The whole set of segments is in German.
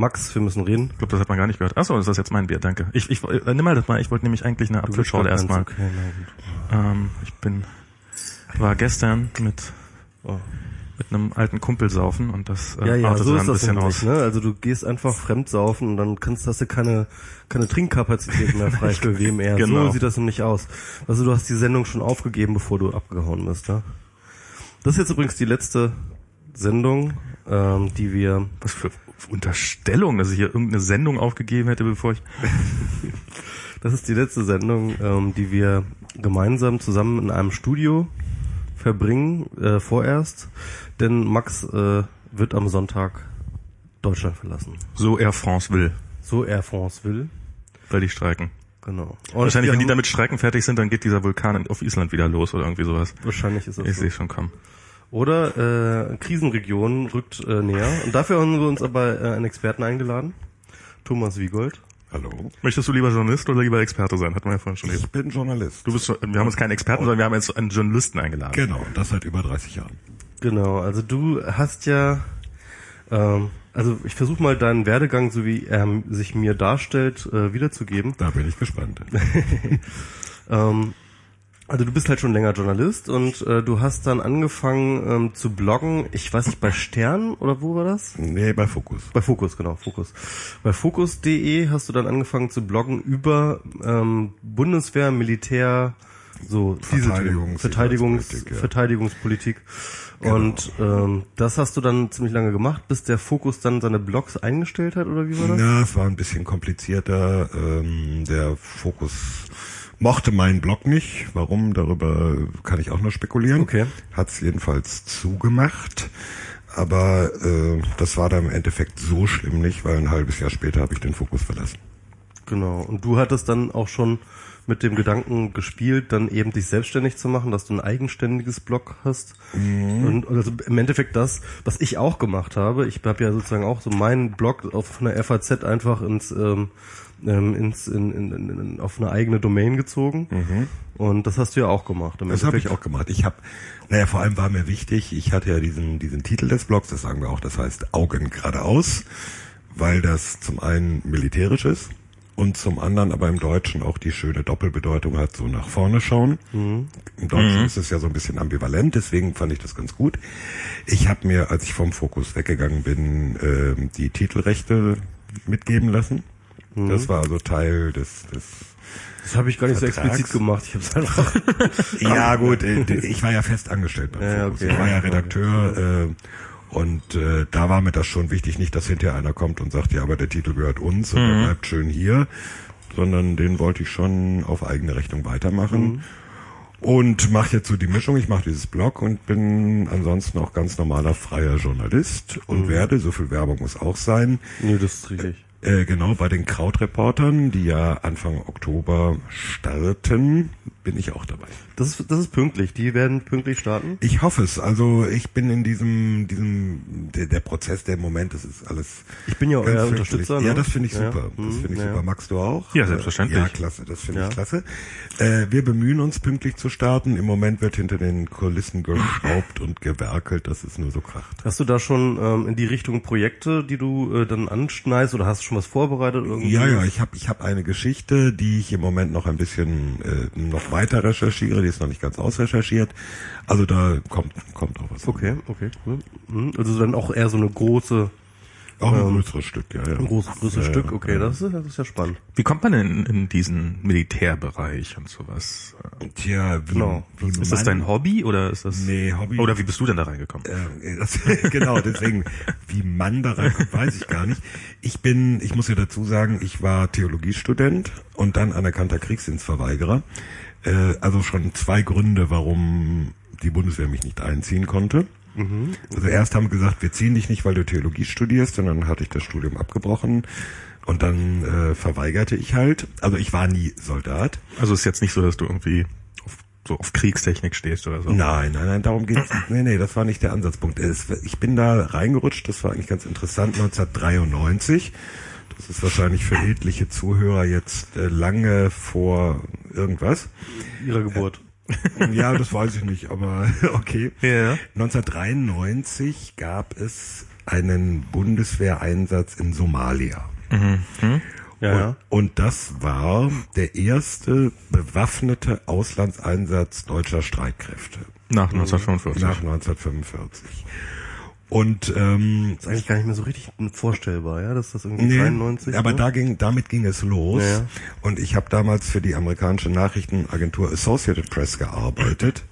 Max, wir müssen reden. Ich glaube, das hat man gar nicht gehört. Achso, das ist jetzt mein Bier, danke. Ich, ich äh, nimm mal das mal, ich wollte nämlich eigentlich eine Apfelschorle erstmal. Okay. Ähm, ich bin war gestern mit Oh. mit einem alten Kumpel saufen und das äh, Ja, ja, so ist ein das bisschen aus. ne? Also du gehst einfach fremdsaufen und dann kannst, hast du keine, keine Trinkkapazität mehr frei für WMR. Genau. So sieht das nämlich aus. Also du hast die Sendung schon aufgegeben, bevor du abgehauen bist, ne? Das ist jetzt übrigens die letzte Sendung, ähm, die wir Was für Unterstellung, dass ich hier irgendeine Sendung aufgegeben hätte, bevor ich Das ist die letzte Sendung, ähm, die wir gemeinsam zusammen in einem Studio verbringen, äh, vorerst. Denn Max äh, wird am Sonntag Deutschland verlassen. so Air France will, So Air France will. weil die streiken. Genau. Und Wahrscheinlich, wenn die damit streiken fertig sind, dann geht dieser Vulkan auf Island wieder los oder irgendwie sowas. Wahrscheinlich ist das Ich so. sehe schon kommen. Oder äh, Krisenregion rückt äh, näher. Und dafür haben wir uns aber äh, einen Experten eingeladen. Thomas Wiegold. Hallo. Möchtest du lieber Journalist oder lieber Experte sein? Hatten wir ja vorhin schon eben. Ich bin Journalist. Du bist, wir haben uns keinen Experten, sondern wir haben jetzt einen Journalisten eingeladen. Genau, das seit über 30 Jahren. Genau, also du hast ja, ähm, also ich versuche mal deinen Werdegang, so wie er sich mir darstellt, äh, wiederzugeben. Da bin ich gespannt. Ähm, also du bist halt schon länger Journalist und äh, du hast dann angefangen ähm, zu bloggen, ich weiß nicht, bei Stern oder wo war das? nee, bei Fokus. Bei Fokus, genau, Fokus. Bei Fokus.de hast du dann angefangen zu bloggen über ähm, Bundeswehr, Militär, so diese Verteidigungs- Verteidigungs Sicherheitspolitik, ja. Verteidigungspolitik. Genau. Und ähm, das hast du dann ziemlich lange gemacht, bis der Fokus dann seine Blogs eingestellt hat, oder wie war das? Ja, es war ein bisschen komplizierter. Ähm, der Fokus mochte meinen Blog nicht. Warum? Darüber kann ich auch nur spekulieren. Okay. Hat es jedenfalls zugemacht. Aber äh, das war dann im Endeffekt so schlimm nicht, weil ein halbes Jahr später habe ich den Fokus verlassen. Genau. Und du hattest dann auch schon mit dem Gedanken gespielt, dann eben dich selbstständig zu machen, dass du ein eigenständiges Blog hast. Und also im Endeffekt das, was ich auch gemacht habe. Ich habe ja sozusagen auch so meinen Blog auf einer FAZ einfach ins, ähm, ähm, ins in, in, in, in, auf eine eigene Domain gezogen. Und das hast du ja auch gemacht. Das habe ich auch gemacht. Ich habe, naja, vor allem war mir wichtig, ich hatte ja diesen, diesen Titel des Blogs, das sagen wir auch, das heißt Augen geradeaus, weil das zum einen militärisch ist und zum anderen aber im Deutschen auch die schöne Doppelbedeutung hat, so nach vorne schauen. Im Deutschen ist es ja so ein bisschen ambivalent, deswegen fand ich das ganz gut. Ich habe mir, als ich vom Fokus weggegangen bin, ähm, die Titelrechte mitgeben lassen. Das war also Teil des, des Das habe ich gar nicht so Vertrags- explizit gemacht. Ich habe es einfach. ja gut, äh, ich war ja fest angestellt beim Ja, okay. Ich war ja Redakteur äh, und äh, da war mir das schon wichtig, nicht, dass hinterher einer kommt und sagt, ja, aber der Titel gehört uns und der bleibt schön hier, sondern den wollte ich schon auf eigene Rechnung weitermachen. Und mache jetzt so die Mischung, ich mache dieses Blog und bin ansonsten auch ganz normaler freier Journalist und werde, so viel Werbung muss auch sein, nee, das ist richtig. Äh, genau, bei den Krautreportern, die ja Anfang Oktober starten, bin ich auch dabei. Das ist, das ist pünktlich. Die werden pünktlich starten. Ich hoffe es. Also ich bin in diesem, diesem, der, der Prozess, der im Moment, das ist alles. Ich bin ja euer fürchterlich. Unterstützer, ne? Ja, das finde ich Ja, super. ja. Das finde ich Mhm, super. ja. Magst du auch? Ja, selbstverständlich. Ja, klasse. Das finde Ja. ich klasse. Äh, wir bemühen uns pünktlich zu starten. Im Moment wird hinter den Kulissen geschraubt und gewerkelt, dass es nur so kracht. Hast du da schon ähm, in die Richtung Projekte, die du äh, dann anschneidest oder hast du schon was vorbereitet? Irgendwie? Ja, ja, ich habe ich hab eine Geschichte, die ich im Moment noch ein bisschen äh, noch weiter recherchiere, die ist noch nicht ganz ausrecherchiert. Also da kommt kommt auch was. Okay, okay, cool. Mhm. Also dann auch eher so eine große, Auch ein größeres Stück, ja, ja. ein großes, größeres Ja, Stück. Okay, ja. das ist, das ist ja spannend. Wie kommt man denn in, in diesen Militärbereich und sowas? Tja, wie, Genau. wie Ist das dein Hobby oder ist das? Nee, Hobby. Oder wie bist du denn da reingekommen? Äh, das, genau, deswegen, wie man da reinkommt, weiß ich gar nicht. Ich bin, ich muss ja dazu sagen, ich war Theologiestudent und dann anerkannter Kriegsdienstverweigerer. Äh, also schon zwei Gründe, warum die Bundeswehr mich nicht einziehen konnte. Also erst haben wir gesagt, wir ziehen dich nicht, weil du Theologie studierst, und dann hatte ich das Studium abgebrochen und dann äh, verweigerte ich halt. Also ich war nie Soldat. Also ist jetzt nicht so, dass du irgendwie auf, so auf Kriegstechnik stehst oder so. Nein, nein, nein, darum geht's. Nee, nee, das war nicht der Ansatzpunkt. Es, ich bin da reingerutscht, das war eigentlich ganz interessant, 1993. Das ist wahrscheinlich für etliche Zuhörer jetzt äh, lange vor irgendwas. Ihrer Geburt. Ja, das weiß ich nicht, aber okay. Ja. 1993 gab es einen Bundeswehreinsatz in Somalia. Ja, ja. Und, und das war der erste bewaffnete Auslandseinsatz deutscher Streitkräfte Nach 1945. nach 1945. Und ähm, ist eigentlich gar nicht mehr so richtig vorstellbar, ja, dass das irgendwie Nee, 93. aber ne? da ging, damit ging es los. Ja, ja. Und ich habe damals für die amerikanische Nachrichtenagentur Associated Press gearbeitet.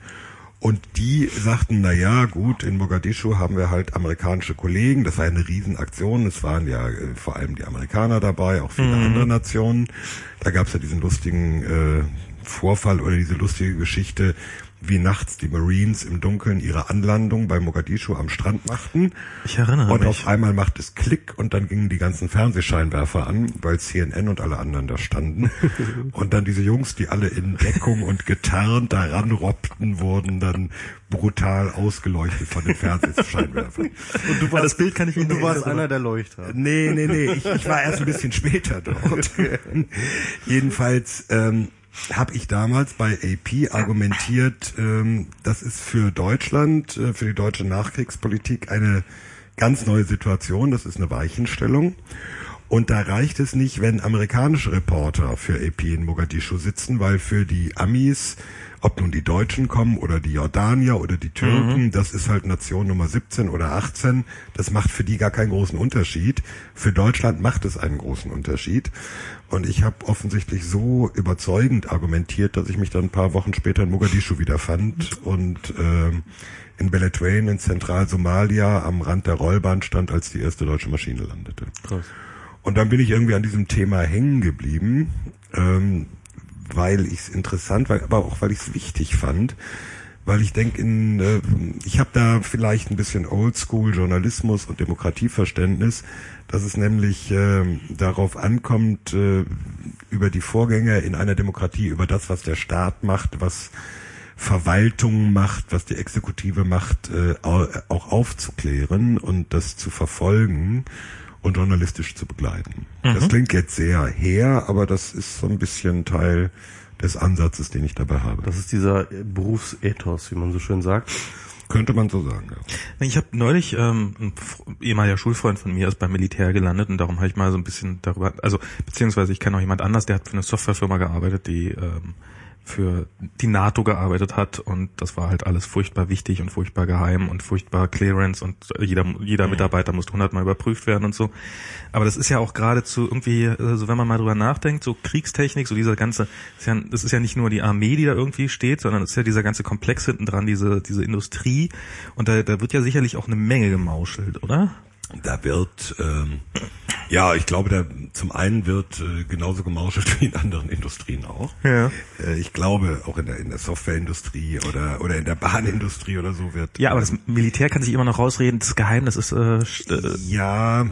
Und die sagten, na ja, gut, in Mogadischu haben wir halt amerikanische Kollegen. Das war eine Riesenaktion. Es waren ja äh, vor allem die Amerikaner dabei, auch viele andere Nationen. Da gab es ja diesen lustigen äh, Vorfall oder diese lustige Geschichte, wie nachts die Marines im Dunkeln ihre Anlandung bei Mogadischu am Strand machten. Ich erinnere Und mich. auf einmal macht es Klick und dann gingen die ganzen Fernsehscheinwerfer an, weil CNN und alle anderen da standen. und dann diese Jungs, die alle in Deckung und getarnt da ranrobbten, wurden dann brutal ausgeleuchtet von den Fernsehscheinwerfern. Und du warst, das Bild kann ich und du nicht warst einer der Leuchter. Nee, nee, nee, ich, ich war erst ein bisschen später dort. Jedenfalls ähm, habe ich damals bei AP argumentiert, ähm, das ist für Deutschland, äh, für die deutsche Nachkriegspolitik eine ganz neue Situation, das ist eine Weichenstellung. Und da reicht es nicht, wenn amerikanische Reporter für AP in Mogadischu sitzen, weil für die Amis, ob nun die Deutschen kommen oder die Jordanier oder die Türken, das ist halt Nation Nummer 17 oder 18, das macht für die gar keinen großen Unterschied. Für Deutschland macht es einen großen Unterschied. Und ich habe offensichtlich so überzeugend argumentiert, dass ich mich dann ein paar Wochen später in Mogadischu wiederfand und ähm, in Beledweyne in Zentralsomalia am Rand der Rollbahn stand, als die erste deutsche Maschine landete. Krass. Und dann bin ich irgendwie an diesem Thema hängen geblieben, ähm, weil ich es interessant, weil, aber auch weil ich es wichtig fand, weil ich denke, in, äh, ich habe da vielleicht ein bisschen Oldschool Journalismus und Demokratieverständnis, dass es nämlich äh, darauf ankommt, äh, über die Vorgänge in einer Demokratie, über das, was der Staat macht, was Verwaltung macht, was die Exekutive macht, äh, au- auch aufzuklären und das zu verfolgen und journalistisch zu begleiten. Das klingt jetzt sehr her, aber das ist so ein bisschen Teil des Ansatzes, den ich dabei habe. Das ist dieser Berufsethos, wie man so schön sagt. Könnte man so sagen. Ja. Ich habe neulich, ähm, ein ehemaliger Schulfreund von mir ist beim Militär gelandet und darum habe ich mal so ein bisschen darüber, also beziehungsweise ich kenne auch jemand anders, der hat für eine Softwarefirma gearbeitet, die ähm, für die NATO gearbeitet hat und das war halt alles furchtbar wichtig und furchtbar geheim und furchtbar Clearance und jeder jeder Mitarbeiter musste hundertmal überprüft werden und so. Aber das ist ja auch geradezu irgendwie, also wenn man mal drüber nachdenkt, so Kriegstechnik, so dieser ganze, ist ja, das ist ja nicht nur die Armee, die da irgendwie steht, sondern es ist ja dieser ganze Komplex hinten dran, diese diese Industrie und da, da wird ja sicherlich auch eine Menge gemauschelt, oder? Da wird, ähm, ja, ich glaube, da zum einen wird äh, genauso gemauschelt wie in anderen Industrien auch. Ja. Äh, ich glaube, auch in der, in der Softwareindustrie oder, oder in der Bahnindustrie oder so wird. Ja, aber das Militär kann sich immer noch rausreden, das Geheimnis ist äh, äh, Ja,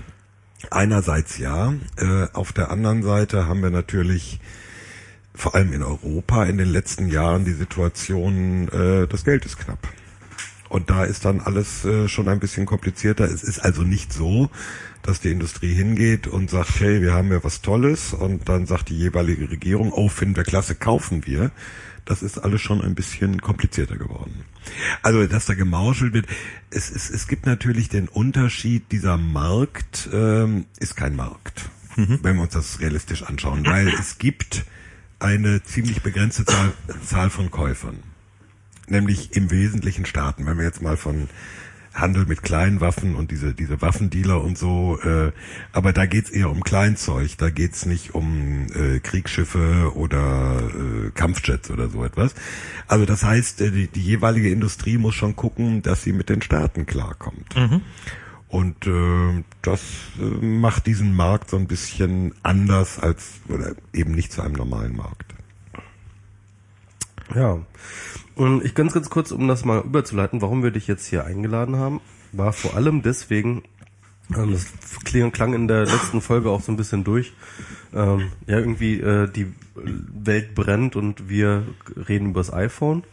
einerseits ja. Äh, auf der anderen Seite haben wir natürlich vor allem in Europa in den letzten Jahren die Situation, äh, das Geld ist knapp. Und da ist dann alles äh, schon ein bisschen komplizierter. Es ist also nicht so, dass die Industrie hingeht und sagt, hey, wir haben ja was Tolles und dann sagt die jeweilige Regierung, oh, finden wir klasse, kaufen wir. Das ist alles schon ein bisschen komplizierter geworden. Also, dass da gemauschelt wird, es, es, es gibt natürlich den Unterschied, dieser Markt ähm, ist kein Markt, wenn wir uns das realistisch anschauen, weil es gibt eine ziemlich begrenzte Zahl, Zahl von Käufern nämlich im Wesentlichen Staaten. Wenn wir jetzt mal von Handel mit kleinen Waffen und diese diese Waffendealer und so, äh, aber da geht's eher um Kleinzeug, da geht's nicht um äh, Kriegsschiffe oder äh, Kampfjets oder so etwas. Also das heißt, äh, die, die jeweilige Industrie muss schon gucken, dass sie mit den Staaten klarkommt. Und äh, das äh, macht diesen Markt so ein bisschen anders als oder eben nicht zu einem normalen Markt. Ja. Und ich ganz, ganz kurz, um das mal überzuleiten, warum wir dich jetzt hier eingeladen haben, war vor allem deswegen, ähm, das klang, in der letzten Folge auch so ein bisschen durch, ähm, ja, irgendwie äh, die Welt brennt und wir reden über das iPhone.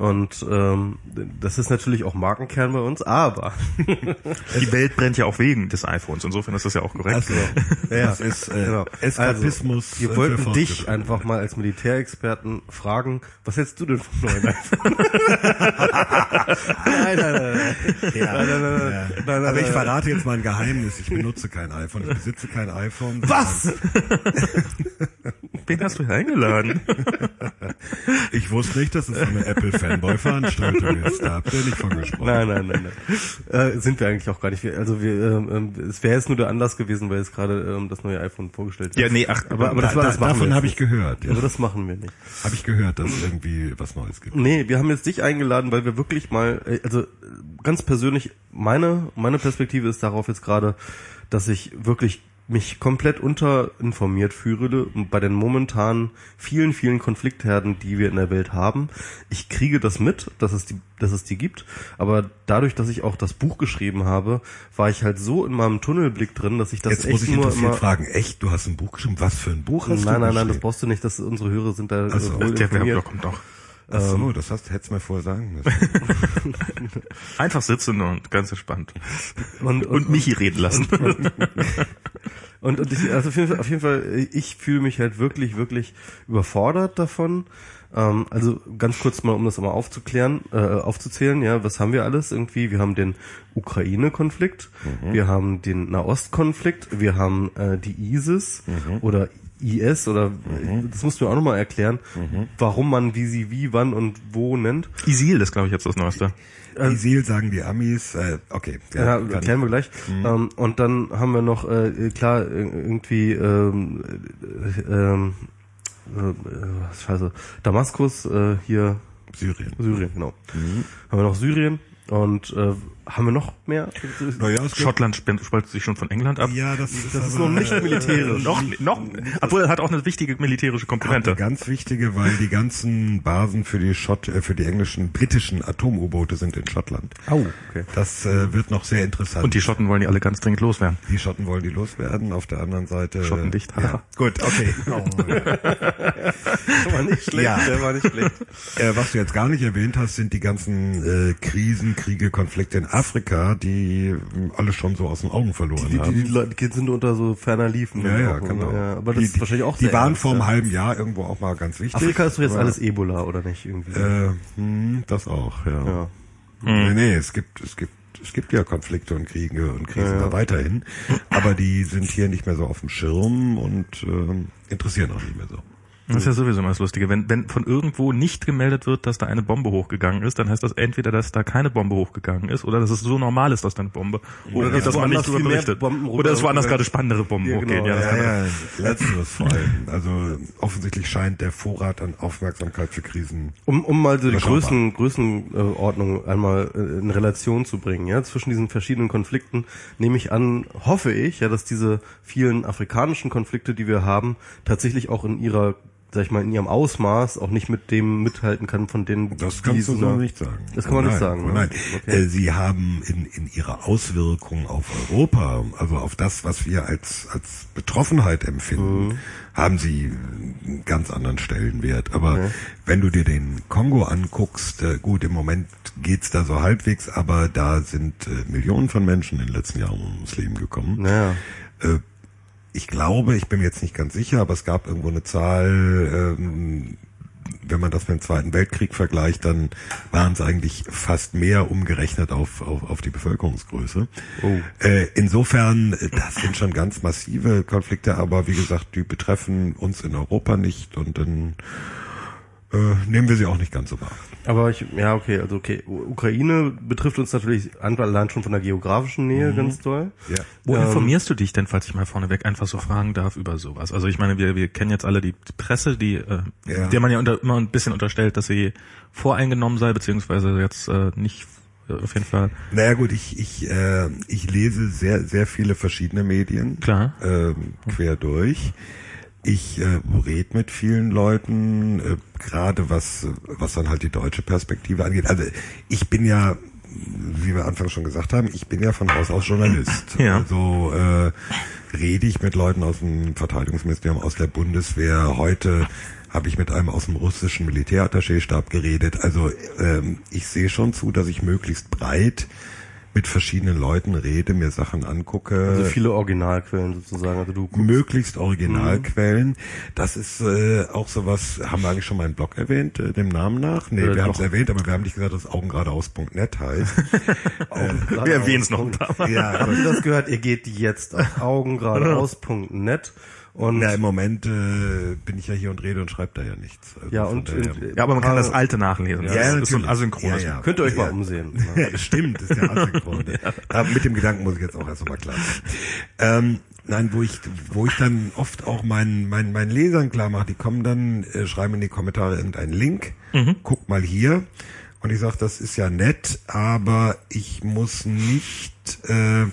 Und ähm, das ist natürlich auch Markenkern bei uns, aber Die Welt brennt ja auch wegen des iPhones. Insofern ist das ja auch korrekt. Also, ja, das ist äh, genau. Eskapismus. Also, wir äh, wollten für dich einfach mal als Militärexperten fragen, was hältst du denn vom neuen iPhone? nein, nein, nein, nein. Ja, Nein, nein, nein, ja. nein, nein, Aber ich verrate jetzt mal ein Geheimnis. Ich benutze kein iPhone. Ich besitze kein iPhone. Was? Wen hast du hier eingeladen? Ich wusste nicht, dass es eine Apple-Fanboy-Veranstaltung ist. Da habt ihr nicht von gesprochen. Nein, nein, nein, nein. Äh, sind wir eigentlich auch gar nicht. Also wir, ähm, ähm, es wäre jetzt nur der Anlass gewesen, weil es gerade ähm, das neue iPhone vorgestellt Ja, wird. nee, ach, aber, aber das, Da- war, da- das machen davon wir habe jetzt ich gehört. Ja. Also das machen wir nicht. Habe ich gehört, dass es irgendwie was Neues gibt. Nee, wir haben jetzt dich eingeladen, weil wir wirklich mal, äh, also ganz persönlich, meine, meine Perspektive ist darauf jetzt gerade, dass ich wirklich mich komplett unterinformiert fühle bei den momentan vielen, vielen Konfliktherden, die wir in der Welt haben. Ich kriege das mit, dass es die, dass es die gibt, aber dadurch, dass ich auch das Buch geschrieben habe, war ich halt so in meinem Tunnelblick drin, dass ich das Jetzt muss echt ich nur immer fragen, echt, du hast ein Buch geschrieben? Was für ein Buch hast Nein, du nein, nein, das geschrieben? brauchst du nicht, dass unsere Hörer sind da äh, Ach so. wohl Der informiert. Werbeblock kommt doch. Ach so, das hast, hättest du mir vorher sagen müssen. Einfach sitzen und ganz entspannt. Und, Und Michi reden lassen. Und, und ich, also auf jeden, Fall, auf jeden Fall, ich fühle mich halt wirklich, wirklich überfordert davon. Ähm, also ganz kurz mal, um das mal aufzuklären, äh, aufzuzählen, ja, was haben wir alles irgendwie? Wir haben den Ukraine-Konflikt, wir haben den Nahostkonflikt, wir haben äh, die ISIS oder IS oder das musst du mir auch nochmal erklären, warum man wie sie wie, wann und wo nennt. Isil, das glaube ich jetzt das Neueste. ISIL sagen die Amis, äh, okay. Ja, kann erklären wir gleich. Ähm, und dann haben wir noch, äh, klar, äh, irgendwie, ähm, äh, ähm, äh, scheiße, Damaskus, äh, hier. Syrien. Syrien, genau. Haben wir noch Syrien und äh, haben wir noch mehr? Naja, Schottland sp- spaltet sich schon von England ab. ja, das, ist, Das ist noch nicht militärisch. Noch, noch, obwohl er hat auch eine wichtige militärische Eine Komponente. ganz wichtige, weil die ganzen Basen für die Schott, äh, für die englischen, britischen Atom-U-Boote sind in Schottland. Oh, okay. Das äh, wird noch sehr interessant. Und die Schotten wollen die alle ganz dringend loswerden. Die Schotten wollen die loswerden. Auf der anderen Seite. Schottendicht, Ja. haha. Gut, okay. War nicht schlecht, Ja. der war nicht schlecht. äh, was du jetzt gar nicht erwähnt hast, sind die ganzen äh, Krisen, Kriege, Konflikte in Afrika, die äh, alle schon so aus den Augen verloren Die, die, haben. die Leute die sind unter so ferner Liefen. ja, ja, Auch, genau. Ja, aber das die, ist wahrscheinlich auch Die sehr waren ernst, vor einem ja. halben Jahr irgendwo auch mal ganz wichtig. Afrika ist doch jetzt aber, alles Ebola, oder nicht? Irgendwie. Äh, hm, das auch, ja. ja. Nee, nee, es gibt, es gibt, es gibt ja Konflikte und Kriege und Krisen da weiterhin, aber die sind hier nicht mehr so auf dem Schirm und ähm, interessieren auch nicht mehr so. Das ist ja sowieso immer das Lustige. Wenn, wenn von irgendwo nicht gemeldet wird, dass da eine Bombe hochgegangen ist, dann heißt das entweder, dass da keine Bombe hochgegangen ist oder dass es so normal ist, dass da eine Bombe hochgeht, dass dass man nicht drüber berichtet. Oder dass woanders gerade spannendere Bomben Ja, hochgehen. genau. Ja, das Ja, kann ja, letzteres vor allem. Also offensichtlich scheint der Vorrat an Aufmerksamkeit für Krisen. Um, um mal so die. Größen, Größenordnung einmal äh, in Relation zu bringen, ja, zwischen diesen verschiedenen Konflikten, nehme ich an, hoffe ich, ja, dass diese vielen afrikanischen Konflikte, die wir haben, tatsächlich auch in ihrer, sag ich mal, in ihrem Ausmaß auch nicht mit dem mithalten kann, von denen Das kannst du so nicht sagen. Das kann man Oh nicht nein, sagen. ne? Nein. Okay. Äh, Sie haben in, in ihrer Auswirkung auf Europa, also auf das, was wir als, als Betroffenheit empfinden, Mhm. haben sie einen ganz anderen Stellenwert. Aber wenn du dir den Kongo anguckst, äh, gut, im Moment geht's da so halbwegs, aber da sind äh, Millionen von Menschen in den letzten Jahren ums Leben gekommen. Naja. Ich glaube, ich bin mir jetzt nicht ganz sicher, aber es gab irgendwo eine Zahl, ähm, wenn man das mit dem Zweiten Weltkrieg vergleicht, dann waren es eigentlich fast mehr umgerechnet auf, auf, auf die Bevölkerungsgröße. Oh. Äh, insofern, das sind schon ganz massive Konflikte, aber wie gesagt, die betreffen uns in Europa nicht und dann äh, nehmen wir sie auch nicht ganz so wahr. Aber ich, ja, okay, also okay. Ukraine betrifft uns natürlich allein schon von der geografischen Nähe ganz toll. Ja. Wo Ähm, informierst du dich denn, falls ich mal vorneweg einfach so fragen darf, über sowas? Also ich meine, wir, wir kennen jetzt alle die Presse, die, äh, Ja. der man ja unter, immer ein bisschen unterstellt, dass sie voreingenommen sei, beziehungsweise jetzt äh, nicht äh, auf jeden Fall. Naja gut, ich, ich, äh, ich lese sehr, sehr viele verschiedene Medien. Klar. Ähm, quer durch. Ich äh, rede mit vielen Leuten, äh, gerade was, was dann halt die deutsche Perspektive angeht. Also ich bin ja, wie wir anfangs schon gesagt haben, ich bin ja von Haus aus Journalist. Ja. Also äh, rede ich mit Leuten aus dem Verteidigungsministerium, aus der Bundeswehr. Heute habe ich mit einem aus dem russischen Militärattachéstab geredet. Also ähm, ich sehe schon zu, dass ich möglichst breit mit verschiedenen Leuten rede, mir Sachen angucke. Also viele Originalquellen sozusagen. Also du guckst, möglichst Originalquellen. Das ist äh, auch sowas, haben wir eigentlich schon mal einen Blog erwähnt, äh, dem Namen nach? Nee, Äh, wir haben es erwähnt, aber wir haben nicht gesagt, dass es augengeradeaus.net heißt. gerade Wir erwähnen es noch ein paar Mal. ja, Habt ihr das gehört? Ihr geht jetzt auf augengeradeaus.net und Na, im Moment äh, bin ich ja hier und rede und schreibe da ja nichts. Also ja und, daher- und Ja, aber man kann das äh, alte nachlesen. Das Ja, ist so ein natürlich. asynchrones. Ja, ja. könnt ihr euch mal Ja. umsehen. Ja, Stimmt, ist ja asynchron. Aber mit dem Gedanken muss ich jetzt auch erst mal klar. Ähm, nein, wo ich, wo ich dann oft auch meinen, meinen, meinen Lesern klar mache, die kommen dann, äh, schreiben in die Kommentare irgendeinen Link, guck mal hier. Und ich sage, das ist ja nett, aber ich muss nicht äh,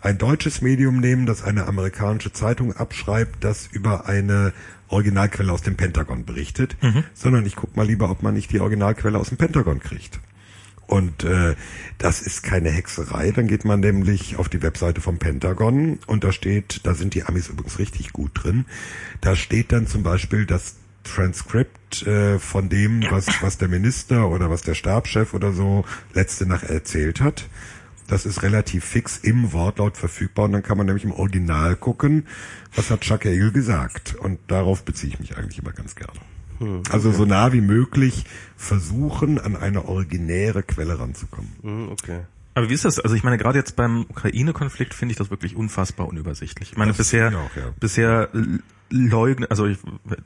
ein deutsches Medium nehmen, das eine amerikanische Zeitung abschreibt, das über eine Originalquelle aus dem Pentagon berichtet, sondern ich guck mal lieber, ob man nicht die Originalquelle aus dem Pentagon kriegt. Und äh, das ist keine Hexerei. Dann geht man nämlich auf die Webseite vom Pentagon und da steht, da sind die Amis übrigens richtig gut drin. Da steht dann zum Beispiel das Transkript äh, von dem, was, was der Minister oder was der Stabschef oder so letzte Nacht erzählt hat. Das ist relativ fix im Wortlaut verfügbar und dann kann man nämlich im Original gucken, was hat Chuck Hagel gesagt. Und darauf beziehe ich mich eigentlich immer ganz gerne. Also so nah wie möglich versuchen, an eine originäre Quelle ranzukommen. Hm, okay. Aber wie ist das? Also ich meine, gerade jetzt beim Ukraine-Konflikt finde ich das wirklich unfassbar unübersichtlich. Ich meine, Das bisher, auch, ja. bisher leugnen, also ich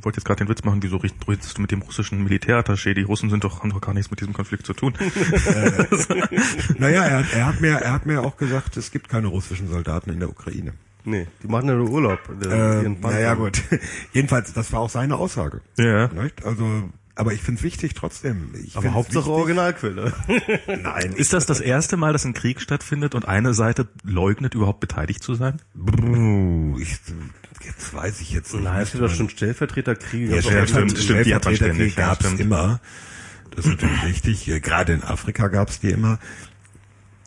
wollte jetzt gerade den Witz machen, wieso redest du mit dem russischen Militärattaché? Die Russen sind doch, haben doch gar nichts mit diesem Konflikt zu tun. Naja, er hat, er hat mir, er hat mir auch gesagt, es gibt keine russischen Soldaten in der Ukraine. Nee, die machen ja nur Urlaub. Der- Ähm, naja, gut. Jedenfalls, das war auch seine Aussage. Ja. Nicht? Also, aber ich finde es wichtig trotzdem. Ich Aber Hauptsache wichtig- Originalquelle. Nein. Ist das das erste Mal, dass ein Krieg stattfindet und eine Seite leugnet, überhaupt beteiligt zu sein? Ich, jetzt weiß ich jetzt nicht. Nein, es gibt doch schon Stellvertreterkriege. Ja, auch stimmt, die hat man ständig, gab's stimmt. immer. Das ist natürlich richtig. Gerade in Afrika gab's die immer.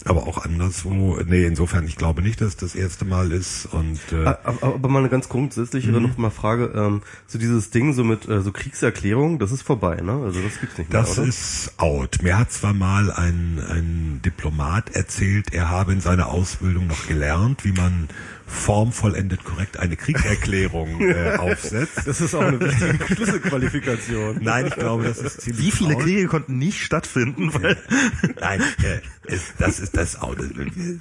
Aber auch anderswo. Nee, insofern, ich glaube nicht, dass das erste Mal ist. Und äh, Ah, Aber, aber mal eine ganz grundsätzliche Mhm. noch mal Frage, ähm, so dieses Ding so mit äh, so Kriegserklärung, das ist vorbei, ne? Also das gibt's nicht mehr, das oder? ist out. Mir hat zwar mal ein, ein Diplomat erzählt, er habe in seiner Ausbildung noch gelernt, wie man formvollendet korrekt eine Kriegserklärung äh, aufsetzt. das ist auch eine wichtige Schlüsselqualifikation. Nein, ich glaube, das ist ziemlich Wie viele out. Kriege konnten nicht stattfinden? Weil Nein, äh, es, das ist das Auto.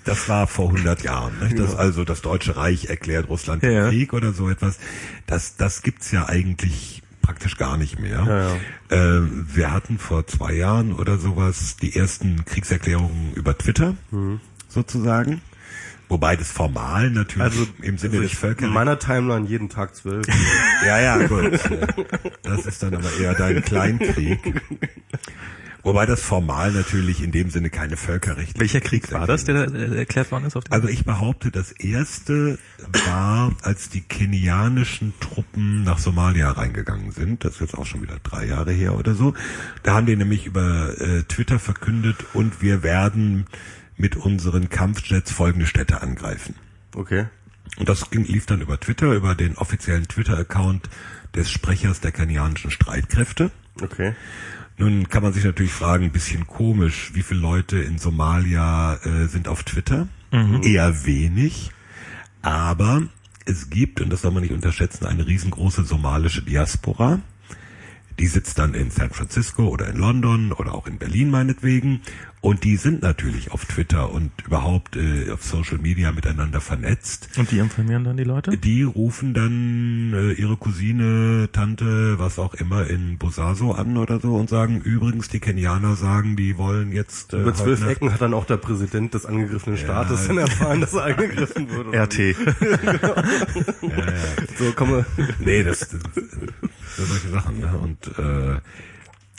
Das war vor 100 Jahren. Nicht? Das also das Deutsche Reich erklärt Russland den Ja. Krieg oder so etwas. Das das gibt's ja eigentlich praktisch gar nicht mehr. Ja, Äh, wir hatten vor zwei Jahren oder sowas die ersten Kriegserklärungen über Twitter Mhm. sozusagen. Wobei das formal natürlich Also im Sinne also des ich, in Völkerrechts meiner Timeline jeden Tag zwölf. ja, ja, gut. Das ist dann aber eher dein Kleinkrieg. Wobei das formal natürlich in dem Sinne keine Völkerrecht welcher Krieg war das, der da äh, erklärt worden ist? Auf Also ich behaupte, das erste war, als die kenianischen Truppen nach Somalia reingegangen sind. Das ist jetzt auch schon wieder drei Jahre her oder so. Da haben die nämlich über äh, Twitter verkündet und wir werden mit unseren Kampfjets folgende Städte angreifen. Okay. Und das ging, lief dann über Twitter, über den offiziellen Twitter-Account des Sprechers der kenianischen Streitkräfte. Okay. Nun kann man sich natürlich fragen, ein bisschen komisch, wie viele Leute in Somalia äh, sind auf Twitter? Eher wenig. Aber es gibt, und das soll man nicht unterschätzen, eine riesengroße somalische Diaspora. Die sitzt dann in San Francisco oder in London oder auch in Berlin meinetwegen. Und die sind natürlich auf Twitter und überhaupt äh, auf Social Media miteinander vernetzt. Und die informieren dann die Leute? Die rufen dann äh, ihre Cousine, Tante, was auch immer in Bosaso an oder so und sagen, übrigens, die Kenianer sagen, die wollen jetzt äh, Über heute zwölf Nacht- Ecken hat dann auch der Präsident des angegriffenen Staates dann erfahren, dass er angegriffen wurde. RT. So, komm mal. Nee, das, das, das solche Sachen. Ne? Und äh,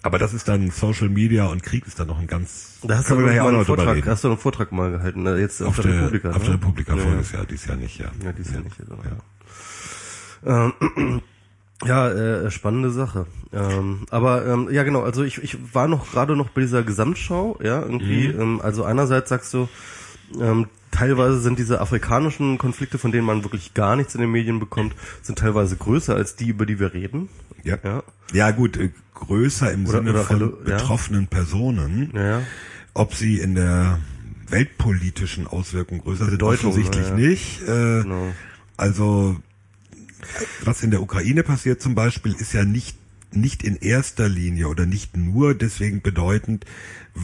aber das ist dann Social Media und Krieg ist dann noch ein ganz. Da hast du nachher auch einen Vortrag, hast du einen Vortrag mal gehalten, ne? jetzt auf, Auf der, der Republika. Auf ne? der Republika ja, voriges Jahr, dieses Jahr nicht, ja. Ja, dies Jahr nicht. Genau, ja. Ähm, ja, äh, spannende Sache. Ähm, aber ähm, ja genau, also ich, ich war noch gerade noch bei dieser Gesamtschau, ja, irgendwie, Mhm. ähm, also einerseits sagst du, ähm, teilweise sind diese afrikanischen Konflikte, von denen man wirklich gar nichts in den Medien bekommt, sind teilweise größer als die, über die wir reden. Ja. Ja. Ja, gut, äh, größer im Oder- Sinne oder von relo- ja. betroffenen Personen. Ja. Ob sie in der weltpolitischen Auswirkung größer sind, Bedeutung, offensichtlich ja. nicht. Äh, Genau. Also, was in der Ukraine passiert zum Beispiel, ist ja nicht nicht in erster Linie oder nicht nur deswegen bedeutend,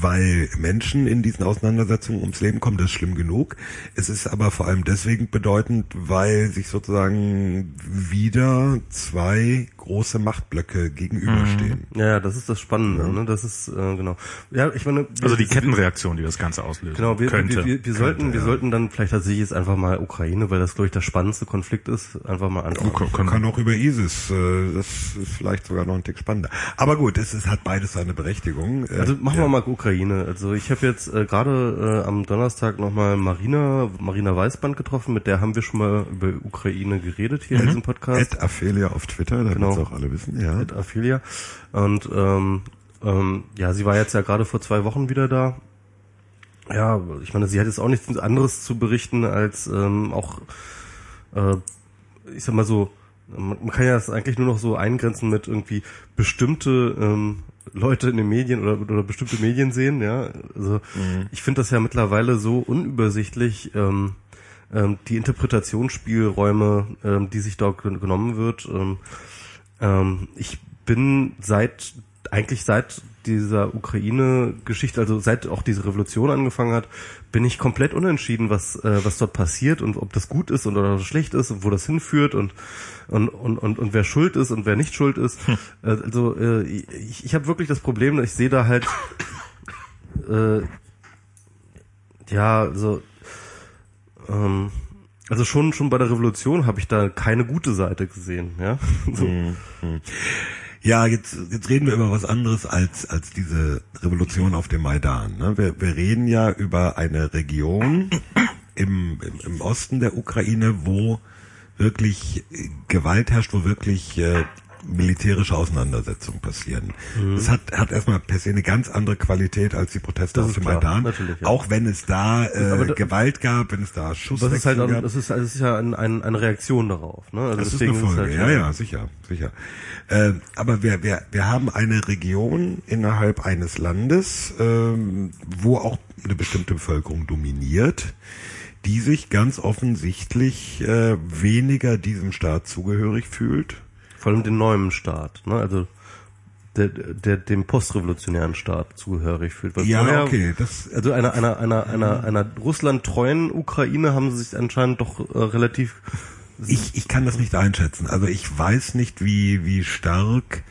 weil Menschen in diesen Auseinandersetzungen ums Leben kommen, das ist schlimm genug. Es ist aber vor allem deswegen bedeutend, weil sich sozusagen wieder zwei große Machtblöcke gegenüberstehen. Ja, ja, das ist das Spannende, ne? Das ist, äh, genau. Ja, ich meine. Also die wir- Kettenreaktion, die das Ganze auslöst. Genau, wir, könnte. wir, wir, wir sollten, wir ja. sollten dann vielleicht tatsächlich jetzt einfach mal Ukraine, weil das glaube ich der spannendste Konflikt ist, einfach mal anschauen. Kann- kann- Man kann auch über ISIS, äh, das ist vielleicht sogar noch ein Tick spannender. Aber gut, es ist, hat beides seine Berechtigung. Äh, Also machen ja. wir mal Ukraine. Also ich habe jetzt äh, gerade äh, am Donnerstag nochmal Marina, Marina Weißband getroffen, mit der haben wir schon mal über Ukraine geredet hier in diesem Podcast. Ed Aphelia auf Twitter, damit Genau. auch alle wissen, ja. Mit Aphilia. Und ähm, ähm, ja, sie war jetzt ja gerade vor zwei Wochen wieder da. Ja, ich meine, sie hat jetzt auch nichts anderes zu berichten als ähm, auch, äh, ich sag mal so, man man kann ja das eigentlich nur noch so eingrenzen mit irgendwie bestimmte ähm, Leute in den Medien oder, oder bestimmte Medien sehen, ja. Also ich finde das ja mittlerweile so unübersichtlich, ähm, ähm, die Interpretationsspielräume, ähm, die sich dort gen- genommen wird. Ähm, ähm, ich bin seit, eigentlich seit dieser Ukraine-Geschichte, also seit auch diese Revolution angefangen hat, bin ich komplett unentschieden, was, äh, was dort passiert und ob das gut ist und oder schlecht ist und wo das hinführt und, und, und, und, und wer schuld ist und wer nicht schuld ist. Äh, also äh, ich, ich habe wirklich das Problem, ich sehe da halt äh, ja, also ähm, also schon schon bei der Revolution habe ich da keine gute Seite gesehen, ja. So. Ja, jetzt, jetzt reden wir über was anderes als, als diese Revolution auf dem Maidan. Ne? Wir, wir reden ja über eine Region im, im, im Osten der Ukraine, wo wirklich Gewalt herrscht, wo wirklich äh, militärische Auseinandersetzungen passieren. Das hat, hat erstmal per se eine ganz andere Qualität als die Proteste ist dem klar, Maidan. ja. Auch wenn es da, äh, da- Gewalt gab, wenn es da Schusswechsel Das ist halt, auch- gab. das ist, das ist ja ein, ein, eine Reaktion darauf, ne? Also Das ist eine Folge, halt, ja, ja, sicher, sicher. Äh, aber wir, wir, wir haben eine Region innerhalb eines Landes, ähm, wo auch eine bestimmte Bevölkerung dominiert, die sich ganz offensichtlich äh, weniger diesem Staat zugehörig fühlt. Vor allem den neuen Staat, ne? Also der, der dem postrevolutionären Staat zugehörig fühlt. Weil Ja, vorher, okay, das- also einer einer einer einer einer Russland treuen Ukraine haben sie sich anscheinend doch äh, relativ Ich, ich kann das nicht einschätzen. Also ich weiß nicht, wie, wie stark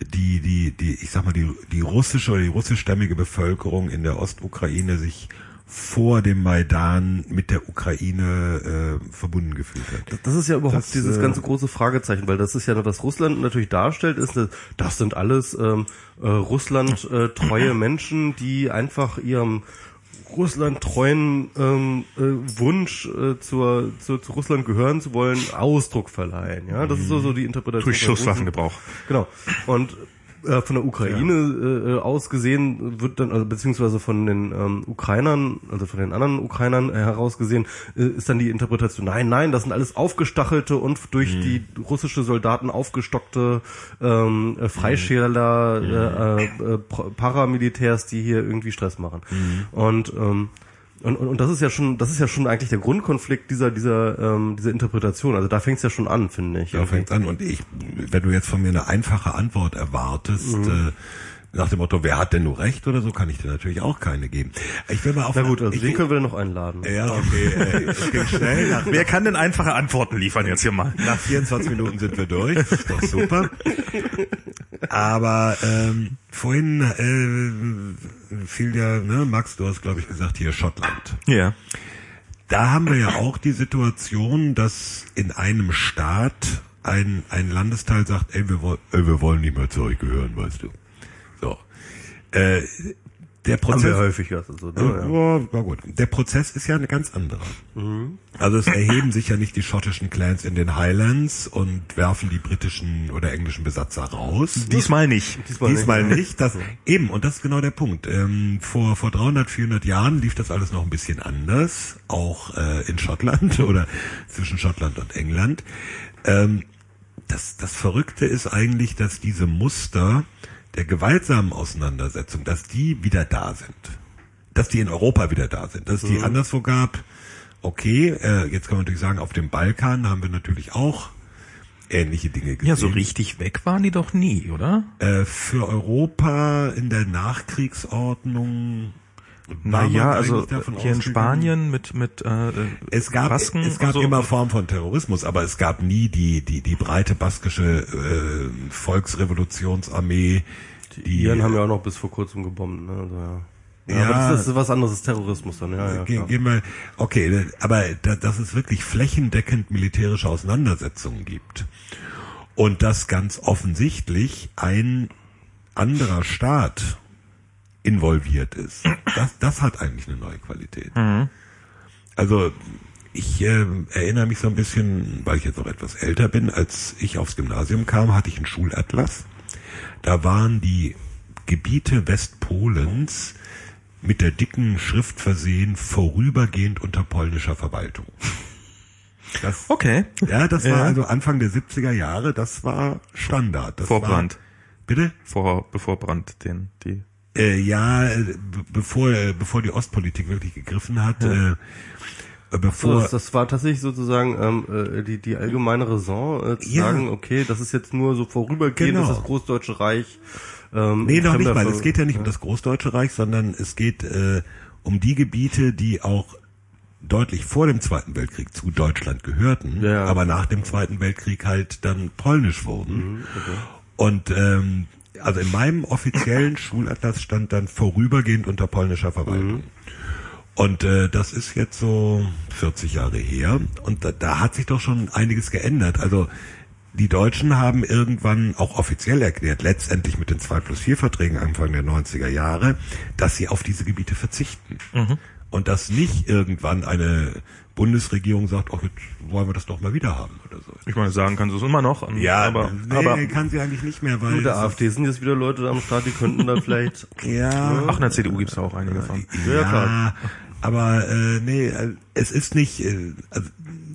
die, die, die, ich sag mal, die, die russische oder die russischstämmige Bevölkerung in der Ostukraine sich vor dem Maidan mit der Ukraine äh, verbunden gefühlt hat. Das ist ja überhaupt Das, dieses äh, ganze große Fragezeichen, weil das ist ja, was Russland natürlich darstellt, ist, dass das sind alles ähm, äh, Russland äh, treue Menschen, die einfach ihrem Russland treuen ähm, äh, Wunsch äh, zur, zur zu Russland gehören zu wollen Ausdruck verleihen. Ja, das ist so so die Interpretation. Durch. Schusswaffengebrauch. Genau. Und äh, von der Ukraine äh, aus gesehen wird dann, also beziehungsweise von den ähm, Ukrainern, also von den anderen Ukrainern äh, heraus gesehen, äh, ist dann die Interpretation, nein, nein, das sind alles aufgestachelte und durch die russische Soldaten aufgestockte ähm, äh, Freischärler, äh, äh, Pro- Paramilitärs, die hier irgendwie Stress machen. Und ähm, und, und, und das ist ja schon, das ist ja schon eigentlich der Grundkonflikt dieser, dieser, ähm, dieser Interpretation. Also da fängt es ja schon an, finde ich. Da fängt's an. Und ich, wenn du jetzt von mir eine einfache Antwort erwartest, Mhm. äh, nach dem Motto, wer hat denn nur recht oder so, kann ich dir natürlich auch keine geben. Ich will mal auf Na gut, also den können wir dann noch einladen. Ja, okay, äh, es ging schnell. Nach, Wer kann denn einfache Antworten liefern jetzt hier mal? nach 24 Minuten sind wir durch. Das ist doch super. Aber ähm, vorhin äh, fiel ja, ne, Max, du hast glaube ich gesagt, hier Schottland. Ja. Da haben wir ja auch die Situation, dass in einem Staat ein, ein Landesteil sagt, ey wir, woll, ey, wir wollen nicht mehr zu euch gehören, weißt du. So. Äh, der Haben wir Prozess, häufig also, so, Ja, ne? ja. ja, war gut. Der Prozess ist ja eine ganz andere. Also es erheben sich ja nicht die schottischen Clans in den Highlands und werfen die britischen oder englischen Besatzer raus. Diesmal nicht. Diesmal Diesmal nicht. nicht. Das, eben, und das ist genau der Punkt. Ähm, vor, vor 300, 400 Jahren lief das alles noch ein bisschen anders, auch äh, in Schottland oder zwischen Schottland und England. Ähm, das, das Verrückte ist eigentlich, dass diese Muster der gewaltsamen Auseinandersetzung, dass die wieder da sind. Dass die in Europa wieder da sind. Dass es die anderswo gab, okay, äh, jetzt kann man natürlich sagen, auf dem Balkan haben wir natürlich auch ähnliche Dinge gesehen. Ja, so richtig weg waren die doch nie, oder? Äh, für Europa in der Nachkriegsordnung. Naja, also hier in Spanien mit mit äh, Es gab, Basken es gab so. immer Formen von Terrorismus, aber es gab nie die, die, die breite baskische äh, Volksrevolutionsarmee. Die Die, Iren haben ja auch noch bis vor kurzem gebombt, ne? Also, ja. Ja, Ja. aber das ist was anderes, Terrorismus dann, ja, ja. Ge-. Gehen wir, okay, aber da, dass es wirklich flächendeckend militärische Auseinandersetzungen gibt und dass ganz offensichtlich ein anderer Staat involviert ist, das, das hat eigentlich eine neue Qualität. Also ich äh, erinnere mich so ein bisschen, weil ich jetzt noch etwas älter bin, als ich aufs Gymnasium kam, hatte ich einen Schulatlas. Da waren die Gebiete Westpolens mit der dicken Schrift versehen, vorübergehend unter polnischer Verwaltung. Das, Okay. ja, das war Ja. also Anfang der 70er Jahre, das war Standard. Das Vor war, Brand. Bitte? Vor bevor Brand den die Äh, ja, äh, be bevor, äh, bevor die Ostpolitik wirklich gegriffen hat, äh, äh, So, bevor das, das war tatsächlich sozusagen ähm, äh, die, die allgemeine Raison, äh, zu Ja. sagen, okay, das ist jetzt nur so vorübergehend, Genau. das Großdeutsche Reich. Ähm, Nee, noch nicht mal. Es geht ja nicht um das Großdeutsche Reich, sondern es geht äh, um die Gebiete, die auch deutlich vor dem Zweiten Weltkrieg zu Deutschland gehörten, Ja, ja. aber nach dem Zweiten Weltkrieg halt dann polnisch wurden. Und ähm, also in meinem offiziellen Schulatlas stand dann vorübergehend unter polnischer Verwaltung. Und äh, das ist jetzt so 40 Jahre her und da, da hat sich doch schon einiges geändert. Also die Deutschen haben irgendwann auch offiziell erklärt, letztendlich mit den 2 plus 4 Verträgen Anfang der 90er Jahre, dass sie auf diese Gebiete verzichten. Und dass nicht irgendwann eine Bundesregierung sagt, ach, jetzt wollen wir das doch mal wieder haben oder so. ich meine sagen kannst du es immer noch, aber nee, aber kann sie eigentlich nicht mehr, weil Mit der es- AfD sind jetzt wieder Leute da am Start, die könnten da vielleicht. ja, ach in der CDU gibt's da auch einige von. Ja, Ja, klar. aber äh, nee, äh, es ist nicht, äh, also,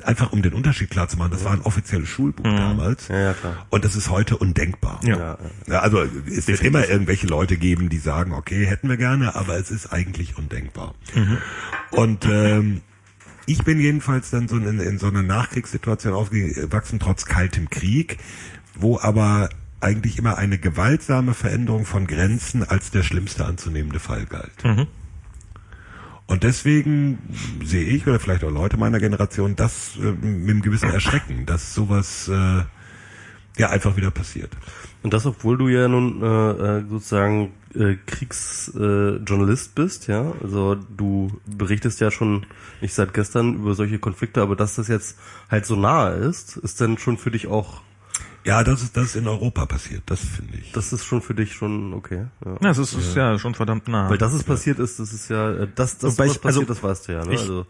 einfach um den Unterschied klar zu machen, das war ein offizielles Schulbuch damals. Ja, ja, klar. Und das ist heute undenkbar. Ja. Ja, Ja, also es wird immer irgendwelche Leute geben, die sagen, okay, hätten wir gerne, aber es ist eigentlich undenkbar. Und ähm, ich bin jedenfalls dann so in, in so einer Nachkriegssituation aufgewachsen, trotz kaltem Krieg, wo aber eigentlich immer eine gewaltsame Veränderung von Grenzen als der schlimmste anzunehmende Fall galt. Und deswegen sehe ich, oder vielleicht auch Leute meiner Generation, das äh, mit einem gewissen Erschrecken, dass sowas äh, ja einfach wieder passiert. Und das, obwohl du ja nun äh, äh, sozusagen äh, Kriegsjournalist äh, bist, ja. Also du berichtest ja schon nicht seit gestern über solche Konflikte, aber dass das jetzt halt so nahe ist, ist dann schon für dich auch, Ja, das ist das ist in Europa passiert, das finde ich. das ist schon für dich schon okay. Ja. Ja, es ist, ist ja schon verdammt nah. Weil das ist passiert ist, das ist ja, äh, das, das Wobei was ich- passiert, also das weißt du ja, ne? ich- Also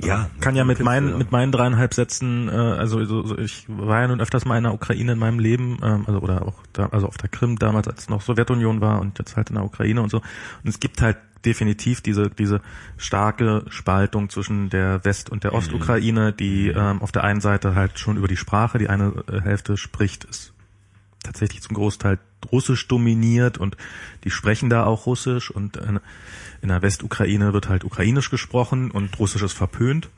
ja, kann ja mit meinen ja. mit meinen dreieinhalb Sätzen, äh, also so, so, ich war ja nun öfters mal in der Ukraine in meinem Leben, ähm, also oder auch da, also auf der Krim damals, als es noch Sowjetunion war und jetzt halt in der Ukraine und so. Und es gibt halt definitiv diese diese starke Spaltung zwischen der West- und der Ostukraine, die ähm, auf der einen Seite halt schon über die Sprache, die eine äh, Hälfte spricht, ist tatsächlich zum Großteil russisch dominiert und die sprechen da auch russisch und in, der Westukraine wird halt ukrainisch gesprochen und russisch ist verpönt.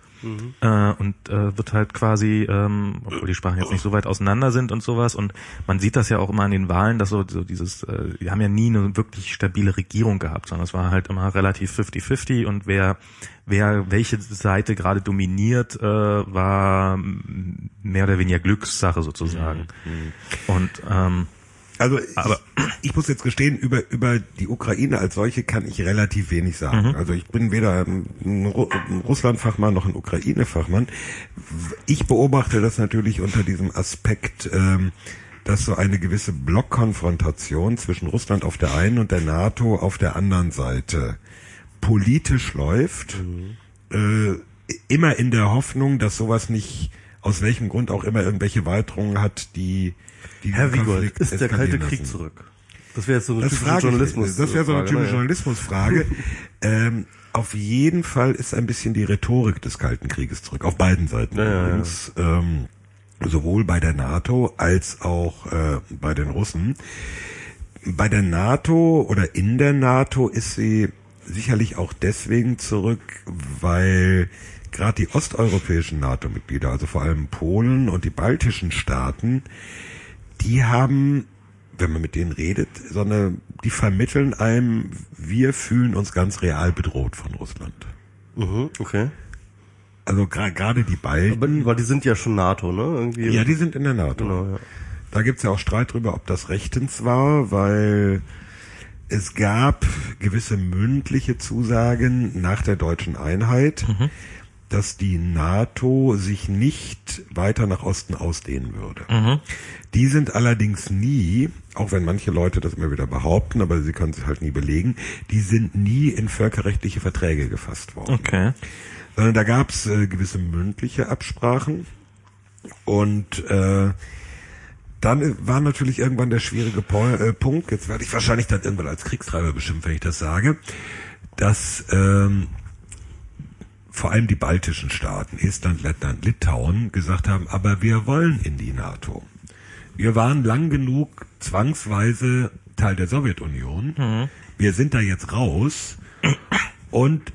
Äh, und äh, wird halt quasi, ähm, obwohl die Sprachen jetzt nicht so weit auseinander sind und sowas, und man sieht das ja auch immer an den Wahlen, dass so, so dieses, äh, die haben ja nie eine wirklich stabile Regierung gehabt, sondern es war halt immer relativ 50-50 und wer, wer welche Seite gerade dominiert, äh, war mehr oder weniger Glückssache sozusagen. Und ähm, Also Aber- ich, ich muss jetzt gestehen, über, über die Ukraine als solche kann ich relativ wenig sagen. Also ich bin weder ein, Ru ein Russland-Fachmann noch ein Ukraine-Fachmann. Ich beobachte das natürlich unter diesem Aspekt, ähm, dass so eine gewisse Blockkonfrontation zwischen Russland auf der einen und der NATO auf der anderen Seite politisch läuft, mhm. äh, immer in der Hoffnung, dass sowas nicht aus welchem Grund auch immer irgendwelche Weiterungen hat, die, Herr Wiegold, ist der Kalte Krieg lassen. zurück? Das wäre so eine das typische Journalismus. Das wäre so eine typische Journalismusfrage. ähm, auf jeden Fall ist ein bisschen die Rhetorik des Kalten Krieges zurück. Auf beiden Seiten ja, übrigens. Ja. Ähm, sowohl bei der NATO als auch äh, bei den Russen. Bei der NATO oder in der NATO ist sie sicherlich auch deswegen zurück, weil gerade die osteuropäischen NATO-Mitglieder, also vor allem Polen und die baltischen Staaten, die haben, wenn man mit denen redet, so eine, die vermitteln einem, wir fühlen uns ganz real bedroht von Russland. Mhm, okay. Also gerade die Balten. Aber, die sind ja schon NATO, ne? Irgendwie. Ja, die sind in der NATO. Genau, ja. Da gibt's ja auch Streit drüber, ob das rechtens war, weil es gab gewisse mündliche Zusagen nach der deutschen Einheit, mhm dass die NATO sich nicht weiter nach Osten ausdehnen würde. Mhm. Die sind allerdings nie, auch wenn manche Leute das immer wieder behaupten, aber sie können es halt nie belegen, die sind nie in völkerrechtliche Verträge gefasst worden. Okay. Sondern da gab es äh, gewisse mündliche Absprachen und äh, dann war natürlich irgendwann der schwierige äh, Punkt, jetzt werde ich wahrscheinlich dann irgendwann als Kriegstreiber beschimpft, wenn ich das sage, dass ähm, vor allem die baltischen Staaten, Estland, Lettland, Litauen, gesagt haben, aber wir wollen in die NATO. Wir waren lang genug zwangsweise Teil der Sowjetunion. Mhm. Wir sind da jetzt raus und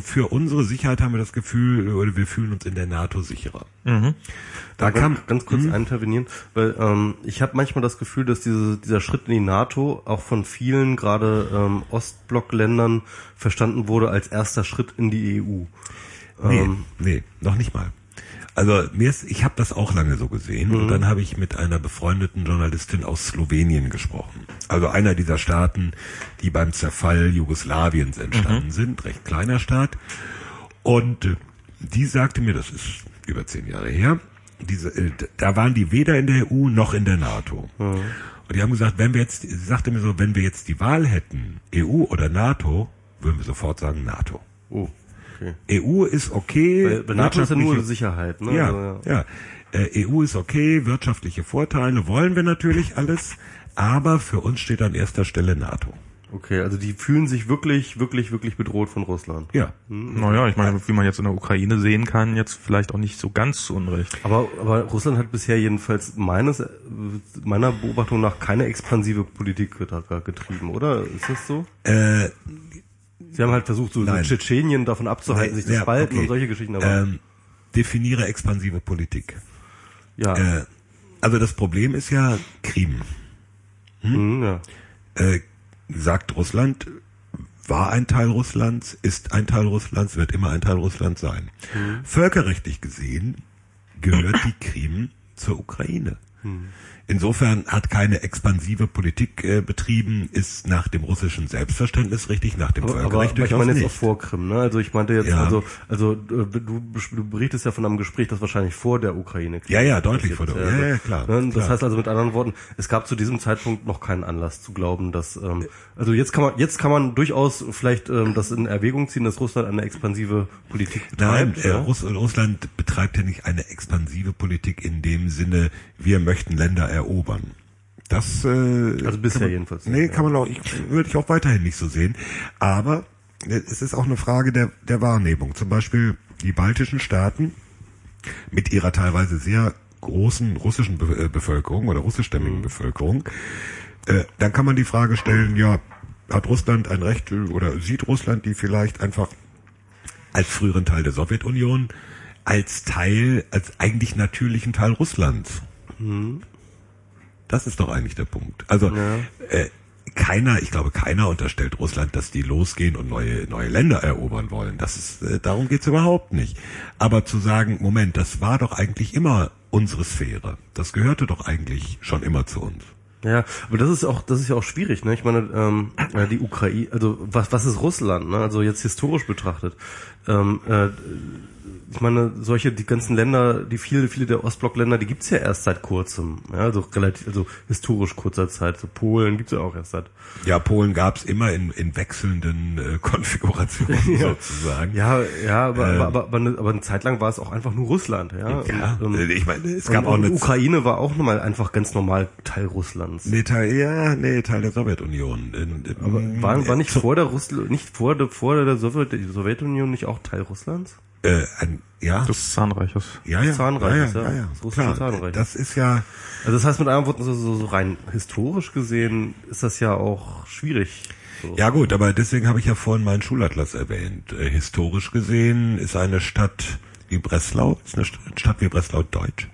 für unsere Sicherheit haben wir das Gefühl, oder wir fühlen uns in der NATO sicherer. Mhm. Da, da kann ganz, ganz kurz mh. intervenieren, weil ähm, ich habe manchmal das Gefühl, dass diese, dieser Schritt in die NATO auch von vielen, gerade ähm, Ostblockländern, verstanden wurde als erster Schritt in die EU. Nee, ähm, nee, noch nicht mal. Also mir ist, ich habe das auch lange so gesehen mhm. und dann habe ich mit einer befreundeten Journalistin aus Slowenien gesprochen. Also einer dieser Staaten, die beim Zerfall Jugoslawiens entstanden mhm. sind, recht kleiner Staat. Und äh, die sagte mir, das ist über zehn Jahre her, diese, äh, da waren die weder in der EU noch in der NATO. Mhm. Und die haben gesagt, wenn wir jetzt, sie sagte mir so, wenn wir jetzt die Wahl hätten, EU oder NATO, würden wir sofort sagen NATO. Oh okay. EU ist okay. Weil, NATO ist ja nur Sicherheit, ne? Ja, also, ja. ja. Äh, EU ist okay, wirtschaftliche Vorteile wollen wir natürlich alles, aber für uns steht an erster Stelle NATO. Okay, also die fühlen sich wirklich, wirklich, wirklich bedroht von Russland. Ja. Hm. Naja, ich meine, wie man jetzt in der Ukraine sehen kann, jetzt vielleicht auch nicht so ganz zu Unrecht. Aber, aber Russland hat bisher jedenfalls meines, meiner Beobachtung nach keine expansive Politik getrieben, oder? Ist das so? Äh, Sie haben halt versucht, so, so Tschetschenien davon abzuhalten, Nein, sich zu ja, spalten okay. und solche Geschichten. Aber ähm, definiere expansive Politik. Ja. Äh, also das Problem ist ja Krim. Hm? Mhm, ja. Äh, sagt Russland, war ein Teil Russlands, ist ein Teil Russlands, wird immer ein Teil Russlands sein. Mhm. Völkerrechtlich gesehen gehört die Krim zur Ukraine. Mhm. Insofern hat keine expansive Politik äh, betrieben, ist nach dem russischen Selbstverständnis richtig, nach dem aber, Völkerrecht aber, aber ich meine jetzt nicht. auch vor Krim, ne? Also ich meinte jetzt, ja. also, also du, du berichtest ja von einem Gespräch, das wahrscheinlich vor der Ukraine. Ja, ja, deutlich vor der Ukraine. Ja, ja, klar, ne? Das klar. heißt also mit anderen Worten, es gab zu diesem Zeitpunkt noch keinen Anlass zu glauben, dass ähm, also jetzt kann man jetzt kann man durchaus vielleicht ähm, das in Erwägung ziehen, dass Russland eine expansive Politik betreibt. Nein, äh? Russ Russland betreibt ja nicht eine expansive Politik in dem Sinne, wir möchten Länder erobern. Das äh, also bisher man, jedenfalls. Nee, ja. kann man auch, ich, würde ich auch weiterhin nicht so sehen. Aber äh, es ist auch eine Frage der, der Wahrnehmung. Zum Beispiel die baltischen Staaten mit ihrer teilweise sehr großen russischen Be äh, Bevölkerung oder russischstämmigen mhm. Bevölkerung. Äh, dann kann man die Frage stellen, ja, hat Russland ein Recht oder sieht Russland die vielleicht einfach als früheren Teil der Sowjetunion, als Teil, als eigentlich natürlichen Teil Russlands? Mhm. Das ist doch eigentlich der Punkt. Also ja. äh, keiner, ich glaube, keiner unterstellt Russland, dass die losgehen und neue neue Länder erobern wollen. Das ist äh, darum geht's überhaupt nicht. Aber zu sagen, Moment, das war doch eigentlich immer unsere Sphäre. Das gehörte doch eigentlich schon immer zu uns. Ja, aber das ist auch, das ist ja auch schwierig, ne? Ich meine, ähm, die Ukraine, also was, was ist Russland, ne? Also jetzt historisch betrachtet. Ähm, äh, ich meine, solche, die ganzen Länder, die viele, viele der Ostblockländer, die gibt's ja erst seit kurzem, ja, also relativ, also historisch kurzer Zeit. So Polen gibt's ja auch erst seit. Ja, Polen gab's immer in, in wechselnden äh, Konfigurationen sozusagen. Ja, ja, aber, ähm, aber, aber, eine, aber eine Zeit lang war es auch einfach nur Russland, ja. Ja, und, ähm, ich meine, es gab und, auch eine und Ukraine war auch nochmal einfach ganz normal Teil Russlands. Nee, Teil, ja, nee, Teil der Sowjetunion. In, in, Aber war, war nicht vor der Russland, nicht vor der, vor der Sowjet, Sowjetunion nicht auch Teil Russlands? Äh, ein, ja. Des Zahnreiches. Ja, ja. Zahnreiches, ja, ja, ja. ja. Das Klar, Zahnreich. das ist ja, Also das heißt mit anderen Worten, so, so, so rein historisch gesehen ist das ja auch schwierig. So. ja gut, aber deswegen habe ich ja vorhin meinen Schulatlas erwähnt. Äh, historisch gesehen ist eine Stadt wie Breslau, ist eine St- Stadt wie Breslau deutsch.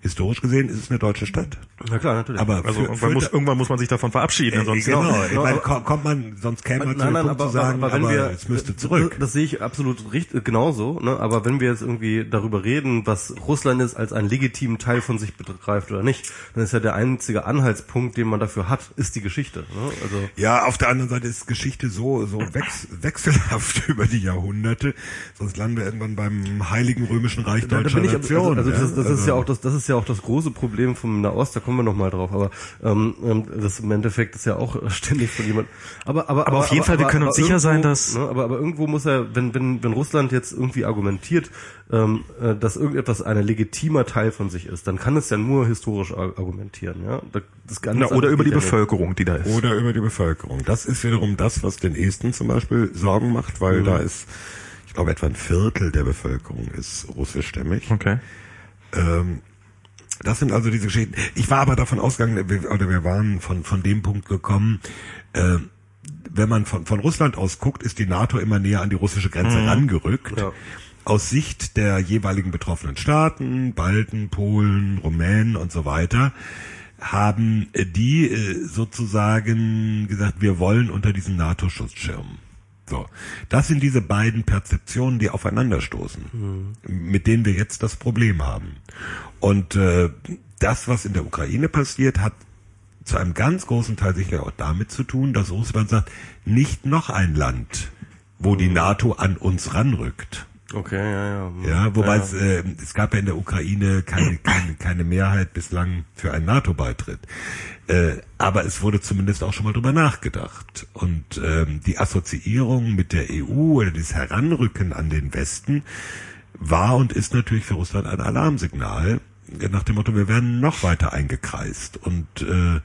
Historisch gesehen ist es eine deutsche Stadt. Na klar, natürlich. Aber Also für- irgendwann für- muss, irgendwann muss man sich davon verabschieden, Äh, ansonsten genau, genau, ich meine, aber- ko- kommt man, sonst käme man zu Nein, dem nein, Punkt aber, zu sagen, aber, aber wenn wir, es müsste zurück. Das sehe ich absolut richtig, genauso, ne? aber wenn wir jetzt irgendwie darüber reden, was Russland ist als einen legitimen Teil von sich begreift oder nicht, dann ist ja der einzige Anhaltspunkt, den man dafür hat, ist die Geschichte. Ne? Also Ja, auf der anderen Seite ist Geschichte so, so wechs wechselhaft über die Jahrhunderte, sonst landen wir irgendwann beim Heiligen Römischen Reich Da, da deutscher bin ich, Nation. also, also das, ja? das ist Also- ja auch das, das ist ja auch das große Problem vom Nahost. Da kommen wir noch mal drauf. Aber ähm, ähm, das im Endeffekt ist ja auch ständig von jemand. Aber aber Aber auf jeden Fall, wir können uns sicher sein, dass- Ne, aber aber irgendwo muss er, wenn wenn wenn Russland jetzt irgendwie argumentiert, ähm, äh, dass irgendetwas ein legitimer Teil von sich ist, dann kann es ja nur historisch ar- argumentieren. Ja, Das- das Ganze Na, oder über die nicht. Bevölkerung, die da ist. Oder über die Bevölkerung. Das ist wiederum das, was den Esten zum Beispiel Sorgen macht, weil Mhm. da ist, ich glaube, etwa ein Viertel der Bevölkerung ist russischstämmig. Okay. Ähm, das sind also diese Geschichten. Ich war aber davon ausgegangen, oder wir waren von, von dem Punkt gekommen, äh, wenn man von, von Russland aus guckt, ist die NATO immer näher an die russische Grenze rangerückt. Ja. Aus Sicht der jeweiligen betroffenen Staaten, Balten, Polen, Rumänen und so weiter, haben die äh, sozusagen gesagt, wir wollen unter diesen NATO-Schutzschirm. So, das sind diese beiden Perzeptionen, die aufeinanderstoßen, mit denen wir jetzt das Problem haben. Und äh, das, was in der Ukraine passiert, hat zu einem ganz großen Teil sicher auch damit zu tun, dass Russland sagt, nicht noch ein Land, wo die NATO an uns ranrückt. Okay, ja, ja. Ja, wobei ja. Es, äh, es gab ja in der Ukraine keine, keine, keine Mehrheit bislang für einen NATO-Beitritt. Äh, aber es wurde zumindest auch schon mal drüber nachgedacht. Und ähm, die Assoziierung mit der EU oder dieses Heranrücken an den Westen war und ist natürlich für Russland ein Alarmsignal nach dem Motto, wir werden noch weiter eingekreist und äh,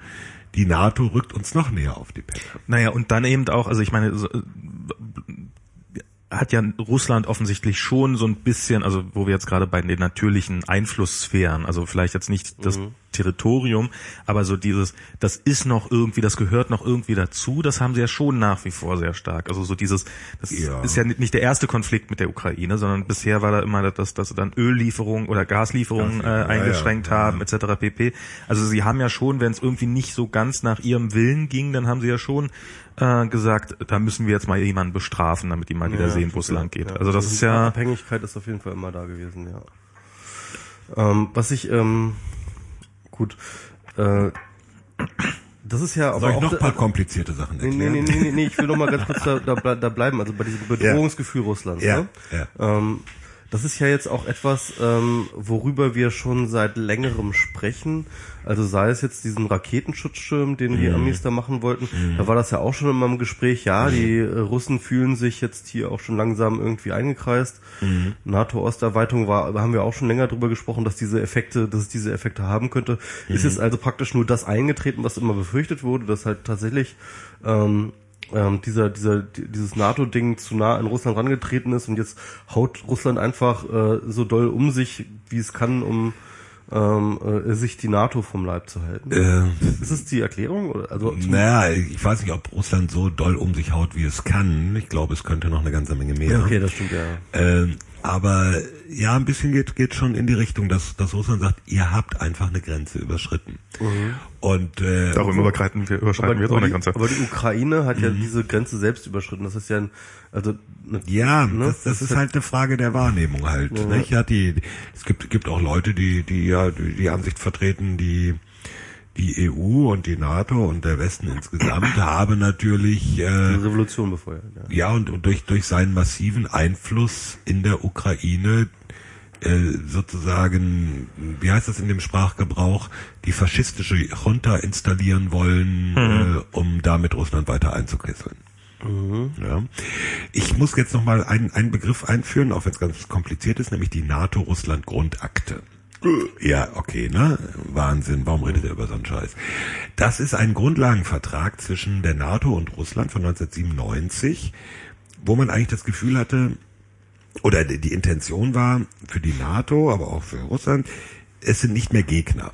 die NATO rückt uns noch näher auf die Pelle. Naja, und dann eben auch, also ich meine, so, hat ja Russland offensichtlich schon so ein bisschen, also wo wir jetzt gerade bei den natürlichen Einflusssphären, also vielleicht jetzt nicht das Territorium, aber so dieses, das ist noch irgendwie, das gehört noch irgendwie dazu, das haben sie ja schon nach wie vor sehr stark. Also so dieses, das Ja. ist ja nicht der erste Konflikt mit der Ukraine, sondern bisher war da immer das, dass sie dann Öllieferungen oder Gaslieferungen äh, eingeschränkt ja, ja. haben, etc. pp. Also sie haben ja schon, wenn es irgendwie nicht so ganz nach ihrem Willen ging, dann haben sie ja schon äh, gesagt, da müssen wir jetzt mal jemanden bestrafen, damit die mal wieder sehen, wo es lang geht. Also das ist ja Abhängigkeit ist auf jeden Fall immer da gewesen, ja. Ähm, was ich, ähm, gut, äh, das ist ja aber Soll ich auch noch ein paar komplizierte Sachen Nee, erklären? nee, nee, nee, nee, ich will noch mal ganz kurz da, da, da bleiben, also bei diesem Bedrohungsgefühl Russlands. Ja, Ne? ja. Ähm, das ist ja jetzt auch etwas, ähm, worüber wir schon seit längerem sprechen. Also sei es jetzt diesen Raketenschutzschirm, den Mhm. die Amis da machen wollten, da war das ja auch schon immer im Gespräch. Ja, die äh, Russen fühlen sich jetzt hier auch schon langsam irgendwie eingekreist. Mhm. NATO-Osterweiterung war, da haben wir auch schon länger drüber gesprochen, dass diese Effekte, dass es diese Effekte haben könnte. Ist Mhm. jetzt also praktisch nur das eingetreten, was immer befürchtet wurde, dass halt tatsächlich ähm, ähm, dieser, dieser, dieses NATO-Ding zu nah an Russland rangetreten ist und jetzt haut Russland einfach äh, so doll um sich, wie es kann, um ähm, äh, sich die NATO vom Leib zu halten. Äh, Ist es die Erklärung? Also naja, ich weiß nicht, ob Russland so doll um sich haut, wie es kann. Ich glaube, es könnte noch eine ganze Menge mehr. okay, das stimmt ja. Ähm, aber ja, ein bisschen geht geht schon in die Richtung, dass, dass Russland sagt, ihr habt einfach eine Grenze überschritten. Und äh, darum überschreiten wir, Aber, überschreiten wir jetzt auch aber, eine die, ganze. aber die Ukraine hat ja diese Grenze selbst überschritten. Das ist ja ein, also eine, ja, ne, das, das ist halt eine Frage der Wahrnehmung halt. Nicht? Ja, die, es gibt gibt auch Leute, die die ja die, die Ansicht vertreten, die die EU und die NATO und der Westen insgesamt habe natürlich äh, Die Revolution befeuert. Ja. ja und, und durch durch seinen massiven Einfluss in der Ukraine äh, sozusagen, wie heißt das in dem Sprachgebrauch, die faschistische Junta installieren wollen, äh, um damit Russland weiter einzukesseln. Ja. Ich muss jetzt noch mal einen, einen Begriff einführen, auch wenn es ganz kompliziert ist, nämlich die NATO-Russland-Grundakte. Ja, okay, ne? Wahnsinn, warum redet er über so einen Scheiß? Das ist ein Grundlagenvertrag zwischen der NATO und Russland von 1997, wo man eigentlich das Gefühl hatte, oder die Intention war für die NATO, aber auch für Russland, es sind nicht mehr Gegner.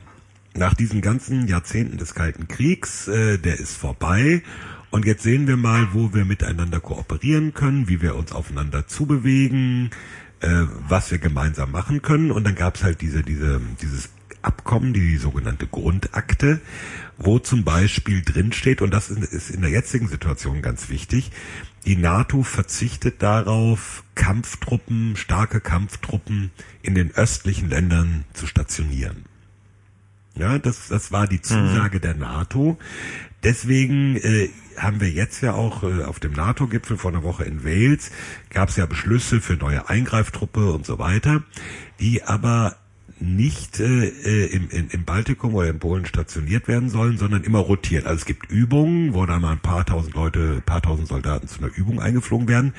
Nach diesen ganzen Jahrzehnten des Kalten Kriegs, äh, der ist vorbei. Und jetzt sehen wir mal, wo wir miteinander kooperieren können, wie wir uns aufeinander zubewegen, äh, was wir gemeinsam machen können. Und dann gab es halt diese, diese, dieses Abkommen, die sogenannte Grundakte, wo zum Beispiel drinsteht, und das ist in der jetzigen Situation ganz wichtig, die NATO verzichtet darauf, Kampftruppen, starke Kampftruppen in den östlichen Ländern zu stationieren. Ja, das, das war die Zusage der NATO. Deswegen äh, haben wir jetzt ja auch äh, auf dem NATO-Gipfel vor einer Woche in Wales, gab es ja Beschlüsse für neue Eingreiftruppe und so weiter, die aber nicht äh, äh, im, in, im Baltikum oder in Polen stationiert werden sollen, sondern immer rotieren. Also es gibt Übungen, wo dann mal ein paar tausend Leute, paar tausend Soldaten zu einer Übung eingeflogen werden,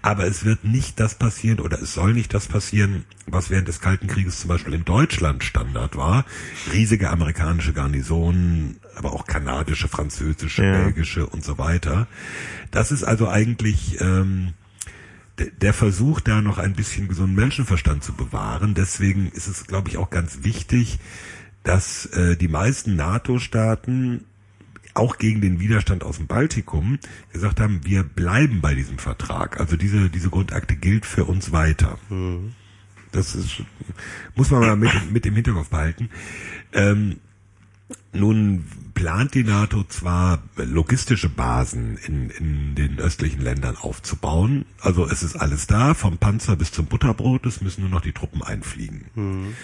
aber es wird nicht das passieren oder es soll nicht das passieren, was während des Kalten Krieges zum Beispiel in Deutschland Standard war. Riesige amerikanische Garnisonen, aber auch kanadische, französische, Ja. belgische und so weiter. Das ist also eigentlich ähm, der Versuch, da noch ein bisschen gesunden Menschenverstand zu bewahren. Deswegen ist es, glaube ich, auch ganz wichtig, dass äh, die meisten NATO-Staaten auch gegen den Widerstand aus dem Baltikum gesagt haben, wir bleiben bei diesem Vertrag. Also diese, diese Grundakte gilt für uns weiter. Das ist, muss man mal mit, mit im Hinterkopf behalten. Ähm, nun plant die NATO zwar logistische Basen in, in den östlichen Ländern aufzubauen. Also es ist alles da, vom Panzer bis zum Butterbrot, es müssen nur noch die Truppen einfliegen.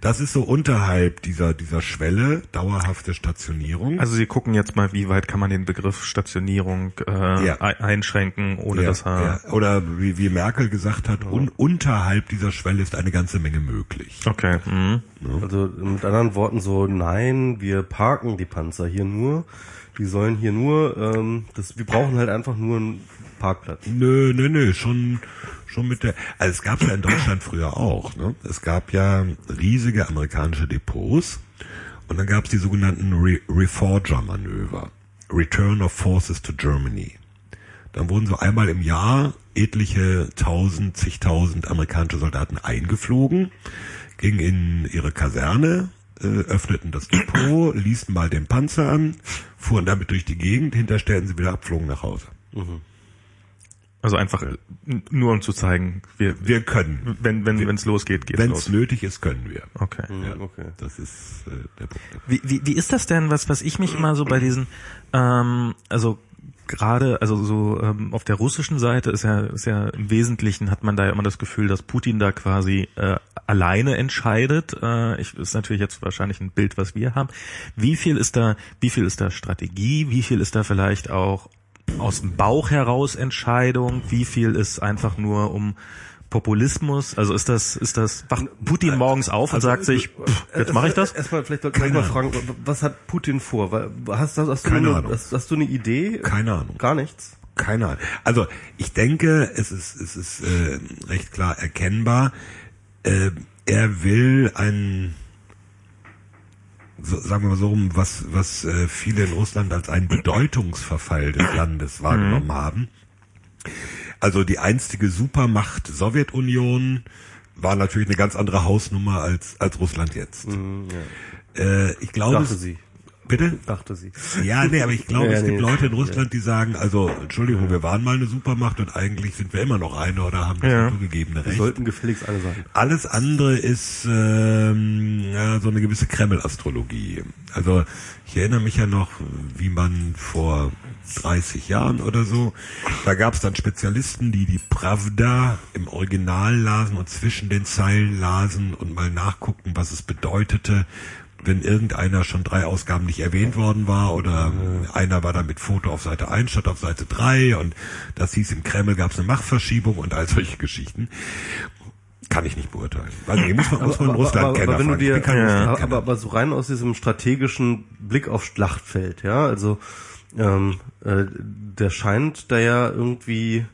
Das ist so unterhalb dieser, dieser Schwelle, dauerhafte Stationierung. Also Sie gucken jetzt mal, wie weit kann man den Begriff Stationierung äh, Ja. ei- einschränken, ohne ja, dass er... ja. Oder wie, wie Merkel gesagt hat, un, unterhalb dieser Schwelle ist eine ganze Menge möglich. Okay. Mhm. Also mit anderen Worten so, nein, wir parken die Panzer hier nur. Die sollen hier nur, ähm, das, wir brauchen halt einfach nur einen Parkplatz. Nö, nö, nö, schon, schon mit der, also es gab ja in Deutschland früher auch, ne? Es gab ja riesige amerikanische Depots und dann gab es die sogenannten Re Reforger-Manöver. Return of Forces to Germany. Dann wurden so einmal im Jahr etliche tausend, zigtausend amerikanische Soldaten eingeflogen, gingen in ihre Kaserne, öffneten das Depot, ließen mal den Panzer an, fuhren damit durch die Gegend, hinterstellten sie wieder ab, flogen nach Hause. Also einfach äh, nur um zu zeigen, wir, Wir können. wenn wenn wenn es losgeht, geht's Wenn los. es nötig ist, können wir. Okay. Ja, okay. Das ist äh, der Punkt. Wie, wie, wie ist das denn, was, was ich mich immer so bei diesen, ähm, also gerade, also so ähm, auf der russischen Seite ist ja, ist ja im Wesentlichen hat man da ja immer das Gefühl, dass Putin da quasi äh, alleine entscheidet. Äh, ich ist natürlich jetzt wahrscheinlich ein Bild, was wir haben. Wie viel ist da, wie viel ist da Strategie? Wie viel ist da vielleicht auch aus dem Bauch heraus Entscheidung? Wie viel ist einfach nur um Populismus? Also ist das, ist das, wacht Putin morgens auf und sagt sich, pff, jetzt mache ich das? Erstmal vielleicht sollten wir mal fragen, was hat Putin vor? Hast, hast, hast, du, Keine eine, hast, hast du eine Idee? Keine Ahnung. Gar nichts? Keine Ahnung. Also ich denke, es ist, es ist äh, recht klar erkennbar. Äh, er will ein, so, sagen wir mal so rum, was, was äh, viele in Russland als einen Bedeutungsverfall des Landes wahrgenommen haben. Also die einstige Supermacht Sowjetunion war natürlich eine ganz andere Hausnummer als, als Russland jetzt. Äh, ich glaube, Dachte sie. Bitte? Dachte sie. Ja, nee, aber ich glaube, Ja, es gibt nee. Leute in Russland, die sagen, also, Entschuldigung, wir waren mal eine Supermacht und eigentlich sind wir immer noch eine oder haben das Ja. naturgegebene Wir Recht. sollten gefälligst alle sein. Alles andere ist ähm, ja, so eine gewisse Kreml-Astrologie. Also ich erinnere mich ja noch, wie man vor 30 Jahren oder so, da gab es dann Spezialisten, die die Pravda im Original lasen und zwischen den Zeilen lasen und mal nachguckten, was es bedeutete, wenn irgendeiner schon drei Ausgaben nicht erwähnt worden war oder einer war dann mit Foto auf Seite 1 statt auf Seite 3 und das hieß, im Kreml gab es eine Machtverschiebung und all solche Geschichten. Kann ich nicht beurteilen. Also, die muss man, muss man in Russland aber, aber wenn du dir, Ja. aber, aber, aber so rein aus diesem strategischen Blick auf Schlachtfeld, ja, also ähm, äh, der scheint da ja irgendwie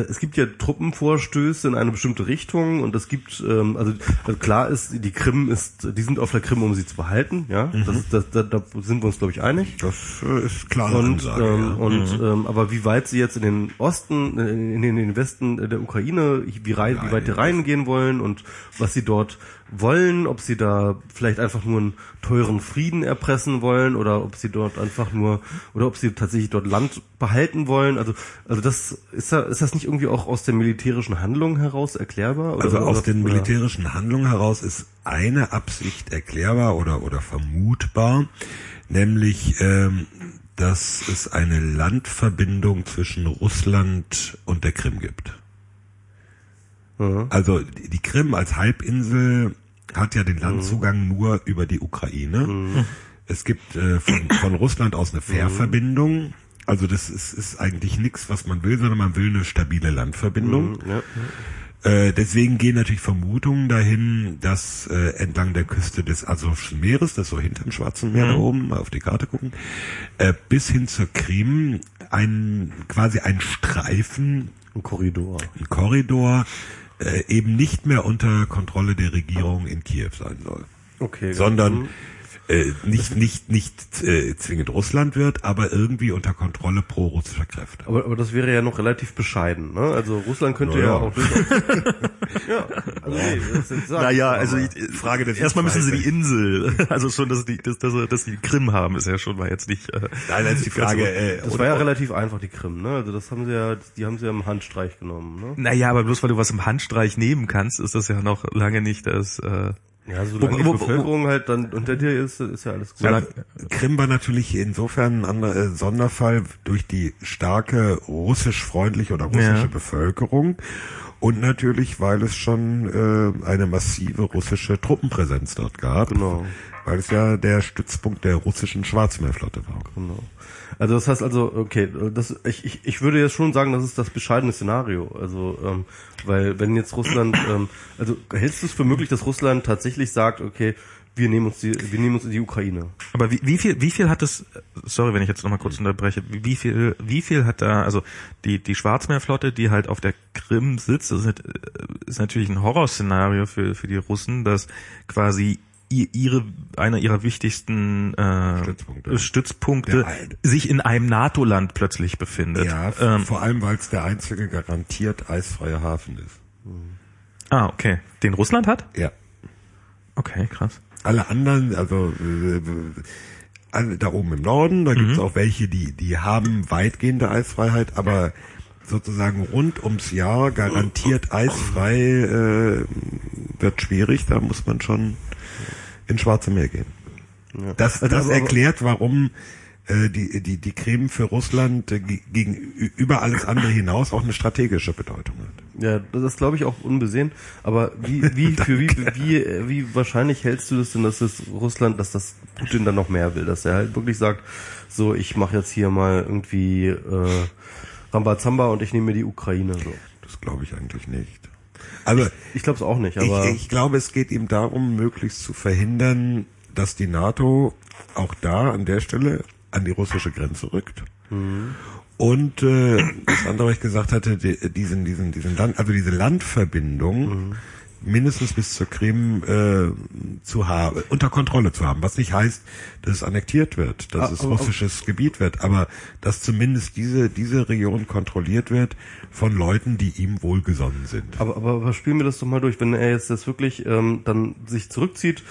es gibt ja Truppenvorstöße in eine bestimmte Richtung und es gibt, ähm, also, also klar ist, die Krim ist, die sind auf der Krim, um sie zu behalten, ja, das, das, da, da sind wir uns, glaube ich, einig. Das äh, ist klar. Und, Ansage, ähm, ja. und ähm, aber wie weit sie jetzt in den Osten, äh, in den, in den Westen der Ukraine, wie, rein, wie weit die reingehen wollen und was sie dort wollen, ob sie da vielleicht einfach nur einen teuren Frieden erpressen wollen oder ob sie dort einfach nur oder ob sie tatsächlich dort Land behalten wollen. Also also das ist da, ist das nicht irgendwie auch aus der militärischen Handlung heraus erklärbar? Also aus den militärischen Handlungen heraus ist eine Absicht erklärbar oder, oder vermutbar, nämlich, ähm, dass es eine Landverbindung zwischen Russland und der Krim gibt. Ja. Also die Krim als Halbinsel hat ja den Landzugang nur über die Ukraine. Es gibt äh, von, von Russland aus eine Fährverbindung. Also das ist, ist eigentlich nichts, was man will, sondern man will eine stabile Landverbindung. Ja. Äh, deswegen gehen natürlich Vermutungen dahin, dass äh, entlang der Küste des Asowschen Meeres, das ist so hinterm Schwarzen Meer da oben, mal auf die Karte gucken, äh, bis hin zur Krim ein quasi ein Streifen, Ein Korridor. ein Korridor äh, eben nicht mehr unter Kontrolle der Regierung in Kiew sein soll, Okay. sondern Mhm. Äh, nicht nicht nicht äh, zwingend Russland wird, aber irgendwie unter Kontrolle pro-russischer Kräfte. Aber, aber das wäre ja noch relativ bescheiden, ne? Also Russland könnte Na ja auch durchaus. ja, also nee, das Naja, also ich, Frage der erstmal müssen sie die. Insel, also schon, dass die, dass, dass, sie- dass die Krim haben, ist ja schon mal jetzt nicht. Äh, Nein, das ist die Frage. Äh, Das war ja relativ einfach, die Krim, ne? Also das haben sie ja, die haben sie ja im Handstreich genommen, ne? naja, aber bloß weil du was im Handstreich nehmen kannst, ist das ja noch lange nicht das. Äh, Ja, solange Wo- die wo- wo- Bevölkerung halt dann unter dir ist, ist ja alles gut. Ja, Krim war natürlich insofern ein anderer äh, Sonderfall durch die starke russisch-freundliche oder russische Ja. Bevölkerung und natürlich, weil es schon äh, eine massive russische Truppenpräsenz dort gab. Genau. Weil es ja der Stützpunkt der russischen Schwarzmeerflotte war. Genau. Also das heißt also, okay, das, ich, ich, ich würde jetzt schon sagen, das ist das bescheidene Szenario. Also, ähm, weil wenn jetzt Russland, ähm, also hältst du es für möglich, dass Russland tatsächlich sagt, okay, wir nehmen uns die, wir nehmen uns die Ukraine. aber wie, wie viel, wie viel hat es? Sorry, wenn ich jetzt nochmal kurz unterbreche. Wie, viel, wie viel hat da? Also die die Schwarzmeerflotte, die halt auf der Krim sitzt, das ist, nat- ist natürlich ein Horrorszenario für für die Russen, dass quasi ihre einer ihrer wichtigsten äh, Stützpunkte. Stützpunkte sich in einem NATO-Land plötzlich befindet. Ja, ähm, vor allem, weil es der einzige garantiert eisfreie Hafen ist. ah, okay. Den Russland hat? Ja. Okay, krass. Alle anderen, also äh, alle da oben im Norden, da gibt's auch welche, die die haben weitgehende Eisfreiheit, aber sozusagen rund ums Jahr garantiert eisfrei äh, wird schwierig. Da muss man schon ins Schwarze Meer gehen. Das, Also, das aber- erklärt, warum äh, die, die, die Krim für Russland äh, ge- gegen über alles andere hinaus auch eine strategische Bedeutung hat. Ja, das ist glaube ich auch unbesehen. Aber wie, wie, für wie, wie, wie wahrscheinlich hältst du das denn, dass das Russland, dass das Putin dann noch mehr will, dass er halt wirklich sagt, so ich mache jetzt hier mal irgendwie äh, Rambazamba und ich nehme mir die Ukraine. So. Das glaube ich eigentlich nicht. Also Ich glaube es auch nicht, aber ich, ich glaube, es geht ihm darum, möglichst zu verhindern, dass die NATO auch da an der Stelle an die russische Grenze rückt. Und äh, das andere, was ich gesagt hatte, die, diesen, diesen, diesen Land, also diese Landverbindung mindestens bis zur Krim äh, zu haben, unter Kontrolle zu haben. Was nicht heißt, dass es annektiert wird, dass Ah, es aber- russisches Gebiet wird, aber dass zumindest diese, diese Region kontrolliert wird von Leuten, die ihm wohlgesonnen sind. Aber, aber, aber spielen wir das doch mal durch, wenn er jetzt das wirklich ähm, dann sich zurückzieht,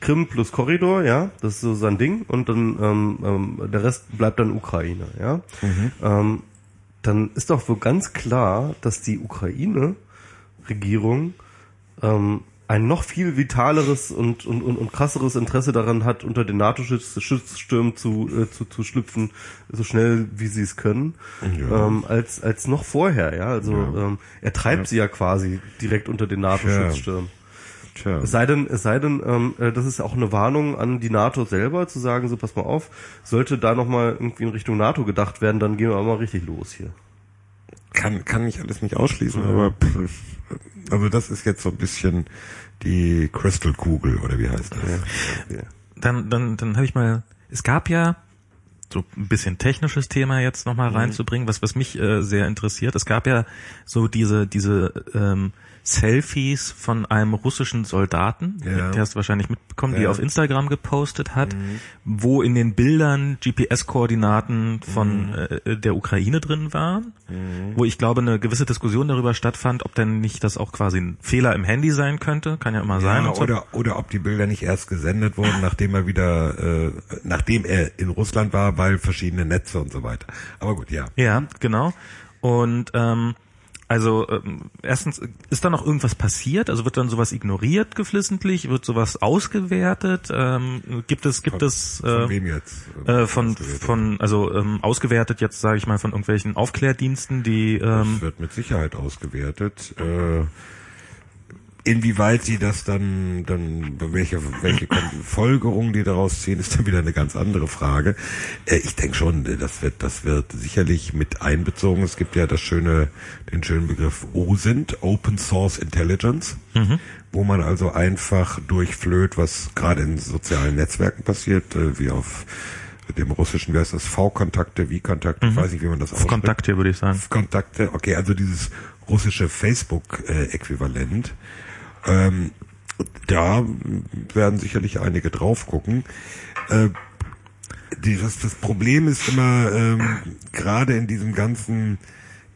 Krim plus Korridor, ja, das ist so sein Ding, und dann ähm, ähm, der Rest bleibt dann Ukraine, ja. Ähm, dann ist doch wohl ganz klar, dass die Ukraine-Regierung ähm, ein noch viel vitaleres und, und, und, und krasseres Interesse daran hat, unter den NATO-Schutzstürmen zu, äh, zu, zu schlüpfen, so schnell wie sie es können, Ja. ähm, als, als noch vorher, ja. Also Ja. ähm, er treibt sie ja quasi direkt unter den NATO-Schutzstürmen. Tja. Es sei denn, es sei denn, ähm, äh, das ist auch eine Warnung an die NATO selber, zu sagen, so pass mal auf, sollte da nochmal irgendwie in Richtung NATO gedacht werden, dann gehen wir mal richtig los hier. Kann, kann ich alles nicht ausschließen, aber pff, also das ist jetzt so ein bisschen die Crystal Kugel oder wie heißt das? Ja. Dann, dann, dann habe ich mal, es gab ja so ein bisschen technisches Thema jetzt nochmal Mhm. reinzubringen, was, was mich äh, sehr interessiert. Es gab ja so diese, diese ähm, Selfies von einem russischen Soldaten, Ja. der hast du wahrscheinlich mitbekommen, die Ja. Mhm. er auf Instagram gepostet hat, wo in den Bildern GPS-Koordinaten von Mhm. äh, der Ukraine drin waren, wo ich glaube eine gewisse Diskussion darüber stattfand, ob denn nicht das auch quasi ein Fehler im Handy sein könnte, kann ja immer sein. Ja, so. oder, oder ob die Bilder nicht erst gesendet wurden, nachdem er wieder, äh, nachdem er in Russland war, weil verschiedene Netze und so weiter. Aber gut, ja. Ja, genau. Und ähm, also ähm, erstens, ist da noch irgendwas passiert? Also wird dann sowas ignoriert geflissentlich? Wird sowas ausgewertet? Ähm, gibt es gibt es Von äh, wem jetzt? äh, von von also ähm, ausgewertet jetzt sage ich mal von irgendwelchen Aufklärdiensten, die Das ähm, wird mit Sicherheit ausgewertet. Äh, inwieweit sie das dann, dann welche, welche Folgerungen die daraus ziehen, ist dann wieder eine ganz andere Frage. Äh, ich denke schon, äh, das wird, das wird sicherlich mit einbezogen. Es gibt ja das schöne, den schönen Begriff OSINT, Open Source Intelligence, wo man also einfach durchflöht, was gerade in sozialen Netzwerken passiert, äh, wie auf dem russischen, wie heißt das, V-Kontakte, V-Kontakte, ich weiß nicht, wie man das ausspricht. Kontakt hier würde ich sagen. Kontakte, okay, also dieses russische Facebook-Äquivalent. Ähm, da werden sicherlich einige drauf gucken. Äh, die, das, das Problem ist immer, ähm, gerade in diesem ganzen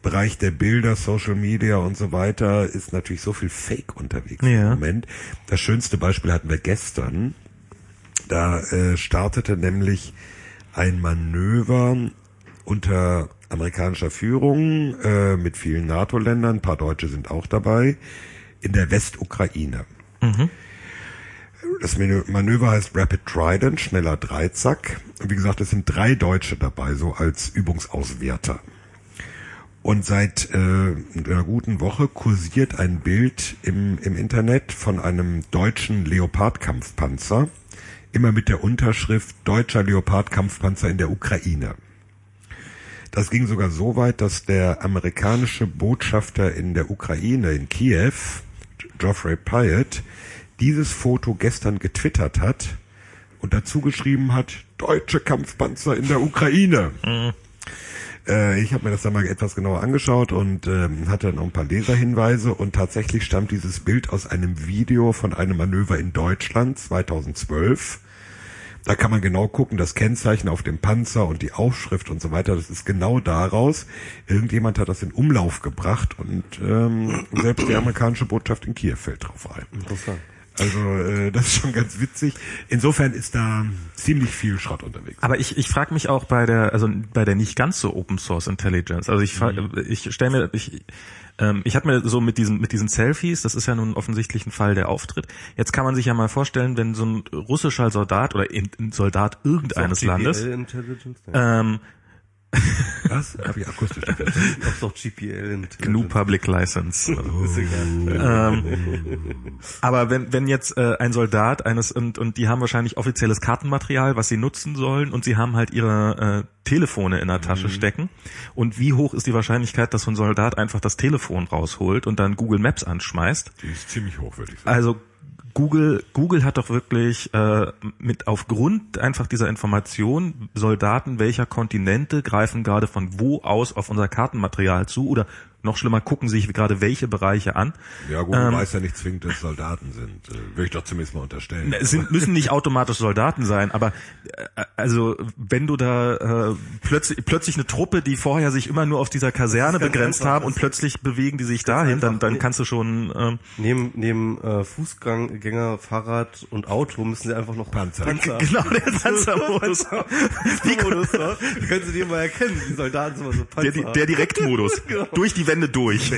Bereich der Bilder, Social Media und so weiter, ist natürlich so viel Fake unterwegs Ja. im Moment. Das schönste Beispiel hatten wir gestern. Da äh, startete nämlich ein Manöver unter amerikanischer Führung äh, mit vielen NATO-Ländern, ein paar Deutsche sind auch dabei, in der Westukraine. Das Menü- Manöver heißt Rapid Trident, schneller Dreizack. Und wie gesagt, es sind drei Deutsche dabei, so als Übungsauswerter. Und seit äh, einer guten Woche kursiert ein Bild im, im Internet von einem deutschen Leopard-Kampfpanzer, immer mit der Unterschrift Deutscher Leopard-Kampfpanzer in der Ukraine. Das ging sogar so weit, dass der amerikanische Botschafter in der Ukraine, in Kiew, Geoffrey Pyatt, dieses Foto gestern getwittert hat und dazu geschrieben hat, deutsche Kampfpanzer in der Ukraine. Äh, ich habe mir das dann mal etwas genauer angeschaut und ähm, hatte noch ein paar Leserhinweise und tatsächlich stammt dieses Bild aus einem Video von einem Manöver in Deutschland 2012. Da kann man genau gucken, das Kennzeichen auf dem Panzer und die Aufschrift und so weiter, das ist genau daraus. Irgendjemand hat das in Umlauf gebracht und ähm, selbst die amerikanische Botschaft in Kiew fällt drauf ein. Interessant. Also äh, das ist schon ganz witzig. Insofern ist da ziemlich viel Schrott unterwegs. Aber ich, ich frage mich auch bei der, also bei der nicht ganz so Open Source Intelligence. Also ich frag, ich stelle mir, ich, ähm, ich hatte mir so mit diesen mit diesen Selfies, das ist ja nun offensichtlich ein Fall, der auftritt. Jetzt kann man sich ja mal vorstellen, wenn so ein russischer Soldat oder ein Soldat irgendeines Landes ähm, Was? Habe ich akustisch nicht Gab's doch GPL Intelligence. GNU Public License. Ist egal. ähm, aber wenn, wenn jetzt äh, ein Soldat eines und, und die haben wahrscheinlich offizielles Kartenmaterial, was sie nutzen sollen, und sie haben halt ihre äh, Telefone in der Tasche stecken. Und wie hoch ist die Wahrscheinlichkeit, dass so ein Soldat einfach das Telefon rausholt und dann Google Maps anschmeißt? Die ist ziemlich hoch, würde ich sagen. Also Google, Google hat doch wirklich äh, mit aufgrund einfach dieser Information Soldaten welcher Kontinente greifen gerade von wo aus auf unser Kartenmaterial zu oder noch schlimmer gucken sich gerade welche Bereiche an. Ja gut, Ähm, du weißt ja nicht zwingend, dass es Soldaten sind. Äh, Würde ich doch zumindest mal unterstellen. Es sind, müssen nicht automatisch Soldaten sein, aber äh, also wenn du da äh, plötzlich plötzlich eine Truppe, die vorher sich immer nur auf dieser Kaserne begrenzt einfach, haben und plötzlich bewegen die sich dahin, dann dann kannst du schon ähm, Neben, neben äh, Fußgänger, Fahrrad und Auto müssen sie einfach noch Panzer. genau der Panzermodus, Wie Modus da. Können Sie die mal erkennen, die Soldaten sind immer so der, Panzer. der Direktmodus Genau. durch die Wände durch.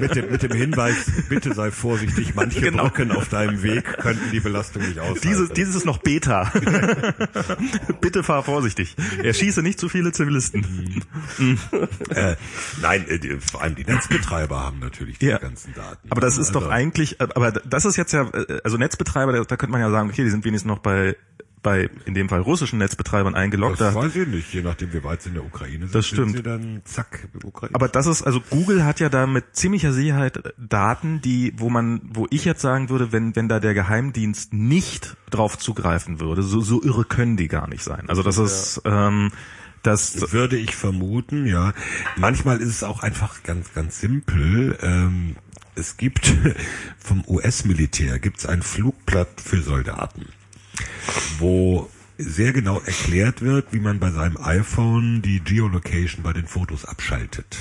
mit, dem, mit dem Hinweis, bitte sei vorsichtig, manche Genau. Brücken auf deinem Weg könnten die Belastung nicht aushalten. Dieses, dieses ist noch Beta. Bitte fahr vorsichtig. Erschieße nicht zu viele Zivilisten. äh, nein, äh, vor allem die Netzbetreiber haben natürlich die Ja. ganzen Daten. Aber das ist Also, doch eigentlich, aber das ist jetzt ja, also Netzbetreiber, da, da könnte man ja sagen, okay, die sind wenigstens noch bei, bei in dem Fall russischen Netzbetreibern eingeloggt. Das Da, weiß ich nicht, je nachdem wie weit sie in der Ukraine sind. Das sind stimmt. Sie dann zack, Ukraine. aber das ist, also Google hat ja da mit ziemlicher Sicherheit Daten, die, wo man, wo ich jetzt sagen würde, wenn, wenn da der Geheimdienst nicht drauf zugreifen würde, so, so irre können die gar nicht sein. Also das ist, ähm, das, würde ich vermuten, ja. Manchmal ist es auch einfach ganz, ganz simpel. Ähm, es gibt vom US-Militär gibt's ein Flugblatt für Soldaten, wo sehr genau erklärt wird, wie man bei seinem iPhone die Geolocation bei den Fotos abschaltet.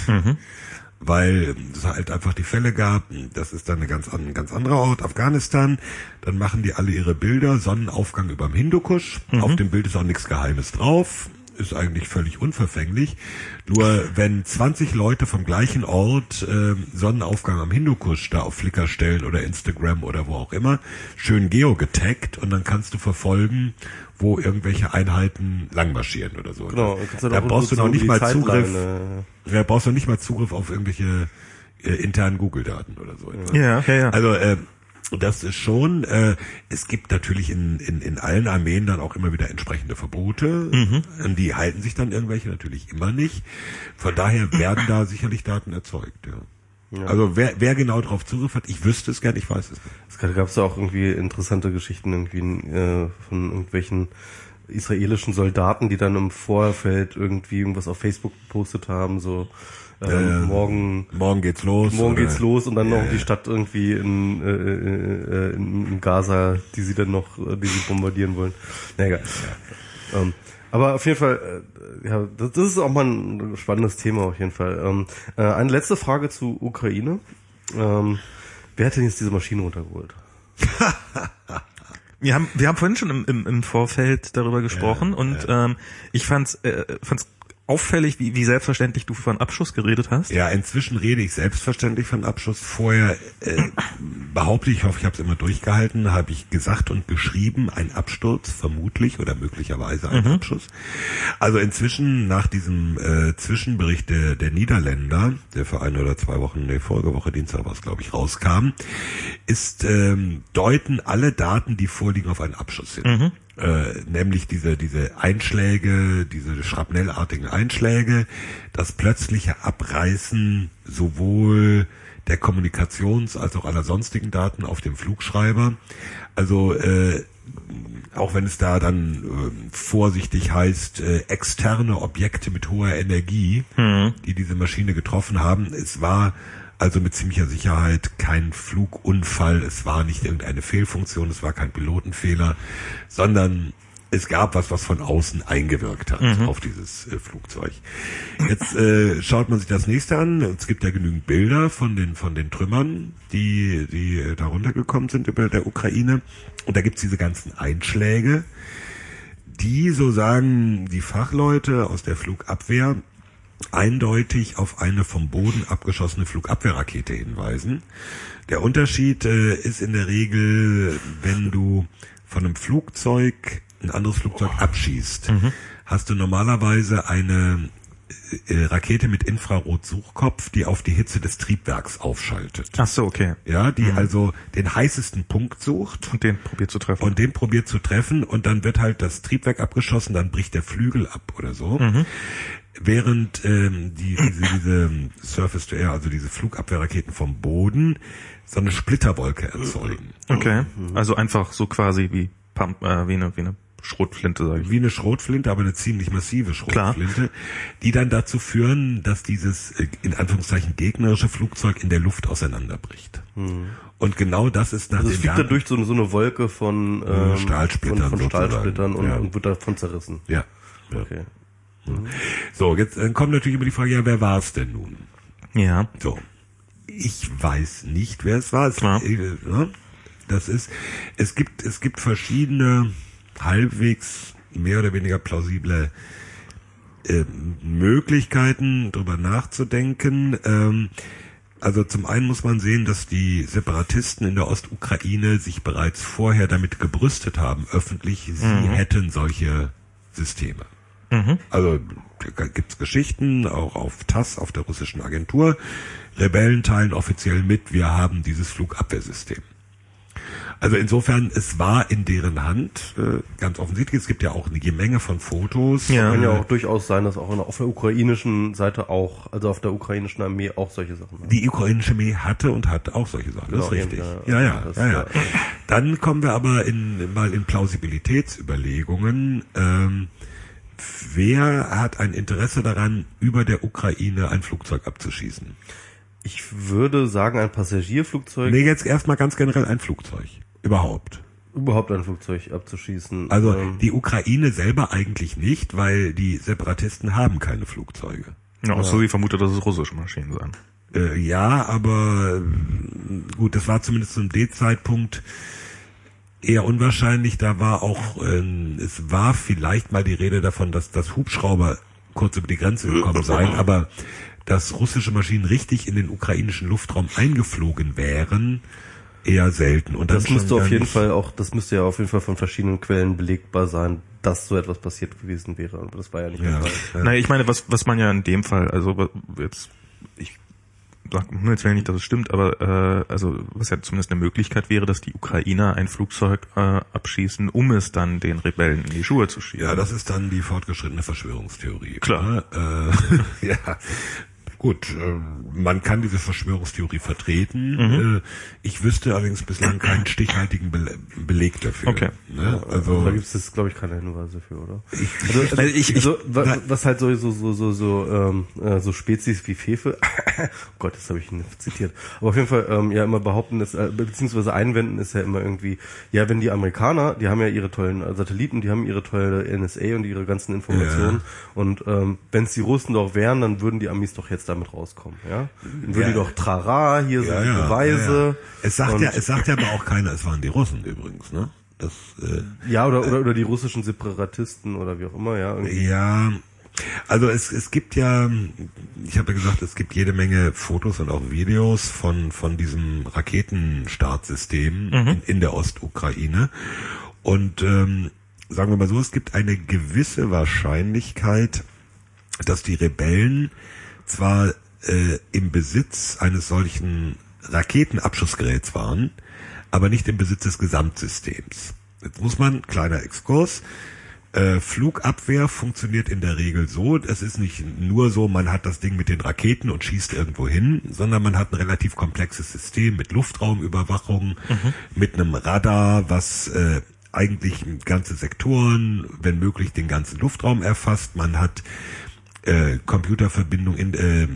Weil es halt einfach die Fälle gab, das ist dann eine ganz, an- ein ganz anderer Ort, Afghanistan, dann machen die alle ihre Bilder, Sonnenaufgang überm Hindukusch, auf dem Bild ist auch nichts Geheimes drauf, ist eigentlich völlig unverfänglich. Nur wenn 20 Leute vom gleichen Ort äh, Sonnenaufgang am Hindukusch da auf Flickr stellen oder Instagram oder wo auch immer, schön geogetaggt und dann kannst du verfolgen, wo irgendwelche Einheiten langmarschieren oder so. Genau, da auch brauchst du noch nicht mal Zeitleine- Zugriff. Da brauchst du nicht mal Zugriff auf irgendwelche äh, internen Google-Daten oder so. etwas. ja, ja, ja. Also äh, das ist schon, äh, es gibt natürlich in, in, in allen Armeen dann auch immer wieder entsprechende Verbote. An die halten sich dann irgendwelche natürlich immer nicht. Von daher werden da sicherlich Daten erzeugt. Ja. Also wer, wer genau drauf Zugriff hat, ich wüsste es gerne, ich weiß es nicht. Es gab es auch irgendwie interessante Geschichten irgendwie äh, von irgendwelchen israelischen Soldaten, die dann im Vorfeld irgendwie irgendwas auf Facebook gepostet haben, so ähm, Äh, morgen Morgen geht's los. morgen oder- geht's los und dann Ja, noch die ja. Stadt irgendwie in, äh, äh, in, in Gaza, die sie dann noch, äh, die sie bombardieren wollen. Na egal. Ähm, aber auf jeden Fall, äh, ja, das, das ist auch mal ein spannendes Thema auf jeden Fall. Ähm, äh, eine letzte Frage zu Ukraine. Ähm, wer hat denn jetzt diese Maschine runtergeholt? Wir haben, wir haben vorhin schon im, im, im Vorfeld darüber gesprochen und Ähm, ich fand's, äh, fand's auffällig, wie, wie selbstverständlich du von Abschuss geredet hast. Ja, inzwischen rede ich selbstverständlich von Abschuss. Vorher äh, behaupte ich, ich hoffe, ich habe es immer durchgehalten, habe ich gesagt und geschrieben, ein Absturz, vermutlich oder möglicherweise ein Abschuss. Also inzwischen nach diesem äh, Zwischenbericht der, der Niederländer, der für eine oder zwei Wochen, nee, vorige Woche Dienstag war es, glaube ich, rauskam, ist ähm, deuten alle Daten, die vorliegen, auf einen Abschuss hin. Äh, nämlich diese, diese Einschläge, diese schrapnellartigen Einschläge, das plötzliche Abreißen sowohl der Kommunikations- als auch aller sonstigen Daten auf dem Flugschreiber. Also äh, auch wenn es da dann äh, vorsichtig heißt, äh, externe Objekte mit hoher Energie, die diese Maschine getroffen haben, es war also mit ziemlicher Sicherheit kein Flugunfall, es war nicht irgendeine Fehlfunktion, es war kein Pilotenfehler, sondern es gab was, was von außen eingewirkt hat auf dieses äh, Flugzeug. Jetzt äh, schaut man sich das nächste an. Es gibt ja genügend Bilder von den von den Trümmern, die die äh, da runtergekommen sind über der Ukraine. Und da gibt's diese ganzen Einschläge, die, so sagen die Fachleute aus der Flugabwehr, eindeutig auf eine vom Boden abgeschossene Flugabwehrrakete hinweisen. Der Unterschied äh, ist in der Regel, wenn du von einem Flugzeug ein anderes Flugzeug abschießt, hast du normalerweise eine äh, Rakete mit Infrarotsuchkopf, die auf die Hitze des Triebwerks aufschaltet. Ach so, okay. Ja, die also den heißesten Punkt sucht Und den probiert zu treffen. und den probiert zu treffen und dann wird halt das Triebwerk abgeschossen, dann bricht der Flügel ab oder so. Während ähm, die, diese, diese Surface to Air, also diese Flugabwehrraketen vom Boden, so eine Splitterwolke erzeugen. okay. Also einfach so quasi wie Pump, äh, wie eine, wie eine Schrotflinte, sage ich. Wie eine Schrotflinte, aber eine ziemlich massive Schrotflinte, die dann dazu führen, dass dieses äh, in Anführungszeichen gegnerische Flugzeug in der Luft auseinanderbricht. Und genau das ist nach Also es fliegt da durch so eine, so eine Wolke von, ähm, Stahlsplittern von, von. Stahlsplittern und, Ja. und wird davon zerrissen. Ja. ja. Okay. So, jetzt äh, kommt natürlich immer die Frage, ja, wer war es denn nun? Ja. So. Ich weiß nicht, wer es war. Es, Ja. äh, ne? Das ist, es gibt, es gibt verschiedene halbwegs mehr oder weniger plausible äh, Möglichkeiten, darüber nachzudenken. Ähm, also zum einen muss man sehen, dass die Separatisten in der Ostukraine sich bereits vorher damit gebrüstet haben, öffentlich, sie mhm. hätten solche Systeme. Mhm. Also da gibt's Geschichten, auch auf TASS, auf der russischen Agentur. Rebellen teilen offiziell mit, wir haben dieses Flugabwehrsystem. Also insofern, es war in deren Hand, äh, ganz offensichtlich. Es gibt ja auch eine Menge von Fotos. Ja, kann ja auch durchaus sein, dass auch auf der ukrainischen Seite auch, also auf der ukrainischen Armee auch solche Sachen. Haben. Die ukrainische Armee hatte und hat auch solche Sachen. Genau, das ist richtig. Ja, ja, ja, ja, ja. Dann kommen wir aber in, mal in Plausibilitätsüberlegungen. Ähm, wer hat ein Interesse daran, über der Ukraine ein Flugzeug abzuschießen? Ich würde sagen, ein Passagierflugzeug. Nee, jetzt erstmal ganz generell ein Flugzeug. Überhaupt. Überhaupt ein Flugzeug abzuschießen. Also ähm, die Ukraine selber eigentlich nicht, weil die Separatisten haben keine Flugzeuge. Ja, ja. so wie vermutet, dass es russische Maschinen seien. Äh, ja, aber gut, das war zumindest zum D-Zeitpunkt eher unwahrscheinlich. Da war auch, äh, es war vielleicht mal die Rede davon, dass das Hubschrauber kurz über die Grenze gekommen seien, aber dass russische Maschinen richtig in den ukrainischen Luftraum eingeflogen wären, eher selten. Und das müsste auf jeden Fall auch, das müsste ja auf jeden Fall von verschiedenen Quellen belegbar sein, dass so etwas passiert gewesen wäre. Aber das war ja nicht ja. der Fall. Ja. Naja, ich meine, was, was man ja in dem Fall, also jetzt, sag nur jetzt nicht, dass es stimmt, aber äh, also was ja zumindest eine Möglichkeit wäre, dass die Ukrainer ein Flugzeug äh, abschießen, um es dann den Rebellen in die Schuhe zu schieben. Ja, das ist dann die fortgeschrittene Verschwörungstheorie. Klar. Äh, ja, Gut, äh, man kann diese Verschwörungstheorie vertreten. Mhm. Äh, ich wüsste allerdings bislang keinen stichhaltigen Beleg dafür. Okay. Ne? Also da gibt es, glaube ich, keine Hinweise für, oder? Ich, also, also, ich, also, was halt so so so so so ähm, äh, so Spezies wie Fefe, oh Gott, das habe ich nicht zitiert. Aber auf jeden Fall ähm, ja immer behaupten, ist, äh, beziehungsweise einwenden ist ja immer irgendwie, ja, wenn die Amerikaner, die haben ja ihre tollen Satelliten, die haben ihre tolle NSA und ihre ganzen Informationen ja. und ähm, wenn es die Russen doch wären, dann würden die Amis doch jetzt damit rauskommen, ja? Dann würden ja. doch Trara, hier ja, sind ja, Beweise. Es sagt ja, es sagt ja aber auch keiner, es waren die Russen übrigens, ne? Das, äh, ja, oder, oder, oder die russischen Separatisten oder wie auch immer, ja. Irgendwie. Ja, also es, es gibt ja, ich habe ja gesagt, es gibt jede Menge Fotos und auch Videos von, von diesem Raketenstartsystem mhm. in, in der Ostukraine. Und ähm, sagen wir mal so, es gibt eine gewisse Wahrscheinlichkeit, dass die Rebellen zwar äh, im Besitz eines solchen Raketenabschussgeräts waren, aber nicht im Besitz des Gesamtsystems. Jetzt muss man, kleiner Exkurs, äh, Flugabwehr funktioniert in der Regel so, es ist nicht nur so, man hat das Ding mit den Raketen und schießt irgendwo hin, sondern man hat ein relativ komplexes System mit Luftraumüberwachung, mhm. mit einem Radar, was äh, eigentlich ganze Sektoren, wenn möglich den ganzen Luftraum erfasst. Man hat äh, Computerverbindung in äh,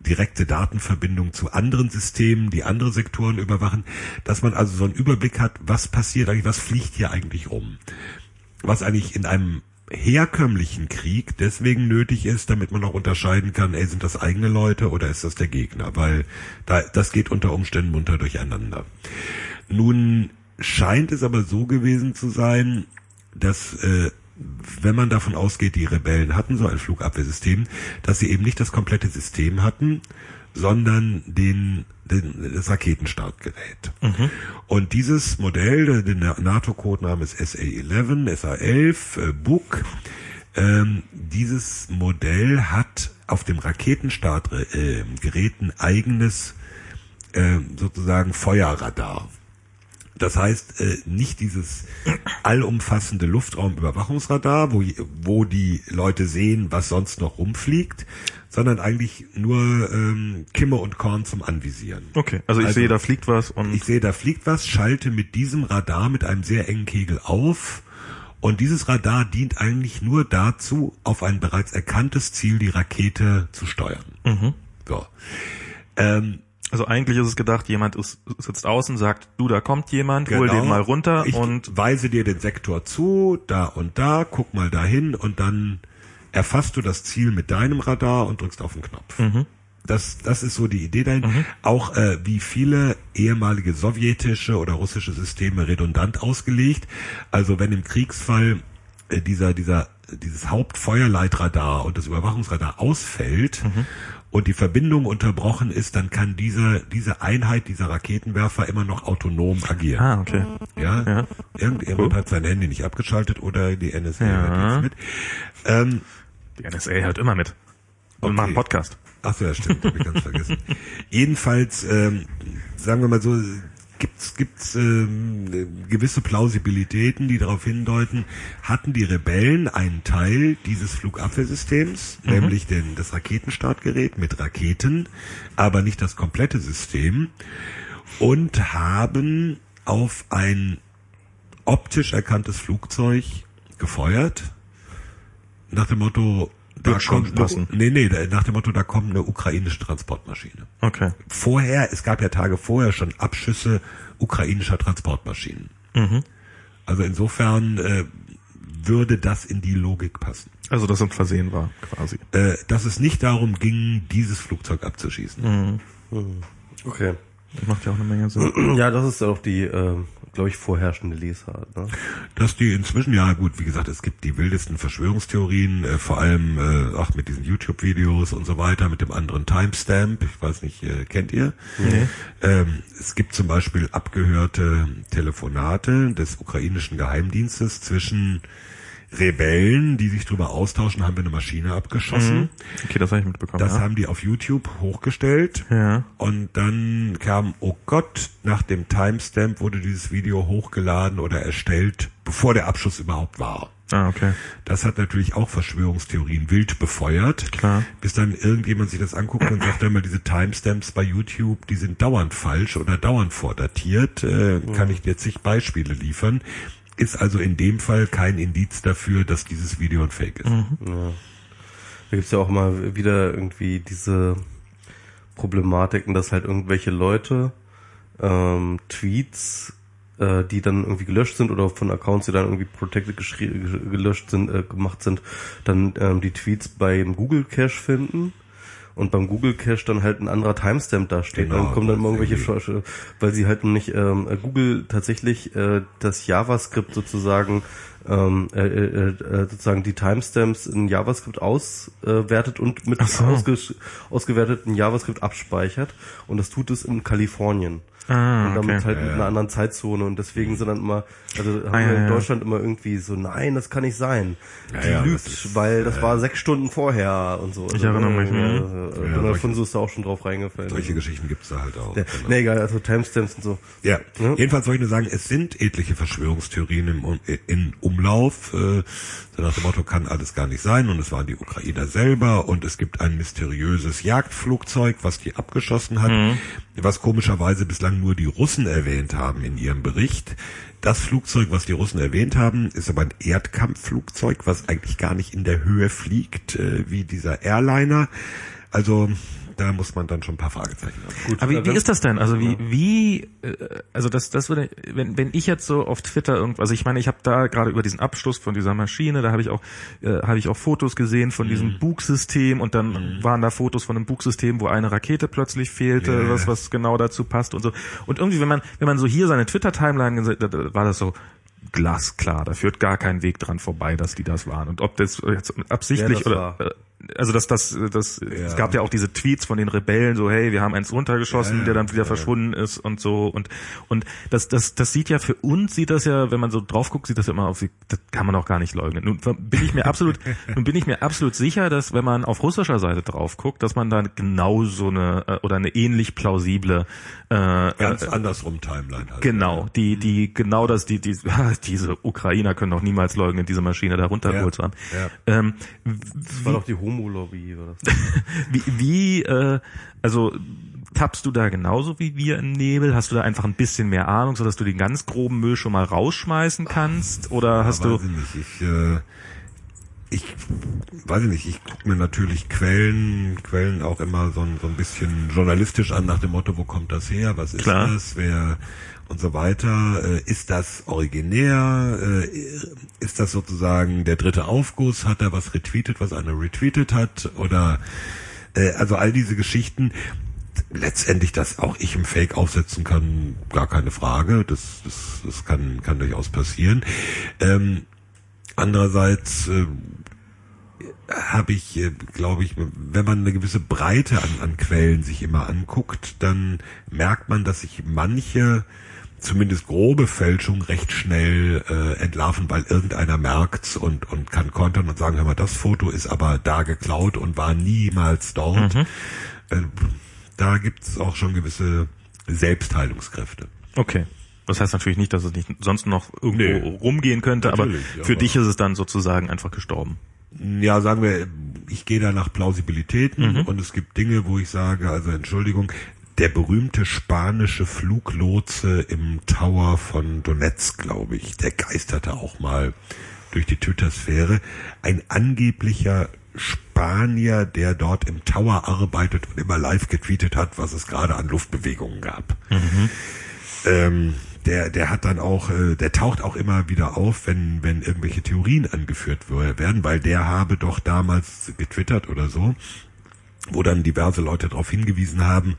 direkte Datenverbindung zu anderen Systemen, die andere Sektoren überwachen, dass man also so einen Überblick hat, was passiert eigentlich, was fliegt hier eigentlich rum. Was eigentlich in einem herkömmlichen Krieg deswegen nötig ist, damit man auch unterscheiden kann, ey, sind das eigene Leute oder ist das der Gegner? Weil da, das geht unter Umständen munter durcheinander. Nun scheint es aber so gewesen zu sein, dass äh, wenn man davon ausgeht, die Rebellen hatten so ein Flugabwehrsystem, dass sie eben nicht das komplette System hatten, sondern den, den das Raketenstartgerät. Mhm. Und dieses Modell, der NATO-Codename ist SA-11, SA-11, äh, Buk, ähm, dieses Modell hat auf dem Raketenstartgerät äh, ein eigenes äh, sozusagen Feuerradar. Das heißt, äh, nicht dieses allumfassende Luftraumüberwachungsradar, wo, wo die Leute sehen, was sonst noch rumfliegt, sondern eigentlich nur ähm, Kimme und Korn zum Anvisieren. Okay, also ich also, sehe, da fliegt was und... Ich sehe, da fliegt was, schalte mit diesem Radar mit einem sehr engen Kegel auf und dieses Radar dient eigentlich nur dazu, auf ein bereits erkanntes Ziel die Rakete zu steuern. Mhm. So. Ähm, also eigentlich ist es gedacht, jemand ist, sitzt außen, sagt, du, da kommt jemand, genau. hol den mal runter ich und weise dir den Sektor zu, da und da, guck mal dahin und dann erfasst du das Ziel mit deinem Radar und drückst auf den Knopf. Mhm. Das, das ist so die Idee dahin. Mhm. Auch äh, wie viele ehemalige sowjetische oder russische Systeme redundant ausgelegt. Also wenn im Kriegsfall äh, dieser, dieser, dieses Hauptfeuerleitradar und das Überwachungsradar ausfällt und die Verbindung unterbrochen ist, dann kann diese, diese Einheit, dieser Raketenwerfer immer noch autonom agieren. Ah, okay. Ja, Ja. irgendjemand hat sein Handy nicht abgeschaltet oder die NSA Ja. hört nichts mit. Ähm, Die NSA hört immer mit. Und Okay. einen Podcast. Ach so, ja, stimmt, habe ich ganz vergessen. Jedenfalls, ähm, sagen wir mal so, gibt's gibt's ähm, gewisse Plausibilitäten, die darauf hindeuten, hatten die Rebellen einen Teil dieses Flugabwehrsystems, nämlich den, das Raketenstartgerät mit Raketen, aber nicht das komplette System und haben auf ein optisch erkanntes Flugzeug gefeuert. Nach dem Motto da kommt passen. nee nee da- nach dem Motto da kommt eine ukrainische Transportmaschine Okay. vorher es gab ja Tage vorher schon Abschüsse ukrainischer Transportmaschinen Mhm. also insofern äh, würde das in die Logik passen Also, dass ein Versehen war, quasi. äh, dass es nicht darum ging dieses Flugzeug abzuschießen Okay. Das macht ja auch eine Menge Sinn. Ja, das ist ja auch die, ähm, glaube ich, vorherrschende Lesart. Ne? dass die inzwischen ja gut, wie gesagt, es gibt die wildesten Verschwörungstheorien, äh, vor allem äh, auch mit diesen YouTube-Videos und so weiter, mit dem anderen Timestamp. Ich weiß nicht, äh, kennt ihr? Nee. Ähm, es gibt zum Beispiel abgehörte Telefonate des ukrainischen Geheimdienstes zwischen Rebellen, die sich darüber austauschen, haben wir eine Maschine abgeschossen. Okay, das habe ich mitbekommen. Das ja. haben die auf YouTube hochgestellt. Ja. Und dann kam, oh Gott, nach dem Timestamp wurde dieses Video hochgeladen oder erstellt, bevor der Abschuss überhaupt war. Ah, okay. Das hat natürlich auch Verschwörungstheorien wild befeuert. Klar. Bis dann irgendjemand sich das anguckt und sagt immer, diese Timestamps bei YouTube, die sind dauernd falsch oder dauernd vordatiert. Äh, Kann ich dir zig Beispiele liefern. Ist also in dem Fall kein Indiz dafür, dass dieses Video ein Fake ist. Da gibt's ja auch mal wieder irgendwie diese Problematiken, dass halt irgendwelche Leute ähm, Tweets, äh, die dann irgendwie gelöscht sind oder von Accounts, die dann irgendwie protected gelöscht sind, äh, gemacht sind, dann ähm, die Tweets beim Google Cache finden und beim Google Cache dann halt ein anderer Timestamp da steht. Genau, dann kommen dann irgendwelche, Sch- weil sie halt nicht ähm, äh, Google tatsächlich äh, das JavaScript sozusagen ähm, äh, äh, äh, sozusagen die Timestamps in JavaScript auswertet und mit so. ausgewerteten JavaScript abspeichert und das tut es in Kalifornien. Ah, und damit okay. halt mit einer anderen Zeitzone und deswegen sind dann immer, also haben Ah, ja, wir in ja. Deutschland immer irgendwie so, nein, das kann nicht sein. Ja, Die ja, lügt, das ist, weil das war sechs Stunden vorher und so. Ich erinnere mich, Ja, mhm. äh, Ja, Donald solche- Funso ist da auch schon drauf reingefallen. Solche Geschichten gibt's da halt auch. Ja, Genau. nee, egal, also Timestamps und so. Ja, Ja. jedenfalls soll ich nur sagen, es sind etliche Verschwörungstheorien im, in Umlauf. Äh, so nach dem Motto, kann alles gar nicht sein. Und es waren die Ukrainer selber. Und es gibt ein mysteriöses Jagdflugzeug, was die abgeschossen hat, was komischerweise bislang nur die Russen erwähnt haben in ihrem Bericht. Das Flugzeug, was die Russen erwähnt haben, ist aber ein Erdkampfflugzeug, was eigentlich gar nicht in der Höhe fliegt, äh, wie dieser Airliner. Also da muss man dann schon ein paar Fragezeichen haben. Gut, Aber wie, äh, wie ist das denn? Also wie, wie, äh, also das, das würde, wenn, wenn ich jetzt so auf Twitter irgendwas, also ich meine, ich habe da gerade über diesen Abschluss von dieser Maschine, da habe ich auch, äh, habe ich auch Fotos gesehen von Mhm. diesem Bugsystem und dann waren da Fotos von einem Bugsystem, wo eine Rakete plötzlich fehlte, Ja. was, was genau dazu passt und so. Und irgendwie, wenn man, wenn man so hier seine Twitter-Timeline gesehen, da, da war das so, glasklar, da führt gar kein Weg dran vorbei, dass die das waren. Und ob das jetzt absichtlich Wer das oder war. Also das, das, das, es gab ja auch diese Tweets von den Rebellen, so hey, wir haben eins runtergeschossen, Ja, ja, der dann wieder ja, ja. verschwunden ist und so und und das, das, das sieht ja für uns sieht das ja, wenn man so drauf guckt, sieht das ja immer auf, das kann man auch gar nicht leugnen. Nun bin ich mir absolut, nun bin ich mir absolut sicher, dass wenn man auf russischer Seite drauf guckt, dass man dann genau so eine äh, oder eine ähnlich plausible äh, Ganz äh, andersrum Timeline halt. Genau, die, die, genau das, die, die, diese Ukrainer können doch niemals leugnen, diese Maschine da runtergeholt zu haben. Ja. Ähm, Das war doch die Homo-Lobby, war das. wie, wie äh, also tappst du da genauso wie wir im Nebel? Hast du da einfach ein bisschen mehr Ahnung, sodass du den ganz groben Müll schon mal rausschmeißen kannst? Oder hast ja, du... ich nicht. Ich, äh, ich weiß ich nicht, ich gucke mir natürlich Quellen, Quellen auch immer so ein, so ein bisschen journalistisch an nach dem Motto, wo kommt das her, was ist Klar. das, wer und so weiter. Äh, ist das originär? Äh, ist das sozusagen der dritte Aufguss? Hat er was retweetet, was einer retweetet hat? Oder äh, also all diese Geschichten. Letztendlich, dass auch ich im Fake aufsetzen kann, gar keine Frage. Das, das, das kann, kann durchaus passieren. Ähm, Andererseits äh, habe ich, äh, glaube ich, wenn man eine gewisse Breite an, an Quellen sich immer anguckt, dann merkt man, dass sich manche zumindest grobe Fälschung recht schnell äh, entlarven, weil irgendeiner merkt's und und kann kontern und sagen, hör mal, das Foto ist aber da geklaut und war niemals dort. Mhm. Äh, da gibt's auch schon gewisse Selbstheilungskräfte. Okay. Das heißt natürlich nicht, dass es nicht sonst noch irgendwo Nee. rumgehen könnte, aber für aber- dich ist es dann sozusagen einfach gestorben. Ja, sagen wir, ich gehe da nach Plausibilitäten Mhm. und es gibt Dinge, wo ich sage, also Entschuldigung, der berühmte spanische Fluglotse im Tower von Donetsk, glaube ich, der geisterte auch mal durch die Twitter-Sphäre. Ein angeblicher Spanier, der dort im Tower arbeitet und immer live getweetet hat, was es gerade an Luftbewegungen gab. Ähm, der, der hat dann auch, äh, der taucht auch immer wieder auf, wenn, wenn irgendwelche Theorien angeführt werden, weil der habe doch damals getwittert oder so, wo dann diverse Leute darauf hingewiesen haben,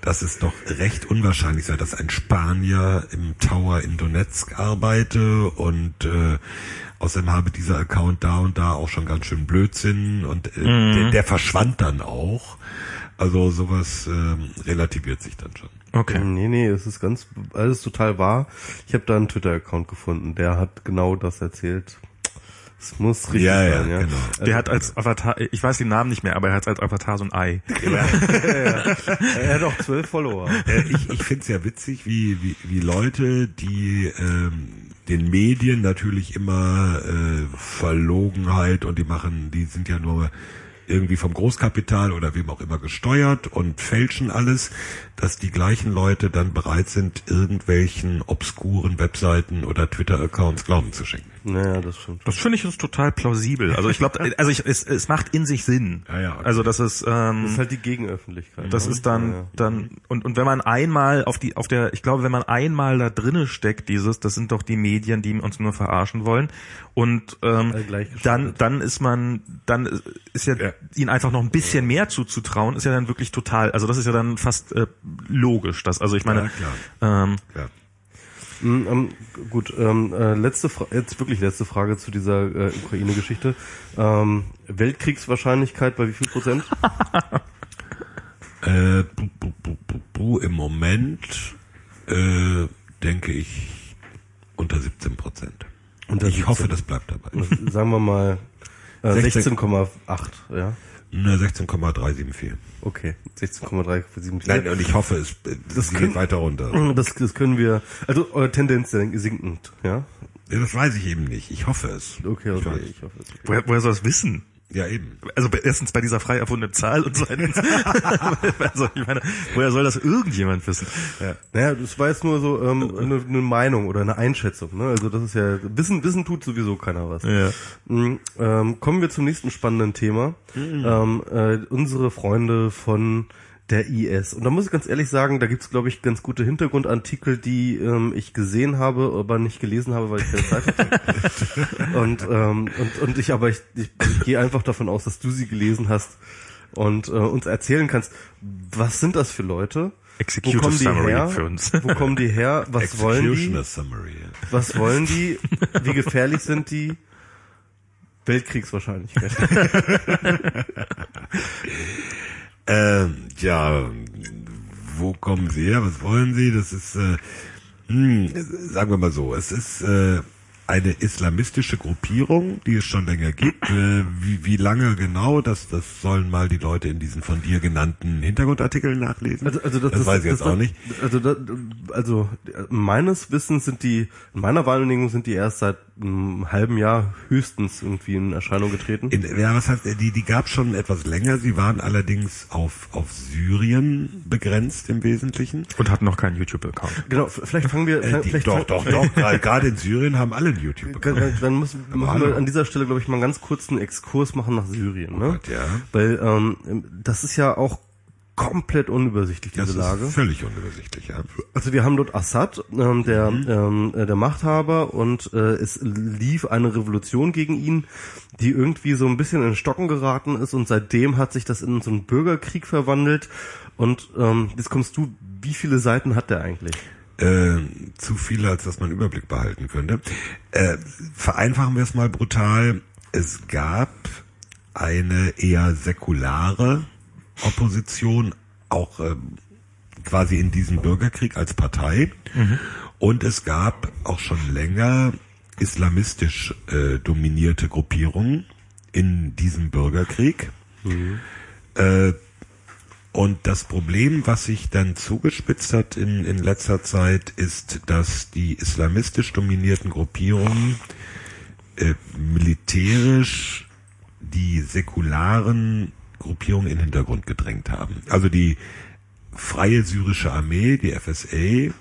dass es doch recht unwahrscheinlich sei, dass ein Spanier im Tower in Donetsk arbeite und äh, außerdem habe dieser Account da und da auch schon ganz schön Blödsinn und äh, der, der verschwand dann auch. Also sowas ähm, relativiert sich dann schon. Okay. Nee, nee, es ist ganz, alles total wahr. Ich habe da einen Twitter-Account gefunden, der hat genau das erzählt. Es muss richtig Ja, ja, sein, ja. genau. Der hat als Avatar, ich weiß den Namen nicht mehr, aber er hat als Avatar so ein Ei. Er hat auch zwölf Follower. Äh, ich ich finde es ja witzig, wie, wie, wie Leute, die ähm, den Medien natürlich immer äh, Verlogenheit und die machen, die sind ja nur irgendwie vom Großkapital oder wem auch immer gesteuert und fälschen alles, dass die gleichen Leute dann bereit sind, irgendwelchen obskuren Webseiten oder Twitter-Accounts Glauben zu schenken. Naja, das stimmt. Das finde ich ist total plausibel. Also ich glaube, also ich, es, es macht in sich Sinn. Ja, ja, okay. Also das ist, ähm, Das ist halt die Gegenöffentlichkeit. Das ne? ist dann, Ja, ja. dann, und, und wenn man einmal auf die, auf der, ich glaube, wenn man einmal da drinne steckt, dieses, das sind doch die Medien, die uns nur verarschen wollen. Und ähm, dann, dann ist man, dann ist ja, Ja. ihnen einfach noch ein bisschen mehr zuzutrauen, ist ja dann wirklich total, also das ist ja dann fast äh, logisch. Das, also ich meine, Ja, ähm, Klar. Mm, ähm, gut, ähm, äh, letzte Fra jetzt wirklich letzte Frage zu dieser äh, Ukraine-Geschichte. Ähm, Weltkriegswahrscheinlichkeit bei wie viel Prozent? Äh, bu, bu, bu, Im Moment äh, denke ich unter 17 Prozent. Unter ich 17. hoffe, das bleibt dabei. Sagen wir mal äh, 16. 16,8, ja. Ne, 16,374. Okay, 16,374. Nein, und ich hoffe, es Das geht können- weiter runter. Das, das können wir, also eure Tendenz sinkend, ja? Ja, das weiß ich eben nicht. Ich hoffe es. Okay, Ich okay, weiß. ich hoffe es. woher, woher soll es wissen? Ja, eben. Also erstens bei dieser frei erfundenen Zahl und zweitens, also ich meine, woher soll das irgendjemand wissen? Ja. Naja, das war jetzt nur so ähm, eine, eine Meinung oder eine Einschätzung. Ne? Also das ist ja Wissen, Wissen tut sowieso keiner was. Ja. Mm, Ähm, kommen wir zum nächsten spannenden Thema. Ähm, äh, unsere Freunde von der IS. Und da muss ich ganz ehrlich sagen, da gibt's glaube ich, ganz gute Hintergrundartikel, die ähm, ich gesehen habe, aber nicht gelesen habe, weil ich keine Zeit hatte. und, ähm, und, und ich aber, ich, ich, ich gehe einfach davon aus, dass du sie gelesen hast und äh, uns erzählen kannst, was sind das für Leute? Executive Wo kommen die Summary her? für uns. Wo kommen die her? Was wollen die? Summary. Was wollen die? Wie gefährlich sind die? Weltkriegswahrscheinlichkeit. Ähm, ja, wo kommen Sie her? Was wollen Sie? Das ist, äh, hm, sagen wir mal so, es ist äh, eine islamistische Gruppierung, die es schon länger gibt. Äh, wie, wie lange genau, das, das sollen mal die Leute in diesen von dir genannten Hintergrundartikeln nachlesen. Also, also das, das, weiß ich jetzt das- auch nicht. Also, also meines Wissens sind die, in meiner Wahrnehmung sind die erst seit einem halben Jahr höchstens irgendwie in Erscheinung getreten. In, ja, was heißt, die, die gab schon etwas länger. Sie waren allerdings auf, auf Syrien begrenzt im Wesentlichen. Und hatten noch keinen YouTube-Account. genau, vielleicht fangen wir, Äh, die, vielleicht doch, doch, doch. Gerade in Syrien haben alle einen YouTube. Dann, dann muss, müssen hallo. wir an dieser Stelle, glaube ich, mal einen ganz kurzen Exkurs machen nach Syrien. Ne? Gott, ja. Weil ähm, das ist ja auch komplett unübersichtlich, diese Das Lage. ist völlig unübersichtlich, ja. Also wir haben dort Assad, ähm, der, Mhm. ähm, äh, der Machthaber, und äh, es lief eine Revolution gegen ihn, die irgendwie so ein bisschen in Stocken geraten ist und seitdem hat sich das in so einen Bürgerkrieg verwandelt. Und ähm, jetzt kommst du, wie viele Seiten hat der eigentlich? Äh, zu viele, als dass man Überblick behalten könnte. Äh, vereinfachen wir es mal brutal. Es gab eine eher säkulare Opposition, auch äh, quasi in diesem Bürgerkrieg als Partei. Und es gab auch schon länger islamistisch äh, dominierte Gruppierungen in diesem Bürgerkrieg. Äh, und das Problem, was sich dann zugespitzt hat in, in letzter Zeit, ist, dass die islamistisch dominierten Gruppierungen äh, militärisch die säkularen Gruppierungen in den Hintergrund gedrängt haben. Also die Freie Syrische Armee, die FSA,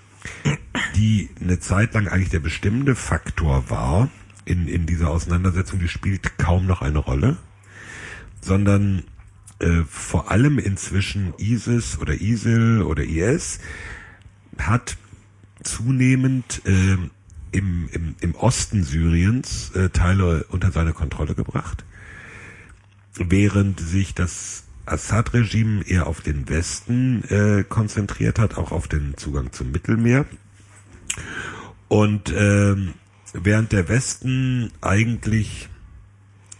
die eine Zeit lang eigentlich der bestimmende Faktor war in, in dieser Auseinandersetzung, die spielt kaum noch eine Rolle, sondern äh, vor allem inzwischen ISIS oder ISIL oder IS hat zunehmend äh, im, im, im Osten Syriens äh, Teile unter seine Kontrolle gebracht, während sich das Assad-Regime eher auf den Westen äh, konzentriert hat, auch auf den Zugang zum Mittelmeer. Und ähm, während der Westen eigentlich,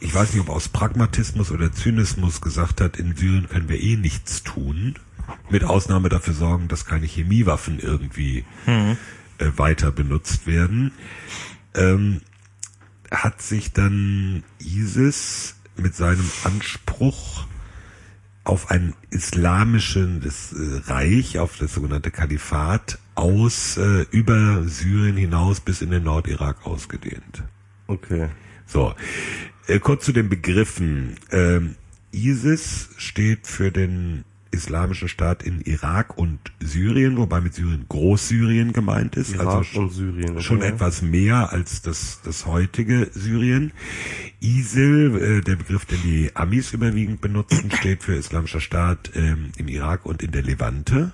ich weiß nicht, ob aus Pragmatismus oder Zynismus gesagt hat, in Syrien können wir eh nichts tun, mit Ausnahme dafür sorgen, dass keine Chemiewaffen irgendwie äh, weiter benutzt werden, ähm, hat sich dann ISIS mit seinem Anspruch auf ein islamisches äh, Reich, auf das sogenannte Kalifat aus äh, über Syrien hinaus bis in den Nordirak ausgedehnt. Okay. So, äh, kurz zu den Begriffen. Ähm, ISIS steht für den islamischen Staat in Irak und Syrien, wobei mit Syrien Großsyrien gemeint ist. Irak also und Syrien. schon okay. etwas mehr als das, das heutige Syrien. ISIL, äh, der Begriff, den die Amis überwiegend benutzen, steht für Islamischer Staat ähm, im Irak und in der Levante.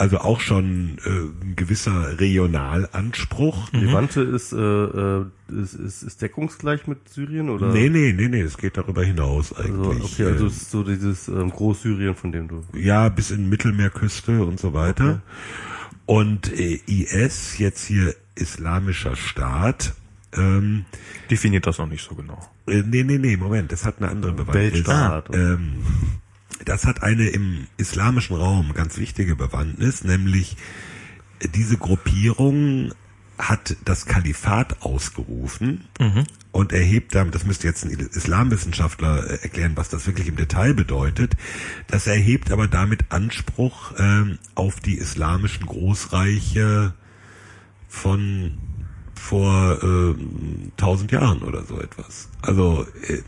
Also auch schon äh, ein gewisser Regionalanspruch. Levante ist, äh, äh, ist, ist, ist deckungsgleich mit Syrien oder? Nee, nee, nee, nee, es geht darüber hinaus Also, eigentlich. okay, also Ähm, es ist so dieses ähm, Großsyrien, von dem du. ja, bis in Mittelmeerküste und so weiter. Und äh, IS, jetzt hier Islamischer Staat, ähm, Definiert das noch nicht so genau. Äh, nee, nee, nee, Moment, das hat eine andere Bewandtnis. Weltstaat. Ähm, das hat eine im islamischen Raum ganz wichtige Bewandtnis, nämlich äh, diese Gruppierung hat das Kalifat ausgerufen und erhebt damit, das müsste jetzt ein Islamwissenschaftler äh, erklären, was das wirklich im Detail bedeutet, das erhebt aber damit Anspruch ähm, auf die islamischen Großreiche von vor äh, tausend Jahren oder so etwas. Also äh,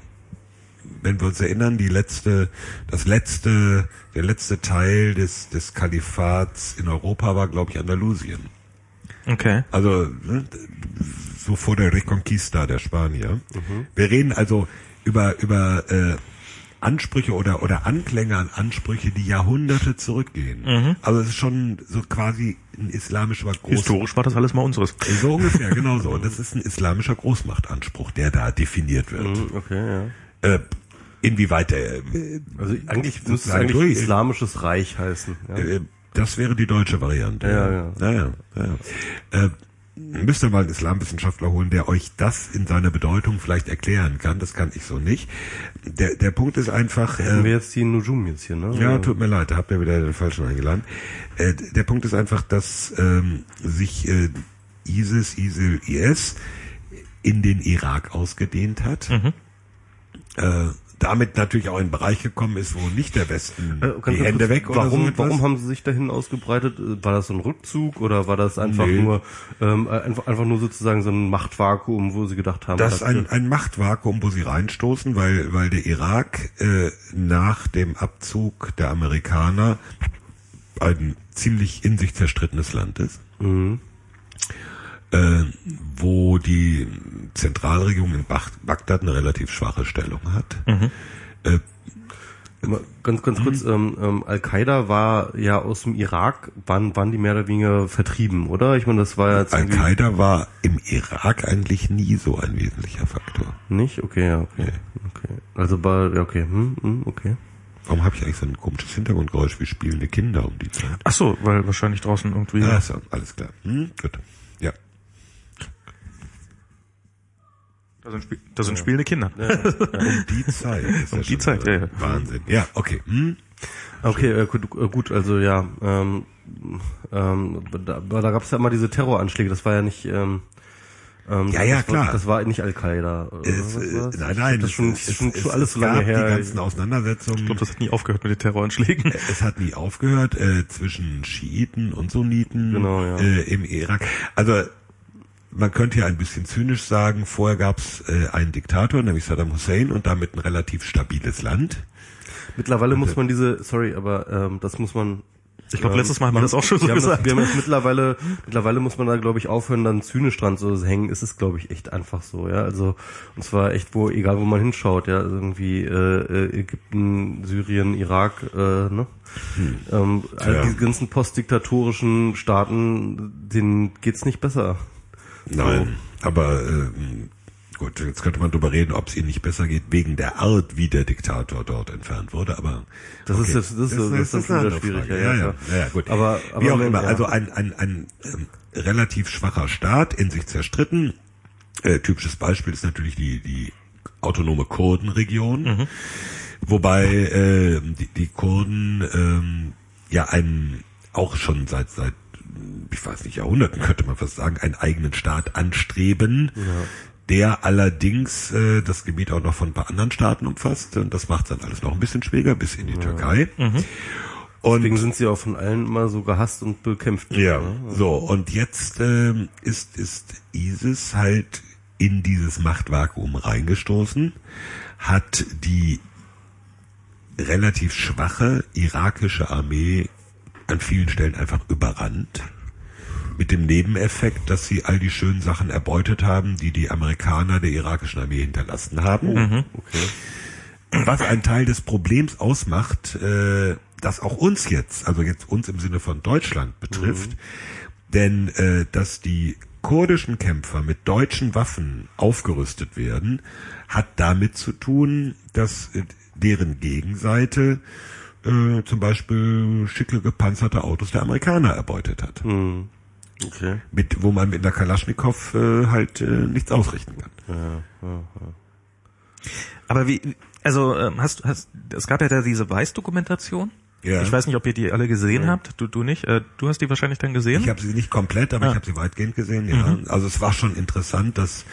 wenn wir uns erinnern, die letzte, das letzte, der letzte Teil des des Kalifats in Europa war, glaube ich, Andalusien. Okay. Also ne, so vor der Reconquista der Spanier. Wir reden also über über äh, Ansprüche oder oder Anklänge an Ansprüche, die Jahrhunderte zurückgehen. Also es ist schon so quasi ein islamischer Groß Historisch war das alles mal unseres. so ungefähr, genau so. Und das ist ein islamischer Großmachtanspruch, der da definiert wird. Hm, Okay, ja. Äh, inwieweit der, äh, Also eigentlich müsste es eigentlich durch- Islamisches Reich heißen. Ja. äh, das wäre die deutsche Variante. Ja, ja. ja, ja, ja. Äh, müsst ihr mal einen Islamwissenschaftler holen, der euch das in seiner Bedeutung vielleicht erklären kann. Das kann ich so nicht. Der, der Punkt ist einfach, Hätten äh, wir jetzt die Nujum jetzt hier, ne? Ja, tut mir leid, da habt ihr wieder den falschen eingeladen. Äh, der Punkt ist einfach, dass ähm, sich äh, ISIS, ISIL, IS in den Irak ausgedehnt hat. Äh, damit natürlich auch in einen Bereich gekommen ist, wo nicht der Westen Äh, die kurz, Hände weg oder warum, so warum haben sie sich dahin ausgebreitet? Äh, War das so ein Rückzug oder war das einfach Nee. nur ähm, äh, einfach, einfach nur sozusagen so ein Machtvakuum, wo sie gedacht haben, Das ist ein, ein Machtvakuum, wo sie reinstoßen, weil, weil der Irak äh, nach dem Abzug der Amerikaner ein ziemlich in sich zerstrittenes Land ist. Äh, wo die Zentralregierung in Bach Bagdad eine relativ schwache Stellung hat. Äh, Mal Ganz, ganz Mhm. kurz, ähm, ähm, Al-Qaida war ja aus dem Irak, waren, waren die mehr oder weniger vertrieben, oder? Ich meine, das war ja jetzt Al-Qaida war im Irak eigentlich nie so ein wesentlicher Faktor. nicht? Okay, ja, okay. okay. Also war, ja, okay, hm, hm, okay. Warum habe ich eigentlich so ein komisches Hintergrundgeräusch wie spielende Kinder um die Zeit? Ach so, weil wahrscheinlich draußen irgendwie. Ja, ist ja alles klar. Hm, gut. Ja. Da sind, Spiel, da sind spielende Kinder. Um die Zeit. Ist Um ja die schon Zeit, ja, ja. Wahnsinn. Ja, okay. Hm. Okay, äh, gut, äh, gut, also ja, ähm, ähm, da, da gab es ja immer diese Terroranschläge, das war ja nicht, ähm, ähm, Ja, ja, das klar. War, das war nicht Al-Qaida. äh, nein, nein, Das schon, es, schon, es, schon alles es so lange gab her. die ganzen Auseinandersetzungen. Ich glaube, das hat nie aufgehört mit den Terroranschlägen. Es hat nie aufgehört äh, zwischen Schiiten und Sunniten Genau, ja. äh, im Irak. Also man könnte ja ein bisschen zynisch sagen, vorher gab es äh, einen Diktator, nämlich Saddam Hussein, und damit ein relativ stabiles Land. Mittlerweile muss man diese, sorry, aber ähm, das muss man. Ich glaube, letztes Mal haben wir das auch schon so wir haben gesagt. Das, wir haben das mittlerweile, mittlerweile muss man da, glaube ich, aufhören, dann zynisch dran zu hängen. Ist es, glaube ich, echt einfach so, ja. Also und zwar echt, wo, egal wo man hinschaut, ja, also irgendwie äh, äh, Ägypten, Syrien, Irak, äh, ne? Ähm, all Tja. diese ganzen postdiktatorischen Staaten, denen geht's nicht besser. Nein, aber ähm, gut, jetzt könnte man darüber reden, ob es ihnen nicht besser geht, wegen der Art, wie der Diktator dort entfernt wurde, aber Das ist jetzt- das ist- das ist dann schon eine wieder andere schwierig, ja, Ja, ja, ja, gut. Aber- wie aber auch wenn- immer, ja. also ein, ein, ein ähm, relativ schwacher Staat, in sich zerstritten. Äh, typisches Beispiel ist natürlich die, die autonome Kurdenregion, Mhm. wobei äh, die, die Kurden ähm, ja einen auch schon seit seit ich weiß nicht Jahrhunderten könnte man fast sagen einen eigenen Staat anstreben, der allerdings äh, das Gebiet auch noch von ein paar anderen Staaten umfasst und das macht dann alles noch ein bisschen schwieriger bis in die Türkei. Und Deswegen sind sie auch von allen immer so gehasst und bekämpft. ja, ne? so und jetzt ähm, ist ist ISIS halt in dieses Machtvakuum reingestoßen, hat die relativ schwache irakische Armee an vielen Stellen einfach überrannt. Mit dem Nebeneffekt, dass sie all die schönen Sachen erbeutet haben, die die Amerikaner der irakischen Armee hinterlassen haben. Was ein Teil des Problems ausmacht, äh, das auch uns jetzt, also jetzt uns im Sinne von Deutschland betrifft, denn äh, dass die kurdischen Kämpfer mit deutschen Waffen aufgerüstet werden, hat damit zu tun, dass äh, deren Gegenseite äh, zum Beispiel schicke gepanzerte Autos der Amerikaner erbeutet hat, Hm. Okay. mit wo man mit einer Kalaschnikow äh, halt äh, nichts ausrichten kann. Aber wie, also ähm, hast hast es gab ja da diese Weiß-Dokumentation. Ja. Ich weiß nicht, ob ihr die alle gesehen habt. Du du nicht. Äh, du hast die wahrscheinlich dann gesehen. Ich habe sie nicht komplett, aber Ah. ich habe sie weitgehend gesehen. Ja. Also es war schon interessant, dass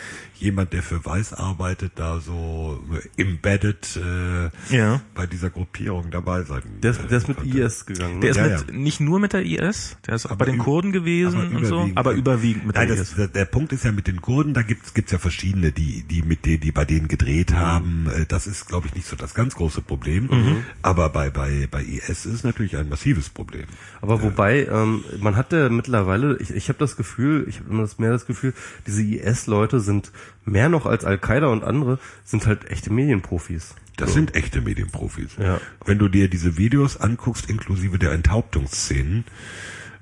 jemand, der für Weiß arbeitet, da so embedded äh, Ja. bei dieser Gruppierung dabei sein. Der ist, äh, der ist mit konnte. IS gegangen. der ist ne? Ja, mit ja. nicht nur mit der IS, der ist auch Aber bei den Kurden gewesen und so, aber überwiegend mit Nein, der das, IS. der, Punkt ist ja mit den Kurden, da gibt's gibt's ja verschiedene, die die mit denen, die bei denen gedreht haben. Äh, Das ist, glaube ich, nicht so das ganz große Problem. Aber bei bei bei IS ist es natürlich ein massives Problem. Aber wobei, ähm, man hat ja mittlerweile, ich, ich habe das Gefühl, ich habe immer das mehr das Gefühl, diese IS-Leute sind mehr noch als Al-Qaida und andere, sind halt echte Medienprofis. Das sind echte Medienprofis. Ja. Wenn du dir diese Videos anguckst, inklusive der Enthauptungsszenen,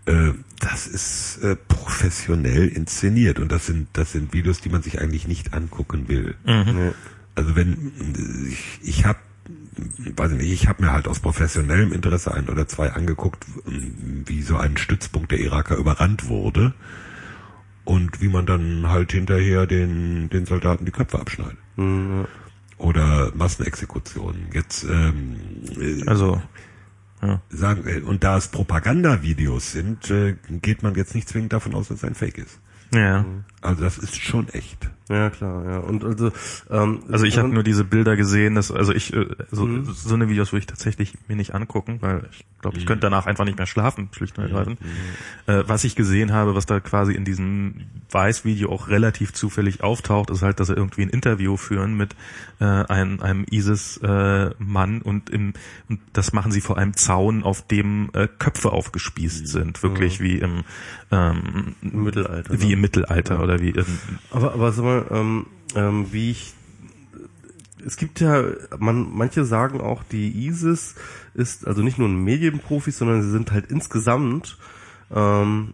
äh, das ist äh, professionell inszeniert und das sind das sind Videos, die man sich eigentlich nicht angucken will. Nee. Also wenn ich, ich habe weiß ich nicht, ich habe mir halt aus professionellem Interesse ein oder zwei angeguckt, wie so ein Stützpunkt der Iraker überrannt wurde und wie man dann halt hinterher den den Soldaten die Köpfe abschneidet Hm, ja. oder Massenexekutionen. Jetzt ähm, äh, Also ja. sagen äh, und da es Propagandavideos sind, äh, geht man jetzt nicht zwingend davon aus, dass es ein Fake ist. ja. Also das ist schon echt. Ja, klar, ja. Und also, ähm, Also ich habe nur diese Bilder gesehen, dass also ich äh, so, Mhm. so eine Videos würde ich tatsächlich mir nicht angucken, weil ich glaube, ich Mhm. könnte danach einfach nicht mehr schlafen, schlicht und ergreifend. Äh, was ich gesehen habe, was da quasi in diesem Weiß-Video auch relativ zufällig auftaucht, ist halt, dass er irgendwie ein Interview führen mit äh, einem, einem ISIS-Mann und im und das machen sie vor einem Zaun, auf dem äh, Köpfe aufgespießt sind, wirklich wie im ähm, Im Mittelalter, wie ne? im Mittelalter oder wie ähm, Aber, aber sag mal, ähm, ähm, wie ich, es gibt ja, man, manche sagen auch, die ISIS ist also nicht nur ein Medienprofi, sondern sie sind halt insgesamt, ähm,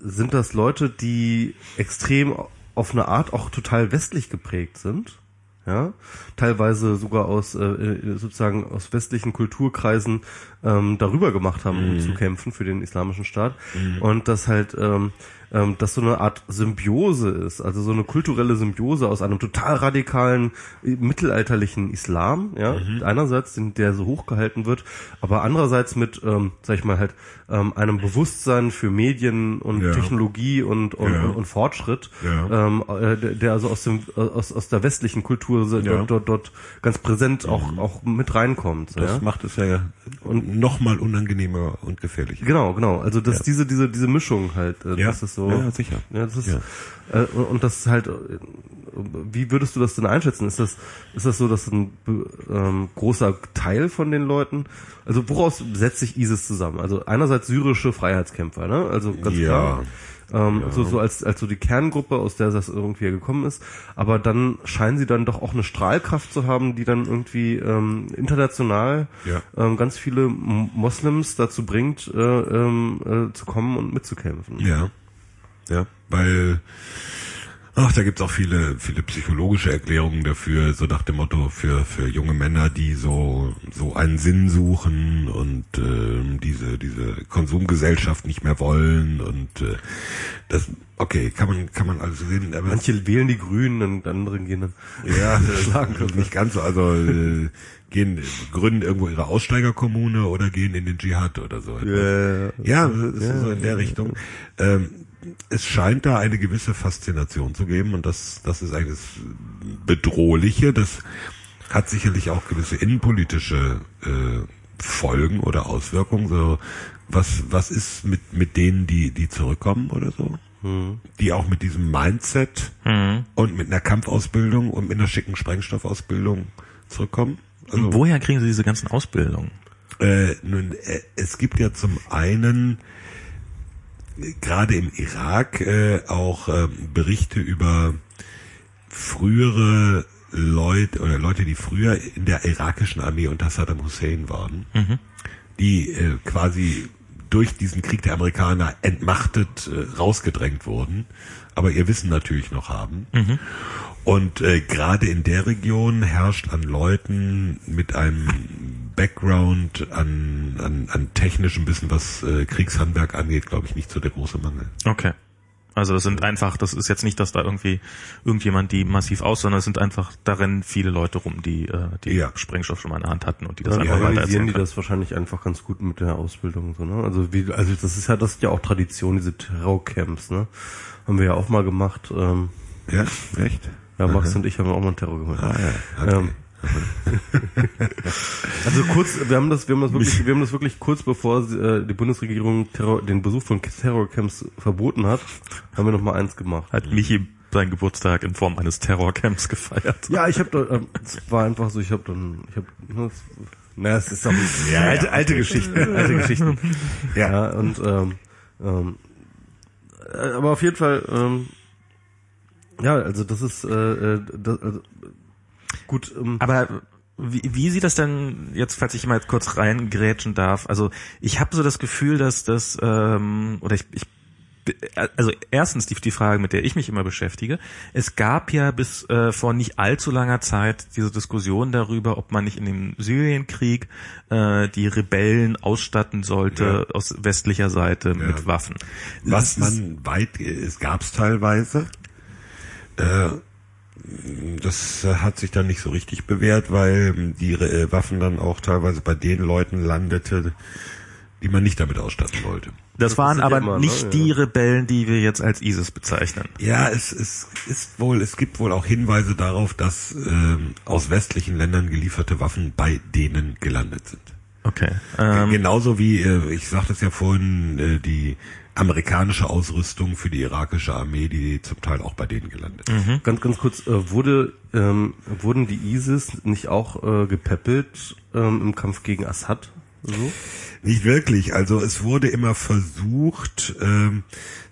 sind das Leute, die extrem auf eine Art auch total westlich geprägt sind. ja, teilweise sogar aus äh, äh sozusagen aus westlichen Kulturkreisen ähm, darüber gemacht haben, um Mhm. zu kämpfen für den islamischen Staat und das halt ähm, ähm, das so eine Art Symbiose ist, also so eine kulturelle Symbiose aus einem total radikalen äh, mittelalterlichen Islam, ja, Mhm. einerseits, den, der so hochgehalten wird, aber andererseits mit, ähm, sag ich mal halt, ähm, einem Bewusstsein für Medien und Ja. Technologie und, und, Ja. und, und Fortschritt, Ja. ähm, äh, der, also aus dem aus, aus der westlichen Kultur. Mhm. dort, dort, dort ganz präsent auch auch mit reinkommt. Das macht es ja und noch mal unangenehmer und gefährlicher. Genau, genau. Also dass diese diese diese Mischung halt, äh, das ist so. Ja, sicher. Ja, das ist Ja. Äh, und, das ist halt. äh, Wie würdest du das denn einschätzen? Ist das ist das so, dass ein ähm, großer Teil von den Leuten, also woraus setzt sich ISIS zusammen? Also einerseits syrische Freiheitskämpfer, ne? Also ganz Ja. klar. Ähm, so, so als, als so die Kerngruppe, aus der das irgendwie gekommen ist. Aber dann scheinen sie dann doch auch eine Strahlkraft zu haben, die dann irgendwie ähm, international Ja. ähm, ganz viele Moslems dazu bringt, äh, ähm, äh, zu kommen und mitzukämpfen. Ja. Ja, weil ach, da gibt's auch viele viele psychologische Erklärungen dafür, so nach dem Motto für für junge Männer, die so so einen Sinn suchen und ähm, diese diese Konsumgesellschaft nicht mehr wollen und äh, das okay, kann man kann man alles sehen, aber Manche wählen die Grünen und andere gehen dann ja, schlagen. nicht ganz so, also äh, gehen gründen irgendwo ihre Aussteigerkommune oder gehen in den Dschihad oder so. Äh, Ja, das ist so in der Richtung. Ähm, es scheint da eine gewisse Faszination zu geben und das, das ist eigentlich das Bedrohliche. Das hat sicherlich auch gewisse innenpolitische äh, Folgen oder Auswirkungen. So, was, was ist mit, mit denen, die, die zurückkommen oder so? Die auch mit diesem Mindset und mit einer Kampfausbildung und mit einer schicken Sprengstoffausbildung zurückkommen? Also, Woher kriegen Sie diese ganzen Ausbildungen? äh, nun, äh, es gibt ja zum einen gerade im Irak äh, auch äh, Berichte über frühere Leute oder Leute, die früher in der irakischen Armee unter Saddam Hussein waren, die äh, quasi durch diesen Krieg der Amerikaner entmachtet äh, rausgedrängt wurden, aber ihr Wissen natürlich noch haben. Und äh, gerade in der Region herrscht an Leuten mit einem Background an, an, an technischem Wissen, was äh, Kriegshandwerk angeht, glaube ich, nicht so der große Mangel. Okay. Also das sind einfach, das ist jetzt nicht, dass da irgendwie irgendjemand die massiv aus, sondern es sind einfach, da rennen viele Leute rum, die äh, die Ja. Sprengstoff schon mal in der Hand hatten und die das Dann einfach weiter organisieren erzählen die können. das wahrscheinlich einfach ganz gut mit der Ausbildung so, ne? Also wie also das ist ja das ist ja auch Tradition diese Terrorcamps, ne? Haben wir ja auch mal gemacht. Ähm, Ja, echt? ja, Max und ich haben auch mal einen Terror gemacht. Ah, ja. Okay. Ähm, also kurz, wir haben das, wir haben das wirklich, wir haben das wirklich kurz bevor äh, die Bundesregierung Terror, den Besuch von Terrorcamps verboten hat, haben wir noch mal eins gemacht. Hat Michi seinen Geburtstag in Form eines Terrorcamps gefeiert. Ja, ich habe da, ähm, es war einfach so, ich habe dann, ich habe, na, es ist doch alte, alte Geschichten, alte Geschichten. Ja, und ähm, ähm, äh, aber auf jeden Fall, ähm, ja, also das ist, äh, äh, das, also, gut. Ähm, Aber wie, wie sieht das denn jetzt, falls ich mal kurz reingrätschen darf? Also ich habe so das Gefühl, dass das ähm, oder ich, ich also erstens die, die Frage, mit der ich mich immer beschäftige. Es gab ja bis äh, vor nicht allzu langer Zeit diese Diskussion darüber, ob man nicht in dem Syrienkrieg äh, die Rebellen ausstatten sollte aus westlicher Seite mit Waffen. Was Das ist- man weit, es gab's teilweise. Äh, das äh, hat sich dann nicht so richtig bewährt, weil ähm, die äh, Waffen dann auch teilweise bei den Leuten landete, die man nicht damit ausstatten wollte. das waren ist ja aber immer, ne? nicht Ja. die Rebellen, die wir jetzt als ISIS bezeichnen. Ja, es, es ist wohl, es gibt wohl auch Hinweise darauf, dass ähm, aus westlichen Ländern gelieferte Waffen bei denen gelandet sind. Okay. Ähm, Genauso wie, äh, ich sagte es ja vorhin, äh, die amerikanische Ausrüstung für die irakische Armee, die zum Teil auch bei denen gelandet ist. Ganz, ganz kurz, äh, wurde, ähm, wurden die ISIS nicht auch äh, gepäppelt ähm, im Kampf gegen Assad? So? Nicht wirklich. Also es wurde immer versucht, ähm,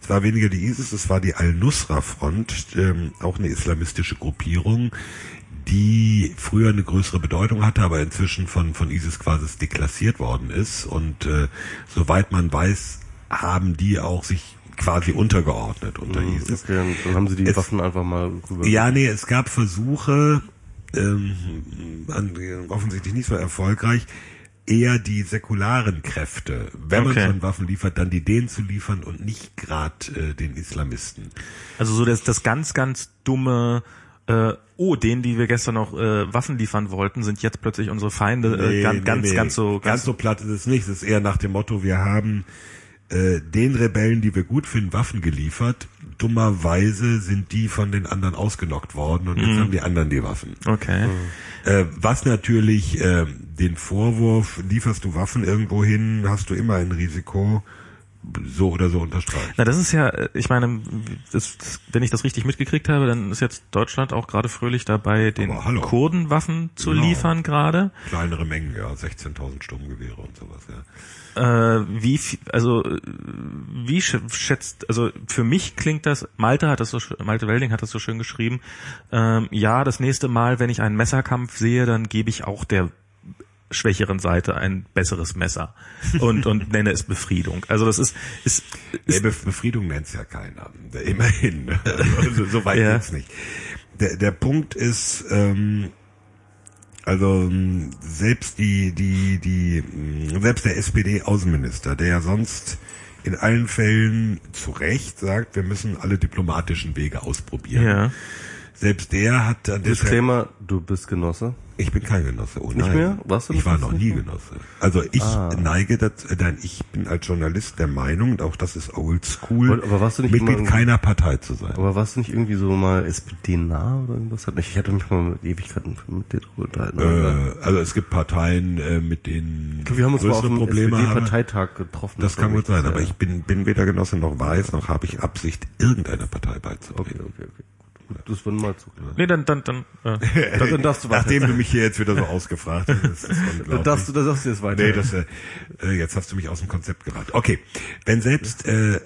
es war weniger die ISIS, es war die Al-Nusra-Front, ähm, auch eine islamistische Gruppierung, die früher eine größere Bedeutung hatte, aber inzwischen von, von ISIS quasi deklassiert worden ist. Und äh, soweit man weiß, haben die auch sich quasi untergeordnet unter ISIS. Okay, dann, dann haben sie die Es- Waffen einfach mal rüber. Ja, nee, es gab Versuche, ähm, an, offensichtlich nicht so erfolgreich, eher die säkularen Kräfte, wenn Okay. man schon Waffen liefert, dann die denen zu liefern und nicht gerade äh, den Islamisten. Also so das, das ganz, ganz dumme, äh, oh, denen, die wir gestern noch äh, Waffen liefern wollten, sind jetzt plötzlich unsere Feinde. äh, Nee, ganz, nee, ganz, nee. ganz so, ganz so platt ist es nicht. Es ist eher nach dem Motto, wir haben äh, den Rebellen, die wir gut finden, Waffen geliefert. Dummerweise sind die von den anderen ausgenockt worden und Mhm. jetzt haben die anderen die Waffen. Okay. Äh, was natürlich äh, den Vorwurf, lieferst du Waffen irgendwo hin, hast du immer ein Risiko, so oder so unterstreicht. Na, das ist ja, äh, ich meine, das, wenn ich das richtig mitgekriegt habe, dann ist jetzt Deutschland auch gerade fröhlich dabei, den. Kurden Waffen zu Genau. liefern gerade. Kleinere Mengen, ja, 16.000 Sturmgewehre und sowas, ja. Äh, wie, also äh, wie sch- schätzt, also für mich klingt das, Malte hat das so, Malte Welding hat das so schön geschrieben. Ähm, ja, das nächste Mal, wenn ich einen Messerkampf sehe, dann gebe ich auch der schwächeren Seite ein besseres Messer und und nenne es Befriedung. Also das ist ist, Nee, ist Be Befriedung nennt's ja keiner. Immerhin. Also, so weit Ja. geht's nicht. Der, der Punkt ist, ähm, also ähm, selbst die, die, die, mh, selbst der SPD-Außenminister, der ja sonst in allen Fällen zu Recht sagt, wir müssen alle diplomatischen Wege ausprobieren. ja. Selbst der hat an Disclaimer, du bist Genosse. ich bin kein Genosse. Oh, Nicht nein. mehr? Warst du ich war noch mehr? nie Genosse. Also ich Ah. neige dazu, äh, nein, ich bin als Journalist der Meinung, und auch das ist oldschool, Aber warst du nicht Mitglied keiner Partei zu sein. Aber warst du nicht irgendwie so mal SPD-nah oder irgendwas? Ich hatte mich mal mit Ewigkeiten mit dir drüber unterhalten. Äh, also es gibt Parteien, äh, mit denen wir haben uns mal auf dem. SPD-Parteitag getroffen. Das kann gut sein, aber ich bin, bin weder Genosse noch weiß, noch habe ich Absicht, irgendeiner Partei Okay, beizutreten. okay, okay. Gut, das würden wir mal zugehört. Nee, dann dann dann äh, Dann, dann darfst du weiter. Nachdem du mich hier jetzt wieder so ausgefragt hast, das ist Dann darfst du, dann darfst du jetzt weiter. Nee, das, äh, äh, jetzt hast du mich aus dem Konzept gebracht. Okay, wenn selbst äh,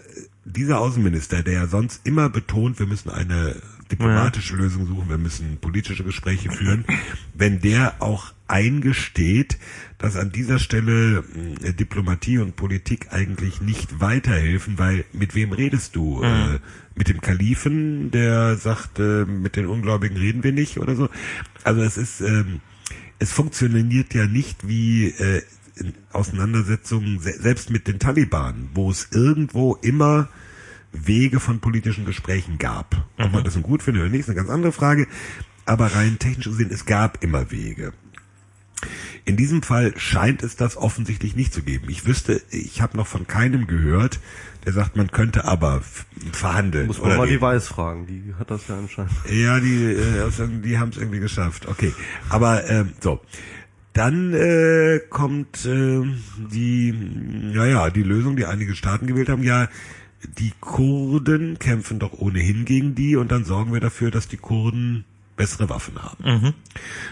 dieser Außenminister, der ja sonst immer betont, wir müssen eine diplomatische Lösung suchen, wir müssen politische Gespräche führen, wenn der auch eingesteht, dass an dieser Stelle mh, Diplomatie und Politik eigentlich nicht weiterhelfen, weil mit wem redest du? Äh, mit dem Kalifen, der sagt, äh, mit den Ungläubigen reden wir nicht oder so. Also es ist ähm, es funktioniert ja nicht wie äh, in Auseinandersetzungen se selbst mit den Taliban, wo es irgendwo immer Wege von politischen Gesprächen gab. Ob man das nun gut findet oder nicht, ist eine ganz andere Frage. Aber rein technisch gesehen, es gab immer Wege. In diesem Fall scheint es das offensichtlich nicht zu geben. Ich wüsste, ich habe noch von keinem gehört, der sagt, man könnte aber verhandeln. Muss man mal die reden. Weiß fragen. Die hat das ja anscheinend. Ja, die, äh, die haben es irgendwie geschafft. Okay, aber ähm, so. Dann äh, kommt äh, die, naja, die Lösung, die einige Staaten gewählt haben. Ja, die Kurden kämpfen doch ohnehin gegen die und dann sorgen wir dafür, dass die Kurden bessere Waffen haben.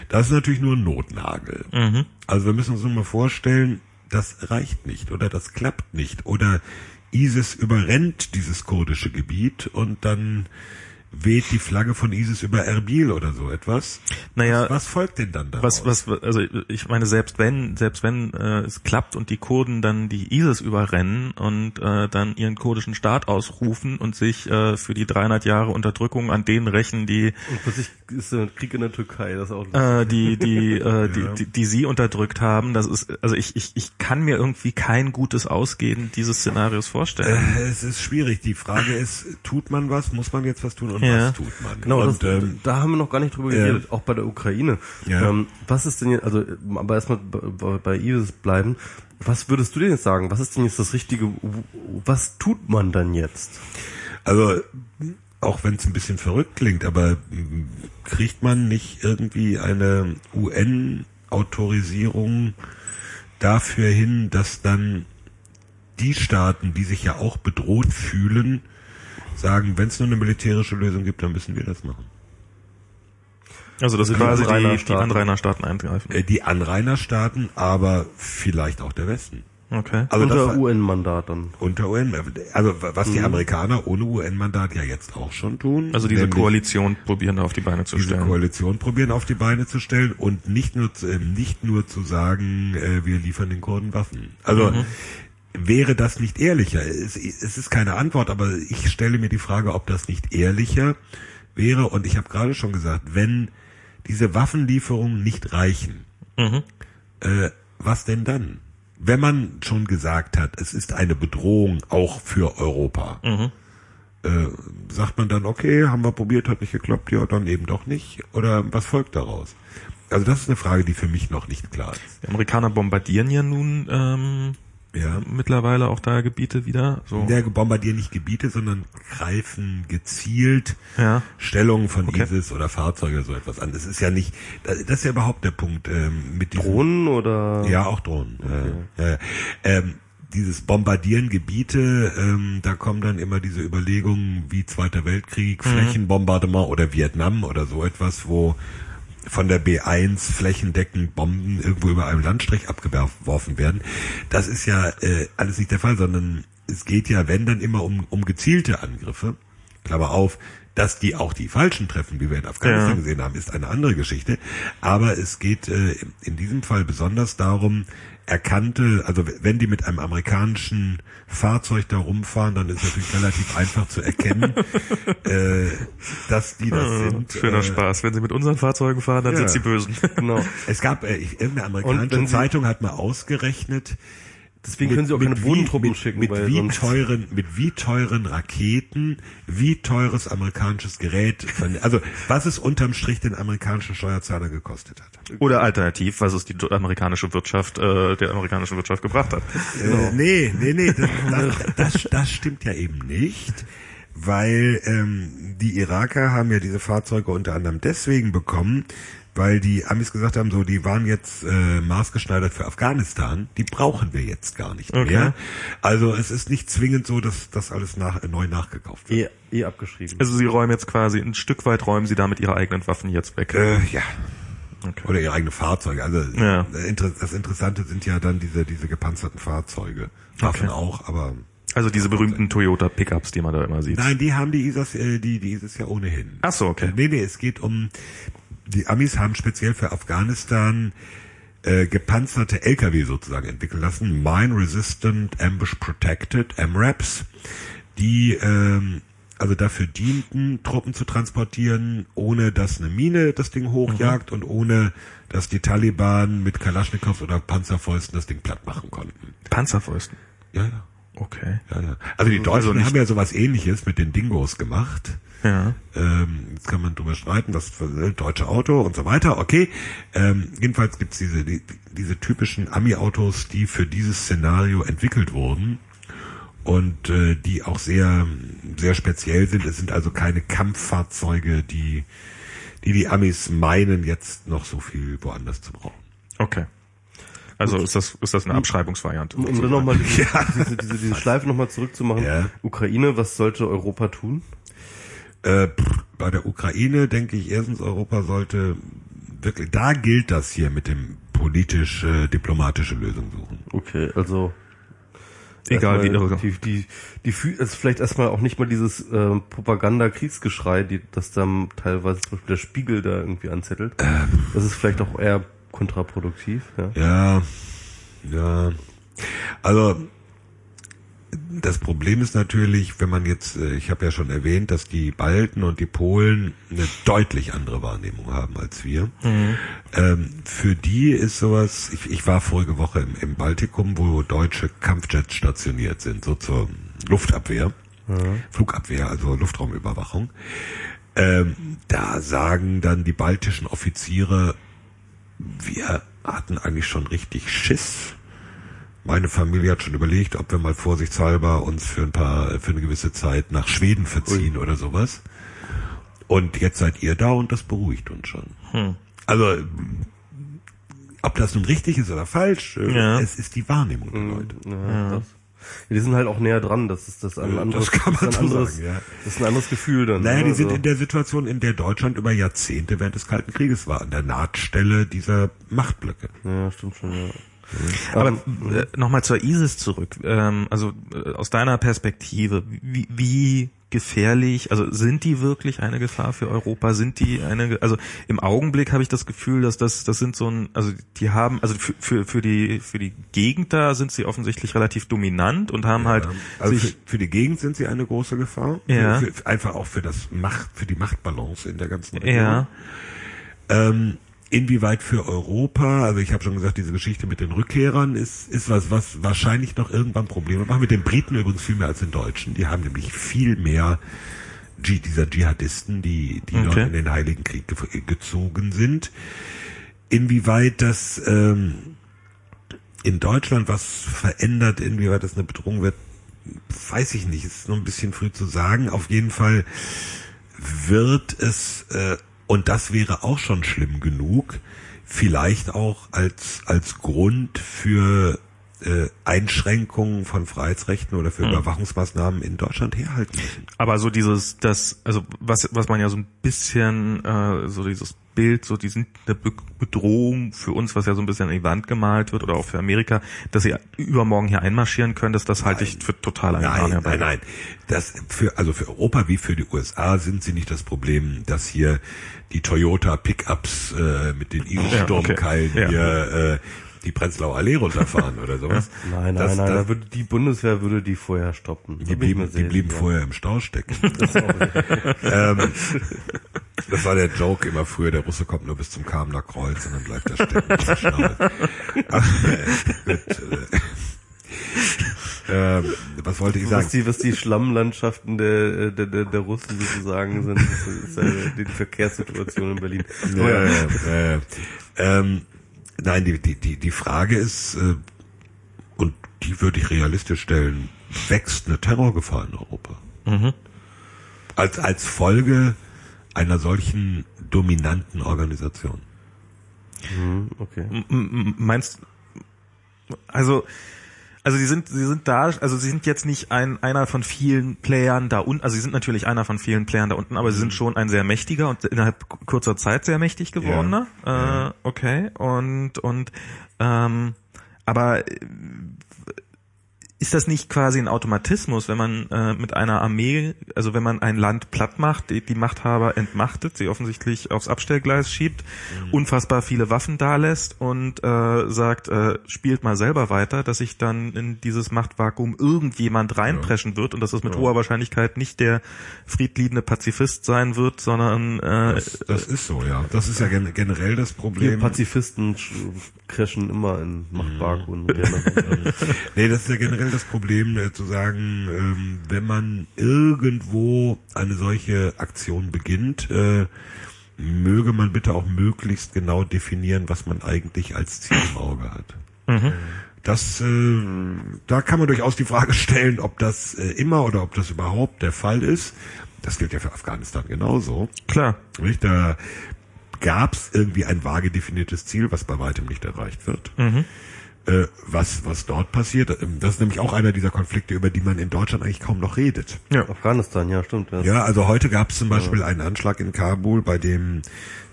Das ist natürlich nur ein Notnagel. Also wir müssen uns nur mal vorstellen, das reicht nicht oder das klappt nicht oder ISIS überrennt dieses kurdische Gebiet und dann weht die Flagge von ISIS über Erbil oder so etwas. Naja, was, was folgt denn dann daraus? was, was, also ich meine, selbst wenn, selbst wenn äh, es klappt und die Kurden dann die ISIS überrennen und äh, dann ihren kurdischen Staat ausrufen und sich äh, für die 300 Jahre Unterdrückung an denen rächen, die Und plötzlich ist der Krieg in der Türkei. Das auch äh, die, die, äh, die, die, die sie unterdrückt haben. Das ist, also ich, ich, ich kann mir irgendwie kein gutes Ausgehen dieses Szenarios vorstellen. Äh, es ist schwierig. Die Frage ist, tut man was? Muss man jetzt was tun? Und Ja. was tut man? Genau, und, das, ähm, da haben wir noch gar nicht drüber ja. geredet, auch bei der Ukraine. Ja. Ähm, was ist denn jetzt, also, aber erstmal bei, bei ISIS bleiben. Was würdest du denn jetzt sagen? Was ist denn jetzt das Richtige? Was tut man dann jetzt? Also, auch wenn es ein bisschen verrückt klingt, aber kriegt man nicht irgendwie eine UN-Autorisierung dafür hin, dass dann die Staaten, die sich ja auch bedroht fühlen, sagen, wenn es nur eine militärische Lösung gibt, dann müssen wir das machen. Also dass Also die quasi die, die Anrainerstaaten. Eingreifen. Äh, Die Anrainerstaaten, aber vielleicht auch der Westen. Okay. Also das Unter UN-Mandat dann. unter UN, also was die Amerikaner ohne UN-Mandat ja jetzt auch schon tun. Also diese Koalition probieren da auf die Beine zu diese stellen. Koalition probieren auf die Beine zu stellen und nicht nur zu, äh, nicht nur zu sagen, äh, wir liefern den Kurden Waffen. Also wäre das nicht ehrlicher? Es, es ist keine Antwort, aber ich stelle mir die Frage, ob das nicht ehrlicher wäre. Und ich habe gerade schon gesagt, wenn diese Waffenlieferungen nicht reichen, Mhm. äh, was denn dann? Wenn man schon gesagt hat, es ist eine Bedrohung auch für Europa, Mhm. äh, sagt man dann, okay, haben wir probiert, hat nicht geklappt, ja, dann eben doch nicht? Oder was folgt daraus? Also das ist eine Frage, die für mich noch nicht klar ist. Die Amerikaner bombardieren ja nun ähm, Ja. mittlerweile auch da Gebiete wieder. So. Der bombardieren nicht Gebiete, sondern greifen gezielt Ja. Stellungen von Okay. ISIS oder Fahrzeuge so etwas an. Das ist ja nicht, das ist ja überhaupt der Punkt ähm, mit diesen, Drohnen oder? Ja, auch Drohnen. Ja, ja, ja. Ähm, dieses Bombardieren Gebiete, ähm, da kommen dann immer diese Überlegungen wie Zweiter Weltkrieg, Flächenbombardement oder Vietnam oder so etwas, wo von der B1 flächendeckend Bomben irgendwo über einem Landstrich abgeworfen werden. Das ist ja äh, alles nicht der Fall, sondern es geht ja, wenn dann immer um, um gezielte Angriffe. Klammer auf, dass die auch die falschen treffen, wie wir in Afghanistan Ja. gesehen haben, ist eine andere Geschichte. Aber es geht äh, in diesem Fall besonders darum, erkannte, also wenn die mit einem amerikanischen Fahrzeug da rumfahren, dann ist natürlich relativ einfach zu erkennen, äh, dass die das sind. Schöner äh, Spaß. Wenn sie mit unseren Fahrzeugen fahren, dann Ja. sind sie Bösen. Genau. Es gab, äh, irgendeine amerikanische Zeitung hat mal ausgerechnet, Deswegen können sie auch keine wie- Bodentruppen mit, schicken, mit weil wie sonst teuren, mit wie teuren Raketen, wie teures amerikanisches Gerät, von- also was es unterm Strich den amerikanischen Steuerzahler gekostet hat. Oder alternativ, was es die amerikanische Wirtschaft, äh, der amerikanischen Wirtschaft gebracht hat. Äh, nee, nee, nee, das, das, das, das stimmt ja eben nicht, weil ähm, die Iraker haben ja diese Fahrzeuge unter anderem deswegen bekommen, weil die Amis gesagt haben, so die waren jetzt äh, maßgeschneidert für Afghanistan, die brauchen wir jetzt gar nicht Okay. mehr. Also es ist nicht zwingend so, dass das alles nach, neu nachgekauft wird. eh, eh abgeschrieben. Also sie räumen jetzt quasi ein Stück weit räumen sie damit ihre eigenen Waffen jetzt weg. Äh, ja. Okay. Oder ihre eigene Fahrzeuge. Also Ja. äh, das Interessante sind ja dann diese diese gepanzerten Fahrzeuge. Waffen Okay. auch, aber Also diese berühmten Toyota Pickups, die man da immer sieht. Nein, die haben die ISIS, äh, die, die ISIS ja ohnehin. Ach so, okay. Nee, nee, es geht um, die Amis haben speziell für Afghanistan äh, gepanzerte LKW sozusagen entwickeln lassen, Mine Resistant Ambush Protected, MRAPs, die ähm, also dafür dienten, Truppen zu transportieren, ohne dass eine Mine das Ding hochjagt und ohne dass die Taliban mit Kalaschnikows oder Panzerfäusten das Ding platt machen konnten. Panzerfäusten. Ja, ja. Okay. Ja, ja. Also die Deutschen nicht- haben ja sowas ähnliches mit den Dingos gemacht. Ja. Ähm, jetzt kann man drüber streiten, was für ein deutsche Auto und so weiter. Okay. Ähm, jedenfalls gibt's diese, die, diese typischen Ami-Autos, die für dieses Szenario entwickelt wurden und äh, die auch sehr, sehr speziell sind. Es sind also keine Kampffahrzeuge, die die, die Amis meinen, jetzt noch so viel woanders zu brauchen. Okay. Also ist das ist das eine Abschreibungsvariante? Um dann nochmal diese, diese, diese, diese Schleife nochmal zurückzumachen. Ja. Ukraine, was sollte Europa tun? Äh, pff, bei der Ukraine denke ich erstens, Europa sollte wirklich, da gilt das hier mit dem politisch-diplomatische Lösung suchen. Okay, also Egal wie irre. die, die, die, Fü- also vielleicht erstmal auch nicht mal dieses ähm, Propaganda-Kriegsgeschrei, die, das dann teilweise zum Beispiel der Spiegel da irgendwie anzettelt. Das ist vielleicht auch eher kontraproduktiv. Ja. Ja, ja. Also das Problem ist natürlich, wenn man jetzt, äh, ich habe ja schon erwähnt, dass die Balten und die Polen eine deutlich andere Wahrnehmung haben als wir. Ähm, für die ist sowas, ich, ich war vorige Woche im, im Baltikum, wo deutsche Kampfjets stationiert sind, so zur Luftabwehr, Flugabwehr, also Luftraumüberwachung. Ähm, da sagen dann die baltischen Offiziere, wir hatten eigentlich schon richtig Schiss. Meine Familie hat schon überlegt, ob wir mal vorsichtshalber uns für ein paar, für eine gewisse Zeit nach Schweden verziehen oder sowas. Und jetzt seid ihr da und das beruhigt uns schon. Hm. Also, ob das nun richtig ist oder falsch, äh, Ja. es ist die Wahrnehmung der Leute. Ja, Das. Ja, die sind halt auch näher dran. Das ist das ein Ja, anderes, das kann man ist ein so anderes, sagen, ja. das ist ein anderes Gefühl dann. Naja, ne? die sind Also- in der Situation, in der Deutschland über Jahrzehnte während des Kalten Krieges war, an der Nahtstelle dieser Machtblöcke. Ja, stimmt schon, ja. Aber äh, nochmal zur ISIS zurück. Ähm, also äh, aus deiner Perspektive, wie, wie gefährlich, also sind die wirklich eine Gefahr für Europa? Sind die eine, also im Augenblick habe ich das Gefühl, dass das, das sind so ein, also die haben, also für, für, für die, für die Gegend da sind sie offensichtlich relativ dominant und haben halt Also für, sich, für die Gegend sind sie eine große Gefahr. Ja. Für, für, einfach auch für das Macht, für die Machtbalance in der ganzen Region. ja, Ähm, inwieweit für Europa, also ich habe schon gesagt, diese Geschichte mit den Rückkehrern ist, ist was, was wahrscheinlich noch irgendwann Probleme macht. Mit den Briten übrigens viel mehr als den Deutschen. Die haben nämlich viel mehr dieser Dschihadisten, die, die Okay. dort in den Heiligen Krieg ge gezogen sind. Inwieweit das ähm, in Deutschland was verändert, inwieweit das eine Bedrohung wird, weiß ich nicht. Es ist noch ein bisschen früh zu sagen. Auf jeden Fall wird es, äh, und das wäre auch schon schlimm genug, vielleicht auch als, als Grund für äh, Einschränkungen von Freiheitsrechten oder für Überwachungsmaßnahmen in Deutschland herhalten müssen. Aber so dieses, das, also was, was man ja so ein bisschen, äh, so dieses Bild, so die sind eine Be Bedrohung für uns, was ja so ein bisschen an die Wand gemalt wird oder auch für Amerika, dass sie übermorgen hier einmarschieren können, dass das halte ich für total Haaren Nein, herbei. nein, nein. Das für, also für Europa wie für die USA sind sie nicht das Problem, dass hier die Toyota Pickups äh, mit den Igelsturmkeilen Ja, okay. Ja. hier äh, die Prenzlauer Allee runterfahren oder sowas. Nein, nein, Das- nein, das- da würde die Bundeswehr würde die vorher stoppen. Die blieben, die blieben vorher im Stau stecken. Das ist ähm, das war der Joke immer früher, der Russe kommt nur bis zum Kamener Kreuz und dann bleibt er stecken. äh, gut, äh, ähm, was wollte ich sagen? was die, was die Schlammlandschaften der, der, der, der Russen sozusagen sind, ist, ist ja die Verkehrssituation in Berlin. Ja, ja, ja. Ähm, nein, die, die, die, die Frage ist, äh, und die würde ich realistisch stellen, wächst eine Terrorgefahr in Europa? Als, als Folge einer solchen dominanten Organisation. hm, okay. M- Meinst also also sie sind sie sind da also sie sind jetzt nicht ein einer von vielen Playern da unten also sie sind natürlich einer von vielen Playern da unten aber sie sind schon ein sehr mächtiger und innerhalb kurzer Zeit sehr mächtig gewordener Ja. äh, okay. Und und ähm, aber äh, ist das nicht quasi ein Automatismus, wenn man äh, mit einer Armee, also wenn man ein Land platt macht, die, die Machthaber entmachtet, sie offensichtlich aufs Abstellgleis schiebt, unfassbar viele Waffen dalässt und äh, sagt, äh, spielt mal selber weiter, dass sich dann in dieses Machtvakuum irgendjemand reinpreschen wird und dass es mit hoher Wahrscheinlichkeit nicht der friedliebende Pazifist sein wird, sondern äh, Das, das ist so, ja. Das ist ja gen generell das Problem. Pazifisten sch- crashen immer in Machtvakuum. Nee, das ist ja generell das Problem, äh, zu sagen, ähm, wenn man irgendwo eine solche Aktion beginnt, äh, möge man bitte auch möglichst genau definieren, was man eigentlich als Ziel im Auge hat. Das, äh, da kann man durchaus die Frage stellen, ob das äh, immer oder ob das überhaupt der Fall ist. Das gilt ja für Afghanistan genauso. klar. Nicht? Da gab es irgendwie ein vage definiertes Ziel, was bei weitem nicht erreicht wird. Äh, was, was dort passiert, ähm, das ist nämlich auch einer dieser Konflikte, über die man in Deutschland eigentlich kaum noch redet. Afghanistan, ja, stimmt. Ja. Ja, also heute gab es zum Beispiel einen Anschlag in Kabul, bei dem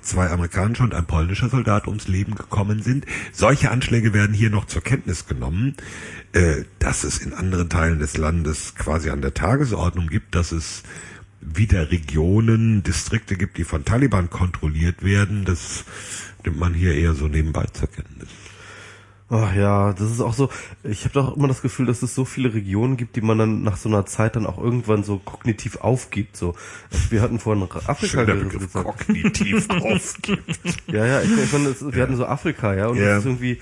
zwei amerikanische und ein polnischer Soldat ums Leben gekommen sind. Solche Anschläge werden hier noch zur Kenntnis genommen, äh, dass es in anderen Teilen des Landes quasi an der Tagesordnung gibt, dass es wieder Regionen, Distrikte gibt, die von Taliban kontrolliert werden. Das nimmt man hier eher so nebenbei zur Kenntnis. Ach ja, das ist auch so, ich habe doch immer das Gefühl, dass es so viele Regionen gibt, die man dann nach so einer Zeit dann auch irgendwann so kognitiv aufgibt. So, wir hatten vorhin Afrika gesagt. kognitiv aufgibt. Ja, ja, ich, ich meine, es- wir hatten so Afrika, ja, und Ja. das ist irgendwie,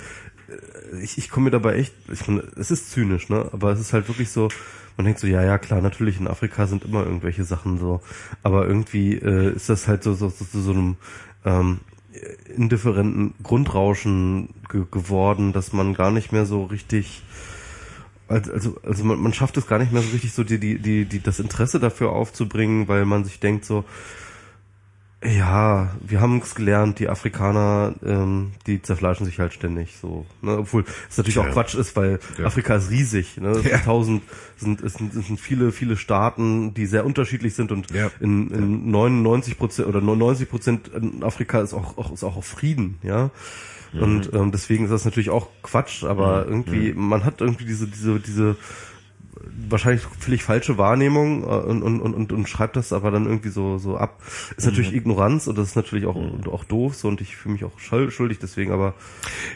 äh, ich, ich komme mir dabei echt, ich meine, es ist zynisch, ne, aber es ist halt wirklich so, man denkt so, ja, ja, klar, natürlich in Afrika sind immer irgendwelche Sachen so, aber irgendwie äh, ist das halt so, so, so, so, so einem ähm, indifferenten Grundrauschen ge geworden, dass man gar nicht mehr so richtig also, also, also man, man schafft es gar nicht mehr so richtig so die, die, die, die, das Interesse dafür aufzubringen, weil man sich denkt so, ja, wir haben es gelernt, die Afrikaner, ähm, die zerfleischen sich halt ständig so. Ne? Obwohl es natürlich Tja. auch Quatsch ist, weil Ja. Afrika ist riesig. Ne? Es Ja. sind tausend, sind, es sind, es sind viele, viele Staaten, die sehr unterschiedlich sind und Ja. in, in 99 Prozent oder 99 Prozent Afrika ist auch, auch, ist auch auf Frieden, ja. Und ähm, deswegen ist das natürlich auch Quatsch, aber irgendwie, man hat irgendwie diese, diese, diese wahrscheinlich völlig falsche Wahrnehmung äh, und, und, und, und, schreibt das aber dann irgendwie so, so ab. Ist natürlich Ignoranz und das ist natürlich auch, auch doof so und ich fühle mich auch schul- schuldig deswegen, aber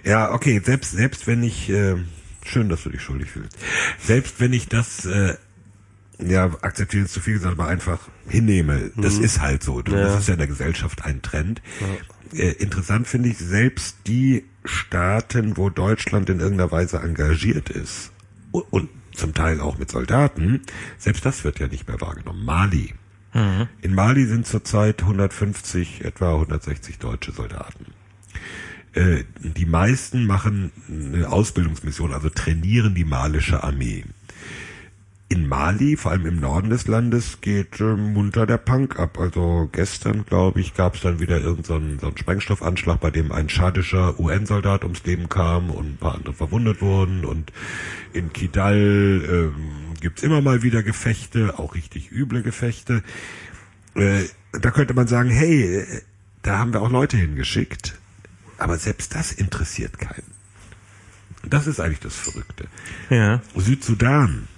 Ja, okay, selbst, selbst wenn ich, äh, schön, dass du dich schuldig fühlst, selbst wenn ich das, äh, ja, akzeptieren ist zu viel gesagt, aber einfach hinnehme, das ist halt so. Du, Ja. Das ist ja in der Gesellschaft ein Trend. äh, interessant finde ich, selbst die Staaten, wo Deutschland in irgendeiner Weise engagiert ist und zum Teil auch mit Soldaten, selbst das wird ja nicht mehr wahrgenommen. Mali. Mhm. In Mali sind zurzeit 150, etwa 160 deutsche Soldaten. Äh, die meisten machen eine Ausbildungsmission, also trainieren die malische Armee. In Mali, vor allem im Norden des Landes, geht äh, munter der Punk ab. Also gestern, glaube ich, gab es dann wieder irgendeinen so einen Sprengstoffanschlag, bei dem ein schadischer UN-Soldat ums Leben kam und ein paar andere verwundet wurden. Und in Kidal ähm, gibt's immer mal wieder Gefechte, auch richtig üble Gefechte. Äh, da könnte man sagen, hey, da haben wir auch Leute hingeschickt. Aber selbst das interessiert keinen. Das ist eigentlich das Verrückte. Ja. Südsudan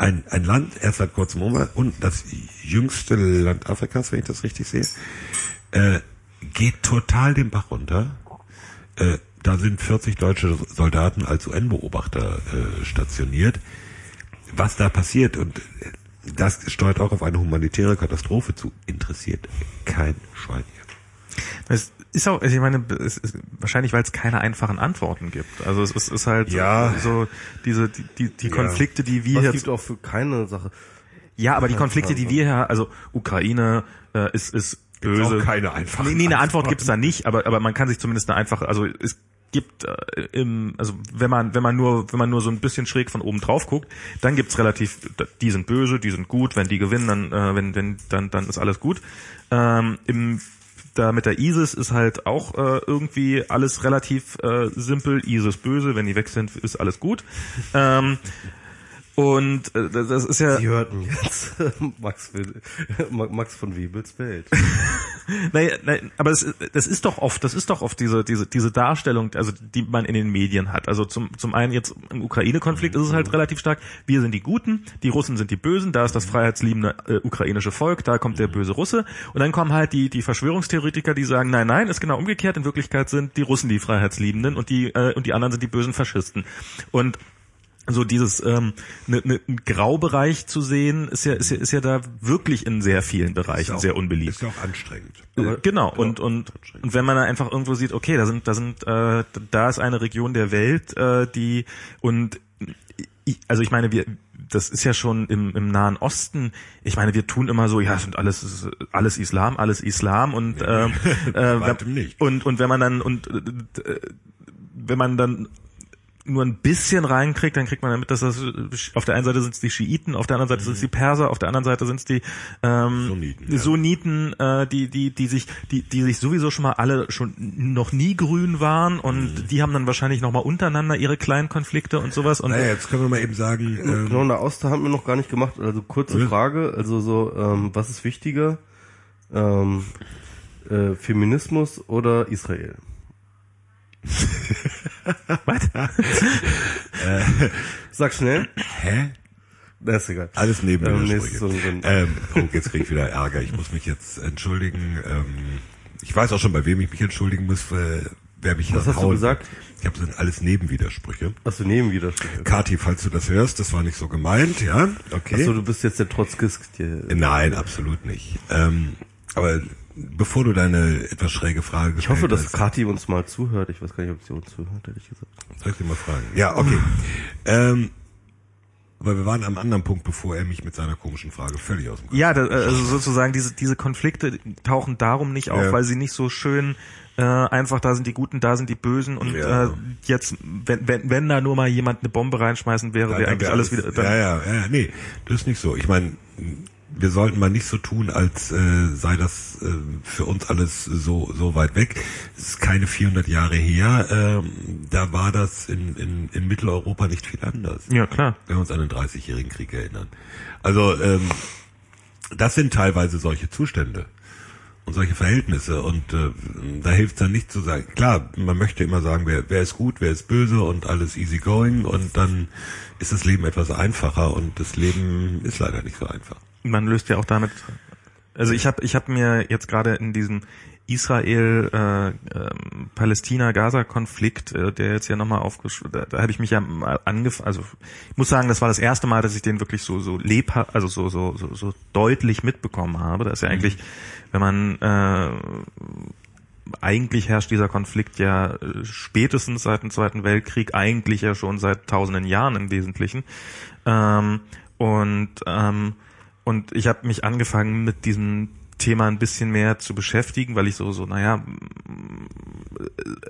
ein, ein Land, erst seit kurzem und das jüngste Land Afrikas, wenn ich das richtig sehe, äh, geht total den Bach runter. Äh, da sind 40 deutsche Soldaten als UN-Beobachter äh, stationiert. Was da passiert und äh, das steuert auch auf eine humanitäre Katastrophe zu, interessiert kein Schwein hier. Das ist auch, also ich meine, es ist wahrscheinlich, weil es keine einfachen Antworten gibt. Also es ist, ist halt ja. so diese die die, die Konflikte, die wir Was jetzt gibt auch für keine Sache. ja, aber die Konflikte, die wir hier, also Ukraine äh, ist ist Gibt's böse. auch keine einfachen nee, nee, eine Antwort gibt's da nicht, aber aber man kann sich zumindest eine einfache, also es gibt äh, im, also wenn man wenn man nur wenn man nur so ein bisschen schräg von oben drauf guckt, dann gibt's relativ, die sind böse, die sind gut, wenn die gewinnen, dann äh, wenn wenn dann dann ist alles gut. Ähm, Im da mit der ISIS ist halt auch äh, irgendwie alles relativ äh, simpel. ISIS böse, wenn die weg sind, ist alles gut. Ähm, und äh, das ist ja Sie hörten jetzt Max, Max von Wiebels Welt. naja, naja, aber das, das ist doch oft, das ist doch oft diese diese diese Darstellung, also die man in den Medien hat. Also zum zum einen jetzt im Ukraine-Konflikt ist es halt relativ stark. Wir sind die Guten, die Russen sind die Bösen. Da ist das freiheitsliebende äh, ukrainische Volk, da kommt der böse Russe. Und dann kommen halt die die Verschwörungstheoretiker, die sagen, nein, nein, ist genau umgekehrt. In Wirklichkeit sind die Russen die Freiheitsliebenden und die äh, und die anderen sind die bösen Faschisten. Und so dieses ähm, ne, ne, ein Graubereich zu sehen, ist ja, ist ja ist ja da wirklich in sehr vielen Bereichen auch- sehr unbeliebt. Ist ja auch anstrengend. Äh, genau und und und wenn man da einfach irgendwo sieht, okay, da sind da sind äh, da ist eine Region der Welt, äh, die und ich, also ich meine wir das ist ja schon im, im Nahen Osten. Ich meine, wir tun immer so, ja, es sind alles alles Islam, alles Islam und ähm, äh, nicht. und und wenn man dann und äh, wenn man dann nur ein bisschen reinkriegt, dann kriegt man damit, dass das auf der einen Seite sind es die Schiiten, auf der anderen Seite sind es die Perser, auf der anderen Seite sind es die ähm, Sunniten, ja. Sunniten äh, die die die sich die die sich sowieso schon mal alle schon noch nie grün waren und Mhm. die haben dann wahrscheinlich noch mal untereinander ihre kleinen Konflikte und sowas und Naja, jetzt können wir mal eben sagen, ähm, Genau, eine Auster haben wir noch gar nicht gemacht. Also kurze Ja. Frage, also so, ähm, was ist wichtiger? Ähm, äh, Feminismus oder Israel? was? Sag schnell. hä? Das ist egal. Alles Ähm, nee, Nebenwidersprüche. ist so ähm, oh, jetzt krieg ich wieder Ärger. Ich muss mich jetzt entschuldigen. Ähm, ich weiß auch schon, bei wem ich mich entschuldigen muss, äh, wer mich Was hast du hauen gesagt? wird. Ich habe sind alles Nebenwidersprüche. Achso, Nebenwidersprüche. Kati, falls du das hörst, das war nicht so gemeint, ja? Okay. Achso, du bist jetzt der Trotzkist hier. Nein, absolut nicht. Ähm, aber bevor du deine etwas schräge Frage Ich hoffe, dass hast, Kati uns mal zuhört. Ich weiß gar nicht, ob sie uns zuhört, ehrlich gesagt. Soll ich dir mal fragen? Ja, okay. ähm, aber wir waren am anderen Punkt, bevor er mich mit seiner komischen Frage völlig aus dem Kopf Ja, da, also sozusagen diese diese Konflikte tauchen darum nicht auf, Ja. weil sie nicht so schön äh, einfach da sind die Guten, da sind die Bösen und Ja. äh, jetzt wenn, wenn wenn da nur mal jemand eine Bombe reinschmeißen wäre, wäre eigentlich wär alles wieder dann, ja, ja, ja, nee, das ist nicht so. Ich meine, wir sollten mal nicht so tun, als äh, sei das äh, für uns alles so so weit weg. Es ist keine 400 Jahre her. Ähm, da war das in, in, in Mitteleuropa nicht viel anders. ja klar. wenn wir uns an den 30-jährigen Krieg erinnern. Also ähm, das sind teilweise solche Zustände und solche Verhältnisse und äh, da hilft es dann nicht zu sagen, klar, man möchte immer sagen, wer, wer ist gut, wer ist böse und alles easy going und dann ist das Leben etwas einfacher und das Leben ist leider nicht so einfach. Man löst ja auch damit also ich habe ich habe mir jetzt gerade in diesem Israel äh, ähm, äh, der jetzt ja nochmal aufgesch da, da habe ich mich ja mal angefangen, also ich muss sagen, das war das erste Mal, dass ich den wirklich so so lebhaft, also so so so so deutlich mitbekommen habe. Das ist ja eigentlich, wenn man äh, eigentlich herrscht dieser Konflikt ja äh, spätestens seit dem Zweiten Weltkrieg, eigentlich ja schon seit tausenden Jahren im Wesentlichen. Ähm, und ähm, und ich habe mich angefangen mit diesem Thema ein bisschen mehr zu beschäftigen, weil ich so, so, naja,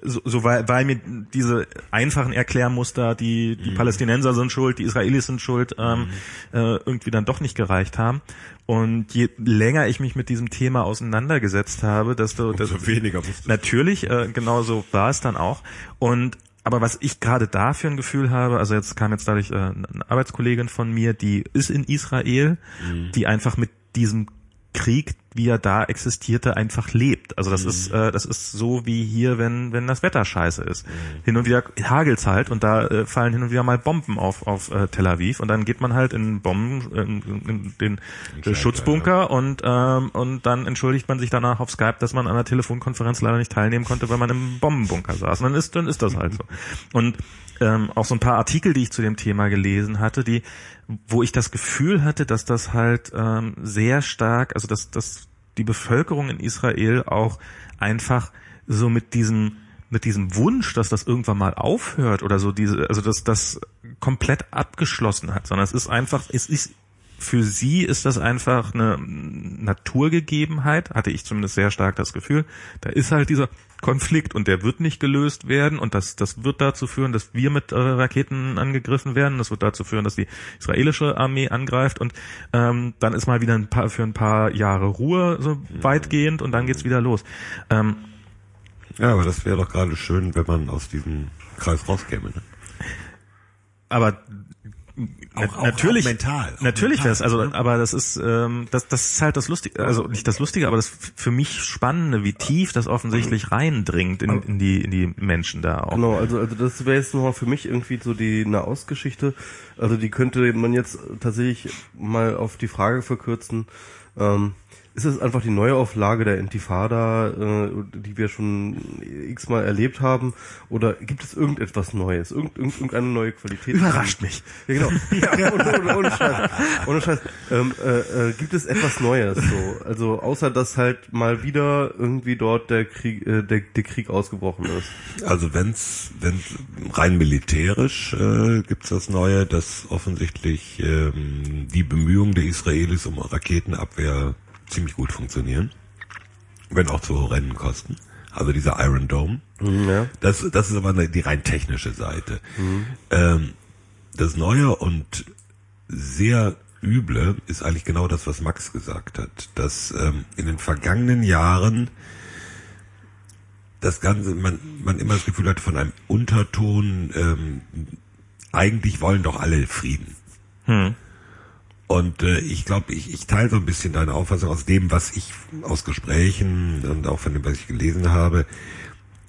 so, so weil, weil mir diese einfachen Erklärmuster, die, die mhm. Palästinenser sind schuld, die Israelis sind schuld, ähm, mhm. äh, irgendwie dann doch nicht gereicht haben. Und je länger ich mich mit diesem Thema auseinandergesetzt habe, desto, desto weniger natürlich, äh, genau so war es dann auch. Und aber was ich gerade da für ein Gefühl habe, also jetzt kam jetzt dadurch äh, eine Arbeitskollegin von mir, die ist in Israel, mhm. die einfach mit diesem Krieg, wie er da existierte, einfach lebt. Also das mhm. ist äh, das ist so wie hier, wenn wenn das Wetter scheiße ist. Mhm. Hin und wieder hagelt's halt und da äh, fallen hin und wieder mal Bomben auf auf äh, Tel Aviv und dann geht man halt in Bomben in, in den in Schutzbunker ja. und ähm, und dann entschuldigt man sich danach auf Skype, dass man an der Telefonkonferenz leider nicht teilnehmen konnte, weil man im Bombenbunker saß. Und dann ist dann ist das halt so. Und ähm, auch so ein paar Artikel, die ich zu dem Thema gelesen hatte, die wo ich das Gefühl hatte, dass das halt ähm, sehr stark, also dass, dass die Bevölkerung in Israel auch einfach so mit diesem mit diesem Wunsch, dass das irgendwann mal aufhört oder so diese, also dass das komplett abgeschlossen hat, sondern es ist einfach, es ist für sie ist das einfach eine Naturgegebenheit, hatte ich zumindest sehr stark das Gefühl. Da ist halt dieser Konflikt und der wird nicht gelöst werden und das, das wird dazu führen, dass wir mit äh, Raketen angegriffen werden. Das wird dazu führen, dass die israelische Armee angreift und ähm, dann ist mal wieder ein paar, für ein paar Jahre Ruhe so weitgehend und dann geht's wieder los. Ähm, ja, aber das wäre doch gerade schön, wenn man aus diesem Kreis rauskäme. Ne? Aber auch, auch, natürlich, auch mental. Auch natürlich wäre es, also, ne? aber das ist, ähm, das, das ist halt das Lustige, also nicht das Lustige, aber das für mich Spannende, wie tief das offensichtlich reindringt in, in die, in die Menschen da auch. Genau, also, also das wäre jetzt nochmal für mich irgendwie so die Nahostgeschichte. Also die könnte man jetzt tatsächlich mal auf die Frage verkürzen, ähm, ist es einfach die Neuauflage der Intifada, äh, die wir schon x-mal erlebt haben? Oder gibt es irgendetwas Neues? Irgend, irgendeine neue Qualität? Überrascht mich. Ja, genau. Ja, ohne, ohne, ohne Scheiß. Ohne Scheiß. Ähm, äh, äh, gibt es etwas Neues so? Also außer dass halt mal wieder irgendwie dort der Krieg, äh, der, der Krieg ausgebrochen ist. Also wenn's, wenn rein militärisch äh, gibt's das Neue, dass offensichtlich ähm, die Bemühungen der Israelis um Raketenabwehr ziemlich gut funktionieren. Wenn auch zu horrenden Kosten. Also dieser Iron Dome. Mhm, ja. das, das ist aber die rein technische Seite. Mhm. Ähm, das Neue und sehr Üble ist eigentlich genau das, was Max gesagt hat. Dass ähm, in den vergangenen Jahren das Ganze, man, man immer das Gefühl hat von einem Unterton, ähm, eigentlich wollen doch alle Frieden. Hm. Und äh, ich glaube, ich, ich teile so ein bisschen deine Auffassung aus dem, was ich aus Gesprächen und auch von dem, was ich gelesen habe,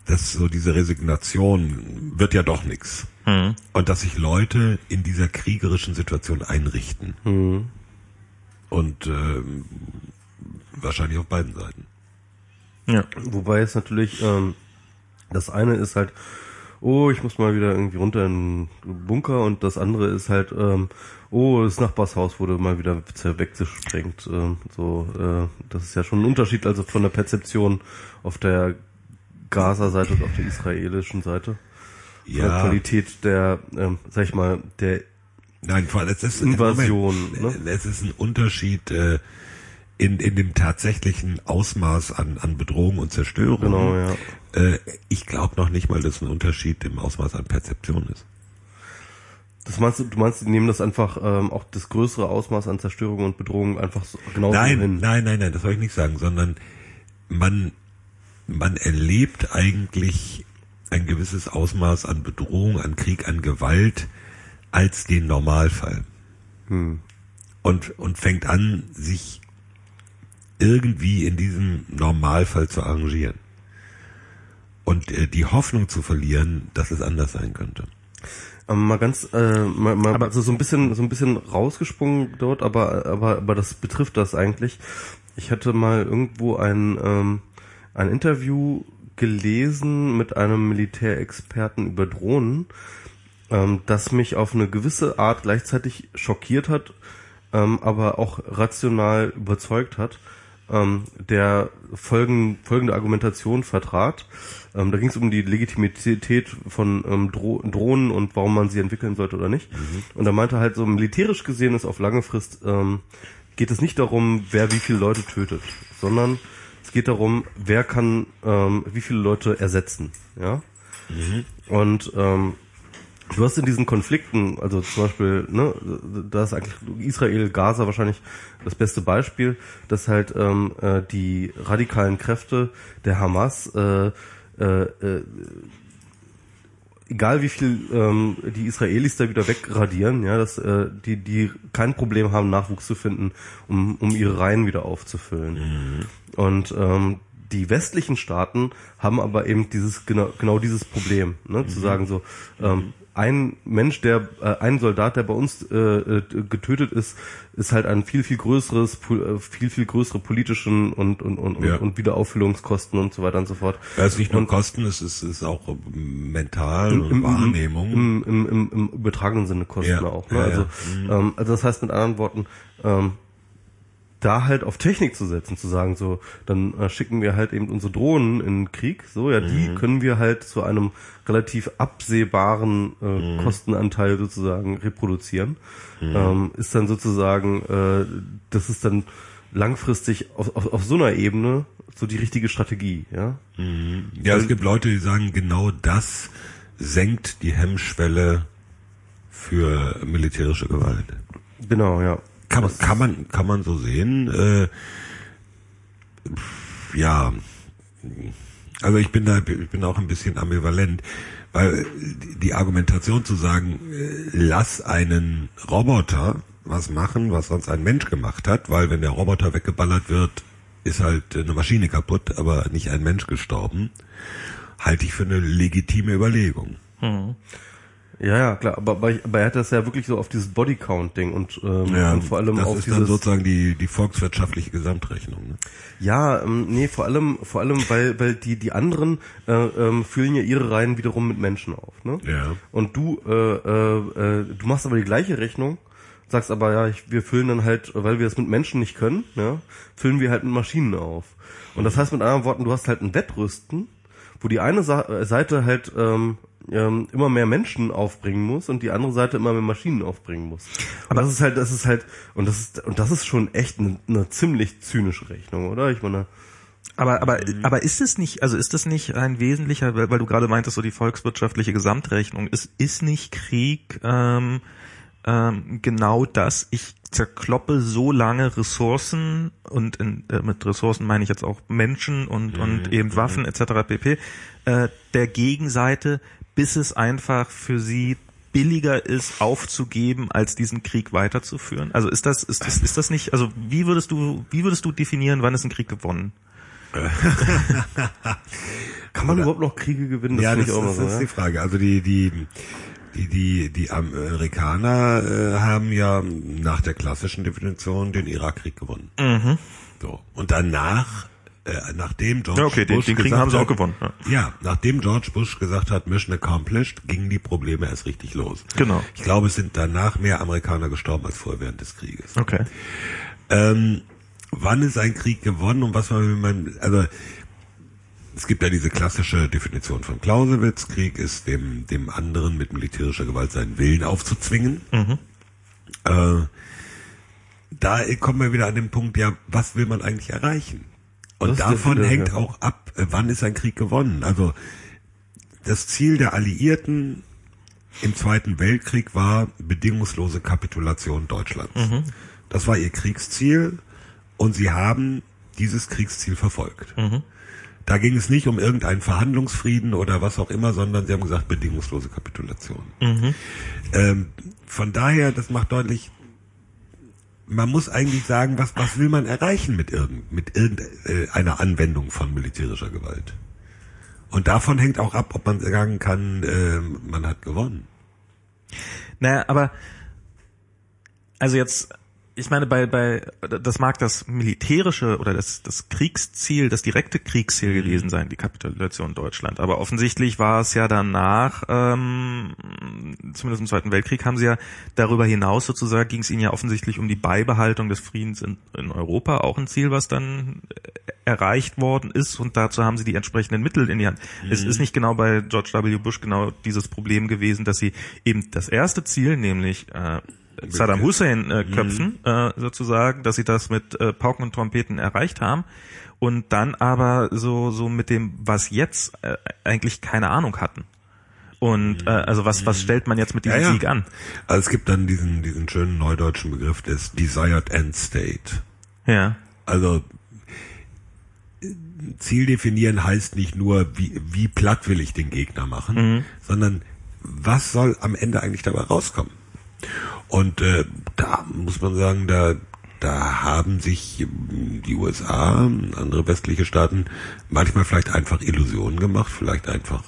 dass so diese Resignation wird ja doch nichts. Mhm. Und dass sich Leute in dieser kriegerischen Situation einrichten. Mhm. Und äh, wahrscheinlich auf beiden Seiten. Ja, wobei es natürlich, ähm, das eine ist halt, oh, ich muss mal wieder irgendwie runter in den Bunker und das andere ist halt, ähm, oh, das Nachbarshaus wurde mal wieder weggesprengt. Äh, so, äh, das ist ja schon ein Unterschied also von der Perzeption auf der Gaza-Seite und auf der israelischen Seite. Ja. Von der Qualität der, ähm, sag ich mal, der Nein, vor allem es ist Invasion. Moment, ne? Es ist ein Unterschied äh, in, in dem tatsächlichen Ausmaß an, an Bedrohung und Zerstörung. Genau, ja. Äh, ich glaube noch nicht mal, dass ein Unterschied im Ausmaß an Perzeption ist. Das meinst du, du meinst, die nehmen das einfach ähm, auch das größere Ausmaß an Zerstörung und Bedrohung einfach so genau nein, hin? Nein, nein, nein, das soll ich nicht sagen, sondern man, man erlebt eigentlich ein gewisses Ausmaß an Bedrohung, an Krieg, an Gewalt als den Normalfall. Hm. Und, und fängt an, sich irgendwie in diesem Normalfall zu arrangieren. Und äh, die Hoffnung zu verlieren, dass es anders sein könnte. Ähm, mal ganz, äh, mal, mal aber also so ein bisschen, so ein bisschen rausgesprungen dort, aber, aber, aber das betrifft das eigentlich. Ich hatte mal irgendwo ein, ähm, ein Interview gelesen mit einem Militärexperten über Drohnen, ähm, das mich auf eine gewisse Art gleichzeitig schockiert hat, ähm, aber auch rational überzeugt hat. Ähm, der folgen, folgende Argumentation vertrat. Ähm, da ging es um die Legitimität von ähm, Dro Drohnen und warum man sie entwickeln sollte oder nicht. Mhm. Und er meinte halt so, militärisch gesehen ist auf lange Frist ähm, geht es nicht darum, wer wie viele Leute tötet, sondern es geht darum, wer kann ähm, wie viele Leute ersetzen. Ja. Mhm. Und ähm, du hast in diesen Konflikten, also zum Beispiel, ne, da ist eigentlich Israel, Gaza wahrscheinlich das beste Beispiel, dass halt ähm, äh, die radikalen Kräfte der Hamas äh, äh, äh, egal wie viel ähm, die Israelis da wieder wegradieren, ja, dass äh, die die kein Problem haben Nachwuchs zu finden, um um ihre Reihen wieder aufzufüllen. Mhm. Und ähm, die westlichen Staaten haben aber eben dieses genau genau dieses Problem, ne, mhm. zu sagen so ähm, ein Mensch, der äh, ein Soldat, der bei uns äh, äh, getötet ist, ist halt ein viel viel größeres, äh, viel viel größere politischen und und und, ja. und Wiederauffüllungskosten und so weiter und so fort. Ja, es ist nicht nur und, Kosten, es ist, ist auch mental im, und Wahrnehmung. Im, im, im, im übertragenen Sinne Kosten ja. auch. Ne? Ja, also, mhm. ähm, also das heißt mit anderen Worten, ähm, da halt auf Technik zu setzen, zu sagen, so, dann äh, schicken wir halt eben unsere Drohnen in den Krieg, so, ja, die mhm. können wir halt zu einem relativ absehbaren äh, mhm. Kostenanteil sozusagen reproduzieren. Mhm. Ähm, ist dann sozusagen, äh, das ist dann langfristig auf, auf, auf so einer Ebene so die richtige Strategie, ja. Mhm. Ja, Weil, es gibt Leute, die sagen, genau das senkt die Hemmschwelle für militärische Gewalt. Genau, ja. Kann, man, kann man, kann man so sehen. Äh, ja, also ich bin da, ich bin auch ein bisschen ambivalent, weil die Argumentation zu sagen, äh, lass einen Roboter was machen, was sonst ein Mensch gemacht hat, weil wenn der Roboter weggeballert wird, ist halt eine Maschine kaputt, aber nicht ein Mensch gestorben, halte ich für eine legitime Überlegung. Hm. Ja, ja, klar, aber, aber, aber er hat das ja wirklich so auf dieses Bodycount-Ding und, ähm, ja, und vor allem das auf ist dieses, dann sozusagen die die volkswirtschaftliche Gesamtrechnung. Ne? Ja, ähm, nee, vor allem vor allem weil weil die die anderen äh, ähm, füllen ja ihre Reihen wiederum mit Menschen auf, ne? Ja. Und du äh, äh, äh, du machst aber die gleiche Rechnung, sagst aber ja, ich, wir füllen dann halt, weil wir es mit Menschen nicht können, ja, füllen wir halt mit Maschinen auf. Und das heißt mit anderen Worten, du hast halt ein Wettrüsten, wo die eine Seite halt ähm, ähm, immer mehr Menschen aufbringen muss und die andere Seite immer mehr Maschinen aufbringen muss. Aber das ist halt, das ist halt, und das ist, und das ist schon echt eine, eine ziemlich zynische Rechnung, oder? Ich meine, aber, aber, mhm. aber ist es nicht, also ist das nicht ein wesentlicher, weil, weil du gerade meintest, so die volkswirtschaftliche Gesamtrechnung, ist, ist nicht Krieg ähm, ähm, genau das? Ich zerkloppe so lange Ressourcen und in, äh, mit Ressourcen meine ich jetzt auch Menschen und, mhm. und eben Waffen etc. pp. Äh, der Gegenseite, bis es einfach für sie billiger ist, aufzugeben, als diesen Krieg weiterzuführen? Also ist das, ist das, ist das nicht, also wie würdest du, wie würdest du definieren, wann ist ein Krieg gewonnen? Kann man Oder, überhaupt noch Kriege gewinnen? Das ja, das, das, so, ist ja? die Frage. Also die, die, die, die, die Amerikaner äh, haben ja nach der klassischen Definition den Irakkrieg gewonnen. Mhm. So. Und danach äh, nachdem George okay, Bush den, den Krieg haben sie auch gewonnen. Ja. ja, nachdem George Bush gesagt hat, Mission accomplished, gingen die Probleme erst richtig los. Genau. Ich glaube, es sind danach mehr Amerikaner gestorben als vorher während des Krieges. Okay. Ähm, wann ist ein Krieg gewonnen und was man, also es gibt ja diese klassische Definition von Clausewitz, Krieg ist dem, dem anderen mit militärischer Gewalt seinen Willen aufzuzwingen. Mhm. Äh, da kommen wir wieder an den Punkt, ja, was will man eigentlich erreichen? Und davon hängt auch ab, wann ist ein Krieg gewonnen. Also das Ziel der Alliierten im Zweiten Weltkrieg war bedingungslose Kapitulation Deutschlands. Mhm. Das war ihr Kriegsziel und sie haben dieses Kriegsziel verfolgt. Mhm. Da ging es nicht um irgendeinen Verhandlungsfrieden oder was auch immer, sondern sie haben gesagt bedingungslose Kapitulation. Mhm. Ähm, von daher, das macht deutlich, man muss eigentlich sagen, was, was will man erreichen mit, irgend, mit irgendeiner Anwendung von militärischer Gewalt? Und davon hängt auch ab, ob man sagen kann, äh, man hat gewonnen. Naja, aber also jetzt ich meine, bei, bei, das mag das militärische oder das, das Kriegsziel, das direkte Kriegsziel gewesen sein, die Kapitulation Deutschland. Aber offensichtlich war es ja danach, ähm, zumindest im Zweiten Weltkrieg, haben sie ja darüber hinaus sozusagen, ging es ihnen ja offensichtlich um die Beibehaltung des Friedens in, in Europa, auch ein Ziel, was dann erreicht worden ist und dazu haben sie die entsprechenden Mittel in die Hand. Mhm. Es ist nicht genau bei George W. Bush genau dieses Problem gewesen, dass sie eben das erste Ziel, nämlich äh, Saddam Hussein äh, mhm. köpfen, mhm. äh, sozusagen, dass sie das mit äh, Pauken und Trompeten erreicht haben und dann aber so so mit dem was jetzt äh, eigentlich keine Ahnung hatten. Und äh, also was was stellt man jetzt mit diesem ja, ja. Sieg an? Also es gibt dann diesen diesen schönen neudeutschen Begriff des desired end state. Ja. Also Ziel definieren heißt nicht nur, wie, wie platt will ich den Gegner machen, mhm. sondern was soll am Ende eigentlich dabei rauskommen? Und äh, da muss man sagen, da, da haben sich die USA, andere westliche Staaten manchmal vielleicht einfach Illusionen gemacht, vielleicht einfach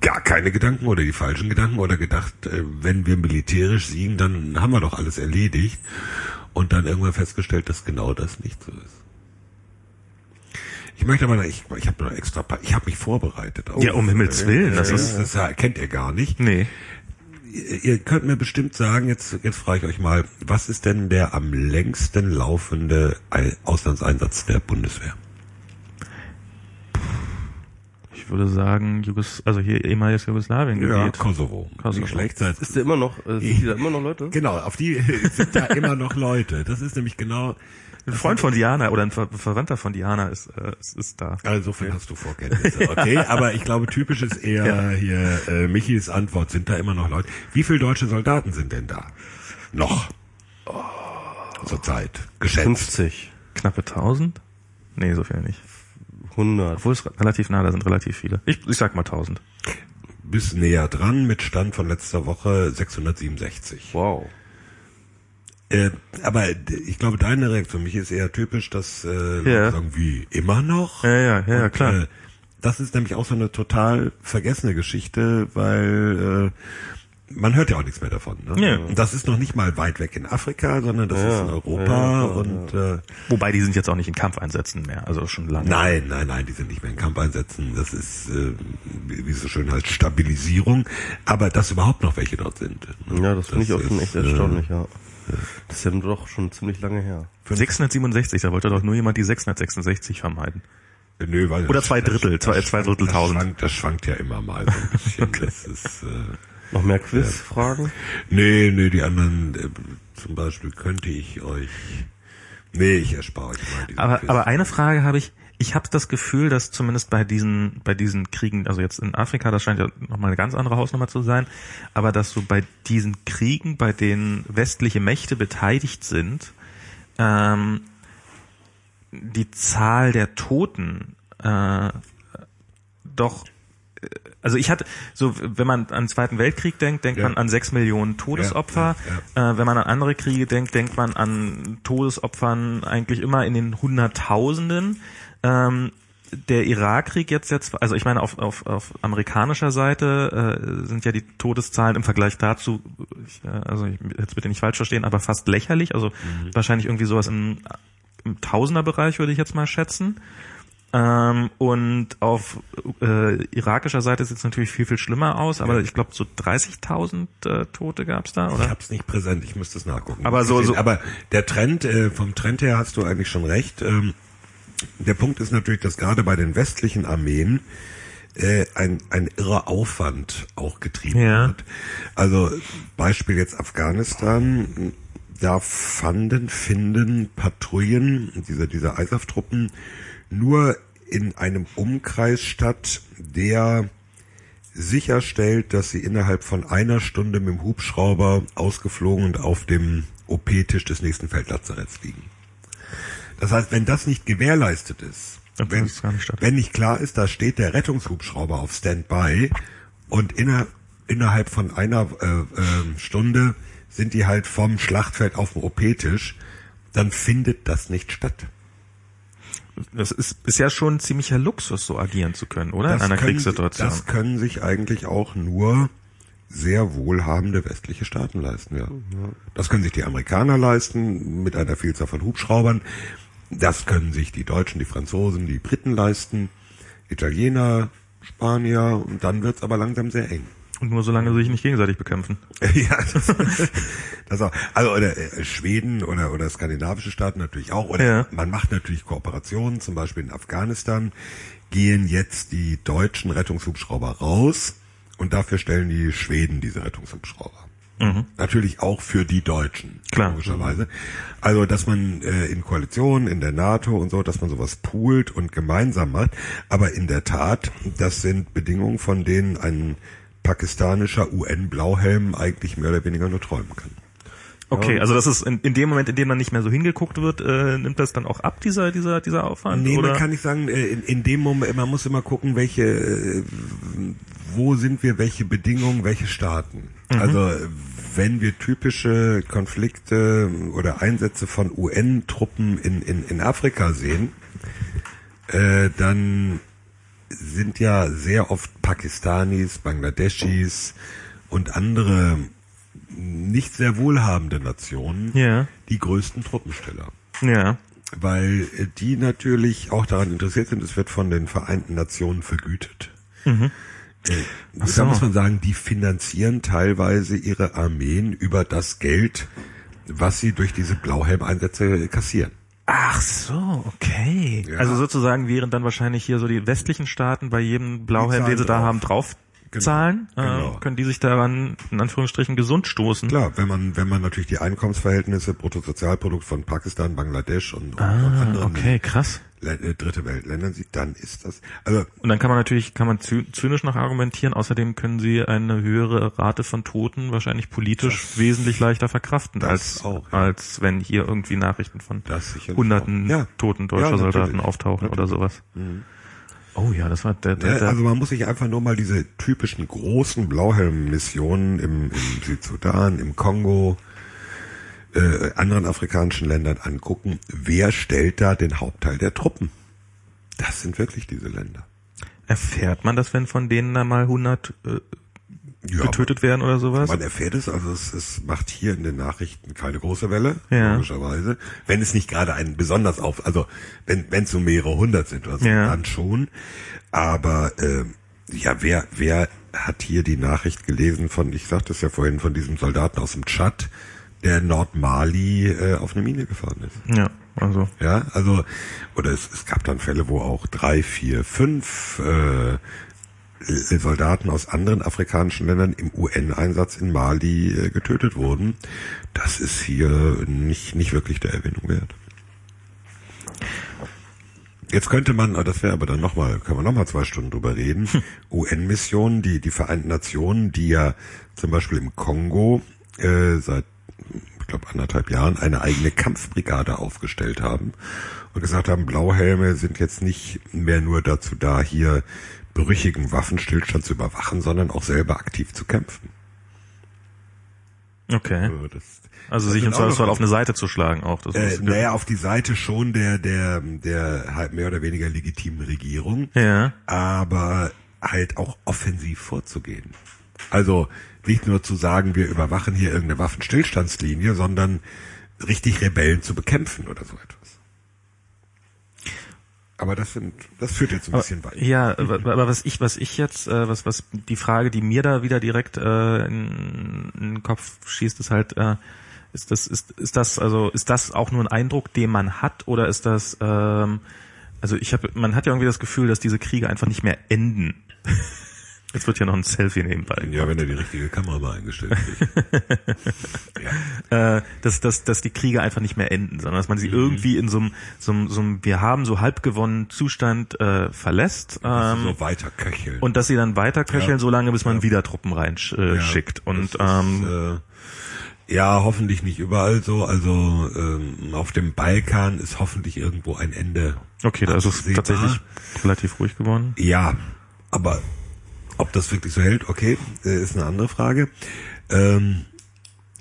gar keine Gedanken oder die falschen Gedanken oder gedacht, äh, wenn wir militärisch siegen, dann haben wir doch alles erledigt und dann irgendwann festgestellt, dass genau das nicht so ist. Ich möchte aber, ich, ich habe noch extra, ich habe mich vorbereitet. Auf, ja, um Himmels Willen, das, ist, das, das kennt ihr gar nicht. Nee. Ihr, könnt mir bestimmt sagen, jetzt, jetzt frage ich euch mal, was ist denn der am längsten laufende Auslandseinsatz der Bundeswehr? Ich würde sagen, Jugos, also hier ehemaliges Jugoslawien Gebiet. Ja, Kosovo. Kosovo. Nicht schlecht sein. Ist da immer noch, äh, sind da immer noch Leute? Genau, auf die sind da immer noch Leute. Das ist nämlich genau ein Freund von Diana oder ein Ver Verwandter von Diana ist, äh, ist, ist da. Also insofern hast du Vorkenntnisse. Okay, aber ich glaube, typisch ist eher ja. hier äh, Michis Antwort. Sind da immer noch Leute? Wie viele deutsche Soldaten sind denn da? Noch. Oh. Zurzeit. Geschätzt. 50. Knappe 1000? Nee, so viel nicht. 100. Obwohl es relativ nah, da sind relativ viele. Ich, ich sag mal 1000. Bis näher dran mit Stand von letzter Woche 667. Wow. Äh, aber ich glaube, deine Reaktion, mich ist eher typisch, dass äh, ja. sagen, wie immer noch. Ja, ja, ja, Und, klar. Äh, das ist nämlich auch so eine total vergessene Geschichte, weil äh, man hört ja auch nichts mehr davon. Ne? Ja. Und das ist noch nicht mal weit weg in Afrika, sondern das ja, ist in Europa ja, und äh, wobei die sind jetzt auch nicht in Kampfeinsätzen mehr, also schon lange. Nein, nein, nein, die sind nicht mehr in Kampfeinsätzen. Das ist, äh, wie es so schön heißt, Stabilisierung. Aber dass überhaupt noch welche dort sind. Ne? Ja, das finde ich auch schon echt erstaunlich, ja. Das ist ja doch schon ziemlich lange her. 667, da wollte doch nur jemand die 666 vermeiden. Äh, nö, weil Oder zwei Drittel, zwei, zwei Drittel das tausend. Schwankt, das schwankt ja immer mal so ein bisschen. okay. Das ist, äh, Noch mehr Quizfragen? Nee, nee, die anderen, äh, zum Beispiel könnte ich euch, nee, ich erspare euch mal. Aber, aber eine Frage habe ich, ich habe das Gefühl, dass zumindest bei diesen, bei diesen Kriegen, also jetzt in Afrika, das scheint ja nochmal eine ganz andere Hausnummer zu sein, aber dass so bei diesen Kriegen, bei denen westliche Mächte beteiligt sind, ähm, die Zahl der Toten äh, doch also ich hatte so, wenn man an den Zweiten Weltkrieg denkt, denkt ja. man an sechs Millionen Todesopfer. Ja, ja, äh, wenn man an andere Kriege denkt, denkt man an Todesopfern eigentlich immer in den Hunderttausenden. Ähm, der Irakkrieg jetzt jetzt, also ich meine auf, auf, auf amerikanischer Seite äh, sind ja die Todeszahlen im Vergleich dazu, ich, äh, also ich, jetzt bitte nicht falsch verstehen, aber fast lächerlich. Also mhm. wahrscheinlich irgendwie sowas im, im Tausenderbereich würde ich jetzt mal schätzen. Ähm, und auf äh, irakischer Seite sieht es natürlich viel, viel schlimmer aus, aber ja. ich glaube so 30.000 äh, Tote gab's da, oder? Ich habe es nicht präsent, ich müsste es nachgucken. Aber so, so aber der Trend, äh, vom Trend her hast du eigentlich schon recht. Ähm, der Punkt ist natürlich, dass gerade bei den westlichen Armeen äh, ein, ein irrer Aufwand auch getrieben ja. wird. Also Beispiel jetzt Afghanistan, da fanden, finden Patrouillen dieser, dieser ISAF-Truppen nur in einem Umkreis statt, der sicherstellt, dass sie innerhalb von einer Stunde mit dem Hubschrauber ausgeflogen und auf dem OP-Tisch des nächsten Feldlazaretts liegen. Das heißt, wenn das nicht gewährleistet ist, wenn, nicht wenn nicht klar ist, da steht der Rettungshubschrauber auf Standby und inner, innerhalb von einer äh, äh, Stunde sind die halt vom Schlachtfeld auf dem OP-Tisch, dann findet das nicht statt. Das ist, ist ja schon ziemlicher Luxus, so agieren zu können, oder? Das In einer können, Kriegssituation. Das können sich eigentlich auch nur sehr wohlhabende westliche Staaten leisten, ja. Das können sich die Amerikaner leisten mit einer Vielzahl von Hubschraubern. Das können sich die Deutschen, die Franzosen, die Briten leisten, Italiener, Spanier und dann wird's aber langsam sehr eng. Und nur solange sie sich nicht gegenseitig bekämpfen. ja, das, das auch. Also oder äh, Schweden oder oder skandinavische Staaten natürlich auch. Oder Ja. man macht natürlich Kooperationen, zum Beispiel in Afghanistan gehen jetzt die deutschen Rettungshubschrauber raus und dafür stellen die Schweden diese Rettungshubschrauber. Natürlich auch für die Deutschen, Klar. logischerweise. Also, dass man äh, in Koalitionen, in der NATO und so, dass man sowas poolt und gemeinsam macht. Aber in der Tat, das sind Bedingungen, von denen ein pakistanischer UN-Blauhelm eigentlich mehr oder weniger nur träumen kann. Okay, also das ist in, in dem Moment, in dem dann nicht mehr so hingeguckt wird, äh, nimmt das dann auch ab, dieser, dieser, dieser Aufwand? Nee, oder? man kann nicht sagen, äh, in, in dem Moment, man muss immer gucken, welche, äh, wo sind wir, welche Bedingungen, welche Staaten. Also wenn wir typische Konflikte oder Einsätze von UN-Truppen in, in, in Afrika sehen, äh, dann sind ja sehr oft Pakistanis, Bangladeschis und andere nicht sehr wohlhabende Nationen Ja, die größten Truppensteller ja. weil die natürlich auch daran interessiert sind, es wird von den Vereinten Nationen vergütet. Äh, so. Da muss man sagen, die finanzieren teilweise ihre Armeen über das Geld, was sie durch diese Blauhelmeinsätze kassieren. Ach so, okay. Ja. Also sozusagen wären dann wahrscheinlich hier so die westlichen Staaten bei jedem Blauhelm, den sie da zahlen haben, drauf zahlen, Genau. äh, können die sich daran in Anführungsstrichen gesund stoßen. Klar, wenn man wenn man natürlich die Einkommensverhältnisse, Bruttosozialprodukt von Pakistan, Bangladesch und, und Ah, anderen okay, krass. Äh, dritte Weltländern sieht, dann ist das also Und dann kann man natürlich, kann man zy- zynisch noch argumentieren, außerdem können sie eine höhere Rate von Toten wahrscheinlich politisch wesentlich leichter verkraften, das als, auch, ja. als wenn hier irgendwie Nachrichten von Das hunderten. Ja. toten deutscher Ja, natürlich. Soldaten auftauchen oder sowas. Oh ja, das war der, der, der also man muss sich einfach nur mal diese typischen großen Blauhelm-Missionen im, im Südsudan, im Kongo, äh, anderen afrikanischen Ländern angucken. Wer stellt da den Hauptteil der Truppen? Das sind wirklich diese Länder. erfährt man das, wenn von denen da mal 100 äh, Ja, getötet werden oder sowas? Man erfährt es, also es, es macht hier in den Nachrichten keine große Welle, Ja. logischerweise. Wenn es nicht gerade einen besonders auf, also wenn wenn es so mehrere hundert sind oder so, Ja. dann schon. Aber ähm, ja, wer wer hat hier die Nachricht gelesen von, ich sagte es ja vorhin, von diesem Soldaten aus dem Tschad, der Nordmali äh, auf eine Mine gefahren ist? ja, also Ja, also, oder es, es gab dann Fälle, wo auch drei, vier, fünf äh, Soldaten aus anderen afrikanischen Ländern im UN-Einsatz in Mali äh, getötet wurden. Das ist hier nicht, nicht wirklich der Erwähnung wert. Jetzt könnte man, ah, das wäre aber dann nochmal, können wir nochmal zwei Stunden drüber reden, UN-Missionen, die, die Vereinten Nationen, die ja zum Beispiel im Kongo äh, seit, ich glaube, anderthalb Jahren eine eigene Kampfbrigade aufgestellt haben und gesagt haben, Blauhelme sind jetzt nicht mehr nur dazu da, hier brüchigen Waffenstillstand zu überwachen, sondern auch selber aktiv zu kämpfen. okay. Also das, Also das sich im Zweifelsfall auf eine Seite zu schlagen auch. Das äh, naja, auf die Seite schon der, der, der halt mehr oder weniger legitimen Regierung. ja. aber halt auch offensiv vorzugehen. Also nicht nur zu sagen, wir überwachen hier irgendeine Waffenstillstandslinie, sondern richtig Rebellen zu bekämpfen oder so etwas. Aber das sind, das führt jetzt ein bisschen weit. Ja, aber aber was ich, was ich jetzt, äh, was, was die Frage, die mir da wieder direkt äh, in, in den Kopf schießt, ist halt, äh, ist das, ist, ist das, also ist das auch nur ein Eindruck, den man hat, oder ist das, ähm, also ich habe, man hat ja irgendwie das Gefühl, dass diese Kriege einfach nicht mehr enden. Jetzt wird ja noch ein Selfie nebenbei. Ja, wenn er die richtige Kamera mal eingestellt kriegt. äh, dass, dass, dass die Kriege einfach nicht mehr enden, sondern dass man Mhm. sie irgendwie in so einem, so einem, so einem wir haben so halb gewonnenen Zustand äh, verlässt Dass ähm, sie so weiter köcheln. und dass sie dann weiter köcheln, Ja. solange bis man Ja. wieder Truppen reinschickt. Äh, Ja. Und das ähm, ist, äh, ja, hoffentlich nicht überall so. Also ähm, auf dem Balkan ist hoffentlich irgendwo ein Ende. okay, da ist es tatsächlich relativ ruhig geworden. Ja, aber ob das wirklich so hält, okay, äh, ist eine andere Frage. Ähm,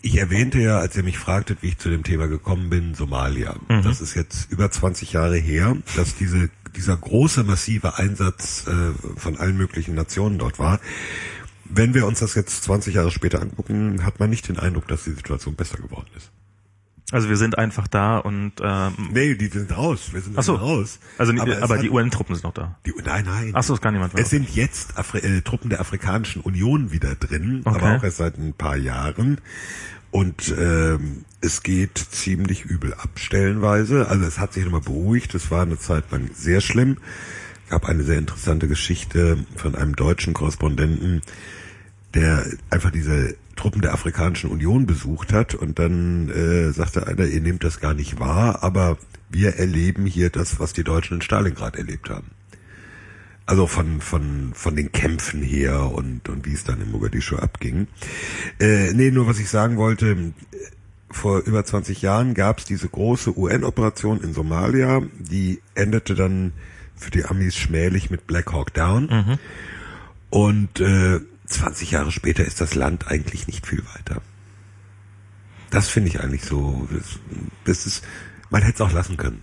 ich erwähnte ja, als ihr mich fragtet, wie ich zu dem Thema gekommen bin, Somalia. Das ist jetzt über 20 Jahre her, dass diese, dieser große, massive Einsatz äh, von allen möglichen Nationen dort war. wenn wir uns das jetzt 20 Jahre später angucken, hat man nicht den Eindruck, dass die Situation besser geworden ist. Also wir sind einfach da und ähm, Nee, die sind raus. Wir sind so. raus. also aber, aber, es die UN-Truppen sind noch da. die, nein, nein. Ach so, ist gar niemand mehr. Es sind jetzt Afri äh, Truppen der Afrikanischen Union wieder drin, Okay. aber auch erst seit ein paar Jahren. Und ähm, es geht ziemlich übel ab, stellenweise. Also es hat sich nochmal beruhigt. Es war eine Zeit lang sehr schlimm. gab eine sehr interessante Geschichte von einem deutschen Korrespondenten, der einfach diese Truppen der Afrikanischen Union besucht hat und dann äh, sagte einer, ihr nehmt das gar nicht wahr, aber wir erleben hier das, was die Deutschen in Stalingrad erlebt haben. Also von, von, von den Kämpfen her und, und wie es dann in Mogadischu abging. Äh, nee, nur was ich sagen wollte, vor über 20 Jahren gab es diese große UN-Operation in Somalia, die endete dann für die Amis schmählich mit Black Hawk Down. Und äh, 20 Jahre später ist das Land eigentlich nicht viel weiter. Das finde ich eigentlich so. Das, das ist, man hätte es auch lassen können.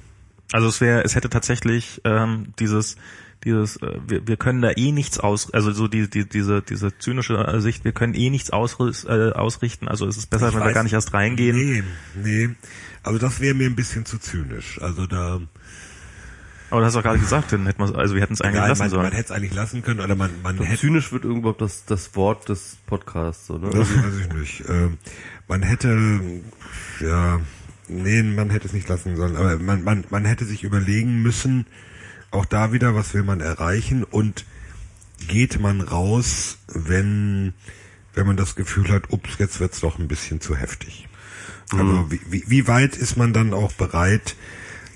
Also es wäre, es hätte tatsächlich ähm, dieses, dieses, äh, wir, wir können da eh nichts aus, also so die, die, diese, diese zynische äh, Sicht, wir können eh nichts ausris, äh, ausrichten. Also es ist besser, Ich wenn wir weiß- gar nicht erst reingehen. Nee, nee. Also das wäre mir ein bisschen zu zynisch. Also da Aber du hast doch gerade gesagt, dann hätten wir, also wir hätten es eigentlich lassen man, sollen. man hätte es eigentlich lassen können oder man, man hätte Zynisch wird überhaupt das, das Wort des Podcasts, so, ne? Das weiß ich nicht. Ähm, man hätte, ja, nee, man hätte es nicht lassen sollen, aber man, man, man hätte sich überlegen müssen, auch da wieder, was will man erreichen und geht man raus, wenn, wenn man das Gefühl hat, ups, jetzt wird's doch ein bisschen zu heftig. Aber wie, wie, wie weit ist man dann auch bereit,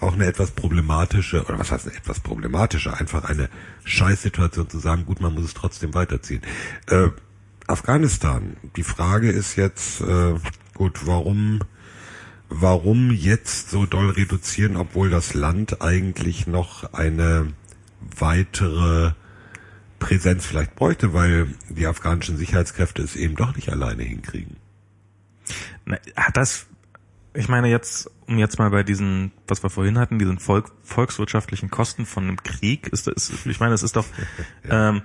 auch eine etwas problematische, oder was heißt eine etwas problematische, einfach eine Scheißsituation zu sagen, gut, man muss es trotzdem weiterziehen. Äh, Afghanistan, die Frage ist jetzt, äh, gut, warum, warum jetzt so doll reduzieren, obwohl das Land eigentlich noch eine weitere Präsenz vielleicht bräuchte, weil die afghanischen Sicherheitskräfte es eben doch nicht alleine hinkriegen. Hat das, ich meine jetzt, um jetzt mal bei diesen, was wir vorhin hatten, diesen Volk, volkswirtschaftlichen Kosten von einem Krieg, ist das, ich meine, es ist doch, ähm,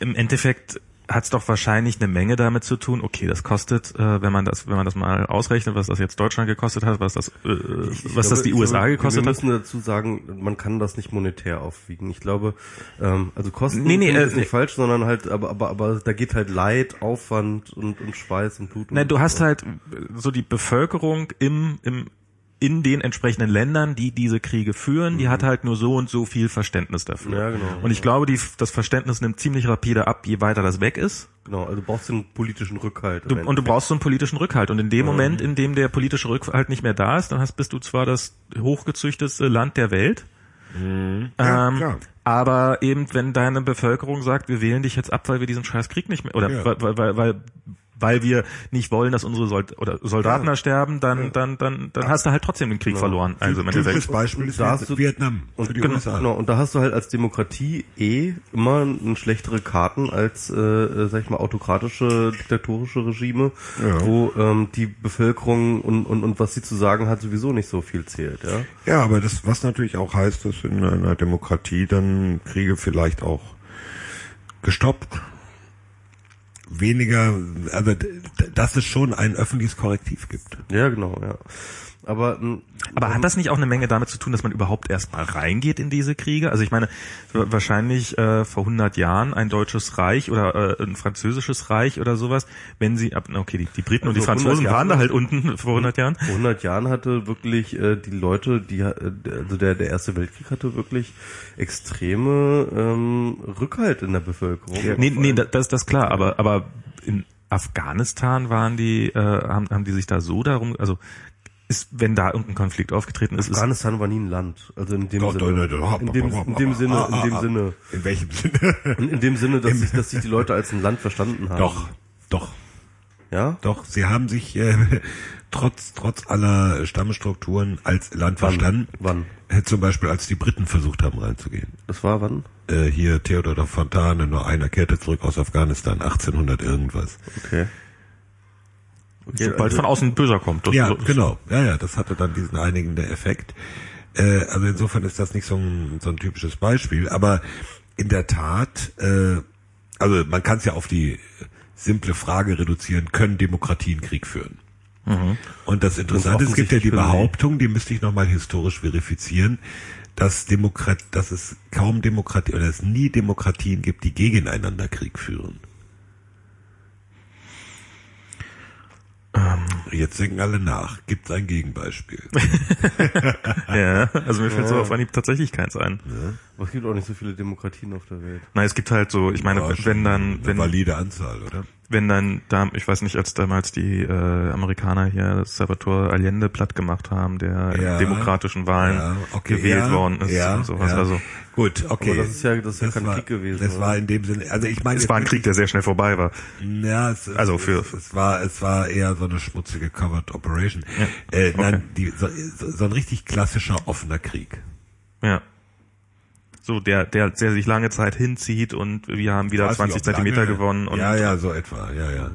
im Endeffekt hat es doch wahrscheinlich eine Menge damit zu tun. Okay, das kostet, äh, wenn man das, wenn man das mal ausrechnet, was das jetzt Deutschland gekostet hat, was das, äh, Ich was das glaube- die ich USA glaube, gekostet Wir hat. müssen dazu sagen, man kann das nicht monetär aufwiegen. Ich glaube, ähm, also Kosten Nee, nee, ich äh, ist nicht falsch, sondern halt, aber, aber, aber da geht halt Leid, Aufwand und, und Schweiß und Blut. Nein, und du hast halt so die Bevölkerung im, im, in den entsprechenden Ländern, die diese Kriege führen, die hat halt nur so und so viel Verständnis dafür. Mhm. Ja, genau. Und ich glaube, die, das Verständnis nimmt ziemlich rapide ab, je weiter das weg ist. Genau, also du brauchst den politischen Rückhalt. Du, und du brauchst so einen politischen Rückhalt. Und in dem Moment, in dem der politische Rückhalt nicht mehr da ist, dann hast, bist du zwar das hochgezüchtetste Land der Welt, Ja, ähm, klar. aber eben, wenn deine Bevölkerung sagt, wir wählen dich jetzt ab, weil wir diesen scheiß Krieg nicht mehr, oder Ja. weil, weil, weil, weil, wir nicht wollen, dass unsere Sold oder Soldaten da sterben, dann, dann, dann, dann hast du halt trotzdem den Krieg verloren. Also im Endeffekt. Beispiel ist du- Vietnam Und, genau, genau, und da hast du halt als Demokratie eh immer ein schlechtere Karten als, äh, äh, sag ich mal, autokratische, diktatorische Regime, Ja. wo ähm, die Bevölkerung und, und, und was sie zu sagen hat sowieso nicht so viel zählt. Ja, Ja, aber das, was natürlich auch heißt, dass in einer Demokratie dann Kriege vielleicht auch gestoppt, weniger, also dass es schon ein öffentliches Korrektiv gibt. ja genau, ja. Aber, ähm, Aber hat das nicht auch eine Menge damit zu tun, dass man überhaupt erstmal reingeht in diese Kriege? Also ich meine, wa- wahrscheinlich äh, vor 100 Jahren ein deutsches Reich oder äh, ein französisches Reich oder sowas, wenn sie, ab- okay, die, die Briten und die Also 100 Franzosen waren da halt unten vor 100 Jahren. vor 100 Jahren hatte wirklich äh, die Leute, die äh, also der der erste Weltkrieg hatte wirklich extreme ähm, Rückhalt in der Bevölkerung. Nee, nee, das, das ist klar, aber, aber in Afghanistan waren die, äh, haben, haben die sich da so darum, also ist, wenn da irgendein Konflikt aufgetreten ist, ist Afghanistan war nie ein Land, also in dem Doch, Sinne. doch, doch, doch. in dem, in dem Sinne, in dem Sinne, In welchem Sinne? in, in dem Sinne, dass sich, dass sich die Leute als ein Land verstanden haben. doch, doch, Ja? doch. Sie haben sich äh, trotz trotz aller Stammstrukturen als Land Wann? verstanden. Wann? Äh, Zum Beispiel, als die Briten versucht haben reinzugehen. Das war wann? Äh, hier Theodor de Fontane, nur einer kehrte zurück aus Afghanistan, 1800 irgendwas. Okay. Sobald von außen böser kommt. Das, Ja, das- genau. Ja, ja, das hatte dann diesen einigenden Effekt. Äh, also insofern ist das nicht so ein, so ein typisches Beispiel, aber in der Tat, äh, also man kann es ja auf die simple Frage reduzieren, können Demokratien Krieg führen? Und das Interessante ist, es gibt ja die. Behauptung, die müsste ich nochmal historisch verifizieren, dass Demokrat, dass es kaum Demokratie oder es nie Demokratien gibt, die gegeneinander Krieg führen. Jetzt denken alle nach. Gibt es ein Gegenbeispiel? Ja, also mir fällt so auf Anhieb tatsächlich keins ein. Aber es gibt auch nicht so viele Demokratien auf der Welt. Nein, es gibt halt so, ich meine, Ja, wenn dann, eine wenn, valide Anzahl, oder? Wenn dann da, ich weiß nicht, als damals die äh, Amerikaner hier Salvatore Allende platt gemacht haben, der Ja. in demokratischen Wahlen Ja, okay, gewählt ja, worden ist ja, und sowas. ja. Also Gut, okay. Aber das ist ja- das ist ja kein war, Krieg gewesen, Das oder? war in dem Sinne, also ich meine, es war ein Krieg, der sehr schnell vorbei war. Ja, es, es, Also für- es, es war es war eher so eine schmutzige Covered Operation. Äh, Nein, die, so, so so ein richtig klassischer offener Krieg. Ja. So, der, der, der sich lange Zeit hinzieht und wir haben wieder Weiß 20 nicht, ob Zentimeter lange- gewonnen und ja, ja, so etwa, ja, ja.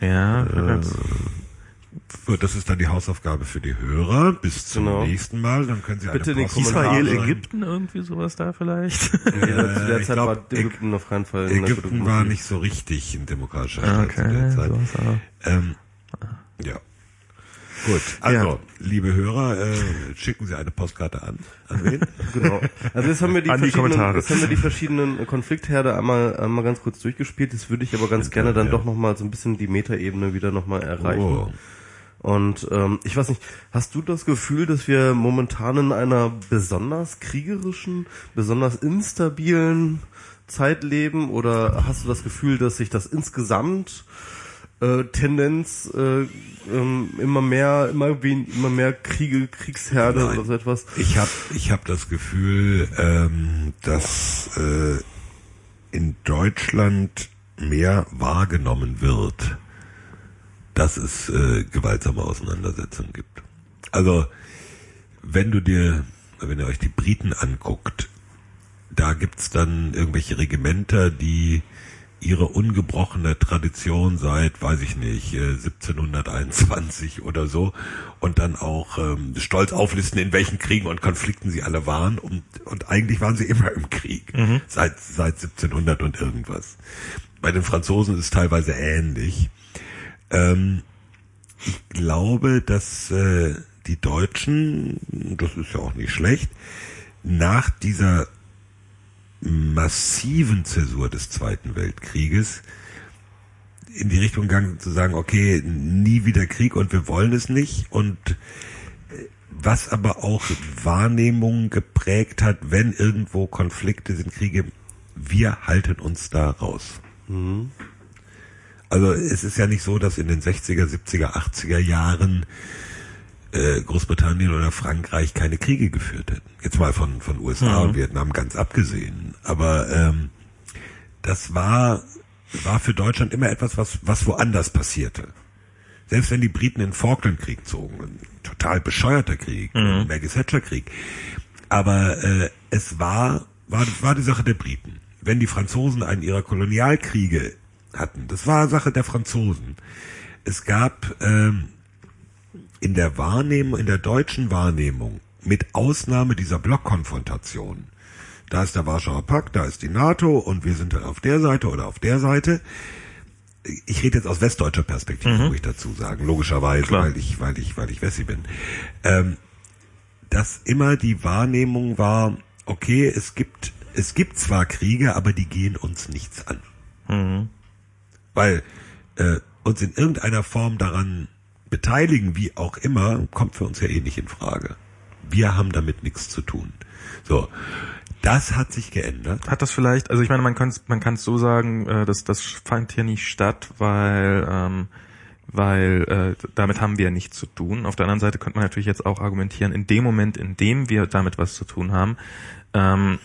ja, Äh, das ist dann die Hausaufgabe für die Hörer. Bis zum Genau. nächsten Mal, dann können Sie Bitte eine den Israel. Ägypten, irgendwie sowas da vielleicht. Ja, zu der Zeit glaub, war Ägypten auf keinen Fall. in der Ägypten war nicht so richtig ein demokratischer Staat zu der okay, Zeit. sowas aber. Ähm, ja. Gut, also, liebe Hörer, äh, schicken Sie eine Postkarte an. An wen? Genau. Also jetzt haben wir die, An die verschiedenen, Kommentare. jetzt haben wir die verschiedenen Konfliktherde einmal, einmal ganz kurz durchgespielt. Jetzt würde ich aber ganz gerne dann ja. doch nochmal so ein bisschen die Metaebene wieder nochmal erreichen. Oh. Und ähm, ich weiß nicht, hast du das Gefühl, dass wir momentan in einer besonders kriegerischen, besonders instabilen Zeit leben? Oder hast du das Gefühl, dass sich das insgesamt äh, Tendenz äh, ähm, immer mehr, immer wen, immer mehr Kriege, Kriegsherde Nein. oder so etwas? Ich habe ich hab das Gefühl, ähm, dass äh, in Deutschland mehr wahrgenommen wird, dass es äh, gewaltsame Auseinandersetzungen gibt. Also wenn du dir, wenn ihr euch die Briten anguckt, da gibt's dann irgendwelche Regimenter, die ihre ungebrochene Tradition seit, weiß ich nicht, äh, 1721 oder so und dann auch ähm, stolz auflisten, in welchen Kriegen und Konflikten sie alle waren und, und eigentlich waren sie immer im Krieg, seit, seit 1700 und irgendwas. Bei den Franzosen ist es teilweise ähnlich. Ähm, ich glaube, dass äh, die Deutschen, das ist ja auch nicht schlecht, nach dieser massiven Zäsur des Zweiten Weltkrieges in die Richtung gegangen zu sagen, okay, nie wieder Krieg und wir wollen es nicht und äh, was aber auch Wahrnehmungen geprägt hat, wenn irgendwo Konflikte sind, Kriege, wir halten uns da raus. Also es ist ja nicht so, dass in den 60er, 70er, 80er Jahren äh, Großbritannien oder Frankreich keine Kriege geführt hätten. Jetzt mal von, von USA und Vietnam ganz abgesehen. Aber ähm, das war, war für Deutschland immer etwas, was, was woanders passierte. Selbst wenn die Briten in den Falklandkrieg zogen, ein total bescheuerter Krieg, ein Maggie Thatcher Krieg. Aber äh, es war, war, war die Sache der Briten. Wenn die Franzosen einen ihrer Kolonialkriege hatten, das war Sache der Franzosen. Es gab ähm, in der Wahrnehmung, in der deutschen Wahrnehmung, mit Ausnahme dieser Blockkonfrontation, da ist der Warschauer Pakt, da ist die NATO und wir sind dann auf der Seite oder auf der Seite. Ich rede jetzt aus westdeutscher Perspektive, muss ich dazu sagen, logischerweise, Klar. weil ich, weil ich, weil ich Wessi bin. Ähm, dass immer die Wahrnehmung war, okay, es gibt, es gibt zwar Kriege, aber die gehen uns nichts an. Weil äh, uns in irgendeiner Form daran beteiligen, wie auch immer, kommt für uns ja eh nicht in Frage. Wir haben damit nichts zu tun. So, das hat sich geändert. Hat das vielleicht, also ich meine, man kann es man kann's so sagen, äh, dass das fand hier nicht statt, weil ähm, weil äh, damit haben wir nichts zu tun. Auf der anderen Seite könnte man natürlich jetzt auch argumentieren, in dem Moment, in dem wir damit was zu tun haben, ähm,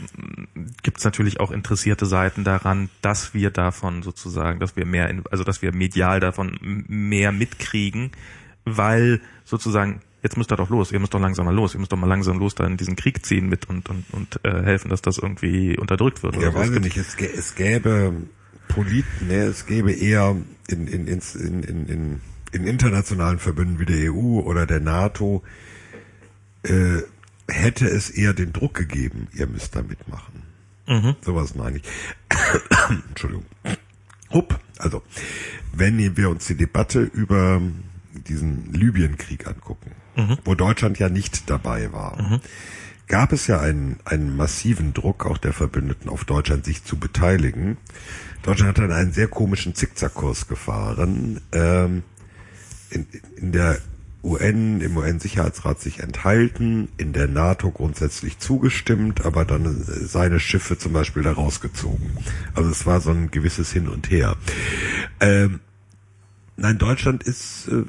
gibt es natürlich auch interessierte Seiten daran, dass wir davon sozusagen, dass wir mehr, in, also dass wir medial davon mehr mitkriegen, weil sozusagen jetzt müsst ihr doch los, ihr müsst doch langsam mal los, ihr müsst doch mal langsam los da in diesen Krieg ziehen mit und und und äh, helfen, dass das irgendwie unterdrückt wird. Ja, weiß ich nicht. Es, gä- es gäbe Polit, ne, es gäbe eher in, in, in, in, in, in internationalen Verbünden wie der EU oder der NATO äh, hätte es eher den Druck gegeben, ihr müsst da mitmachen. Sowas meine ich. Entschuldigung. Hupp, Also, wenn wir uns die Debatte über diesen Libyenkrieg angucken, wo Deutschland ja nicht dabei war, gab es ja einen, einen massiven Druck auch der Verbündeten auf Deutschland, sich zu beteiligen. Deutschland hat dann einen sehr komischen Zickzackkurs gefahren. Ähm, in, in der UN, im UN-Sicherheitsrat sich enthalten, in der NATO grundsätzlich zugestimmt, aber dann äh, seine Schiffe zum Beispiel da rausgezogen. Also es war so ein gewisses Hin und Her. Ähm, nein, Deutschland ist äh,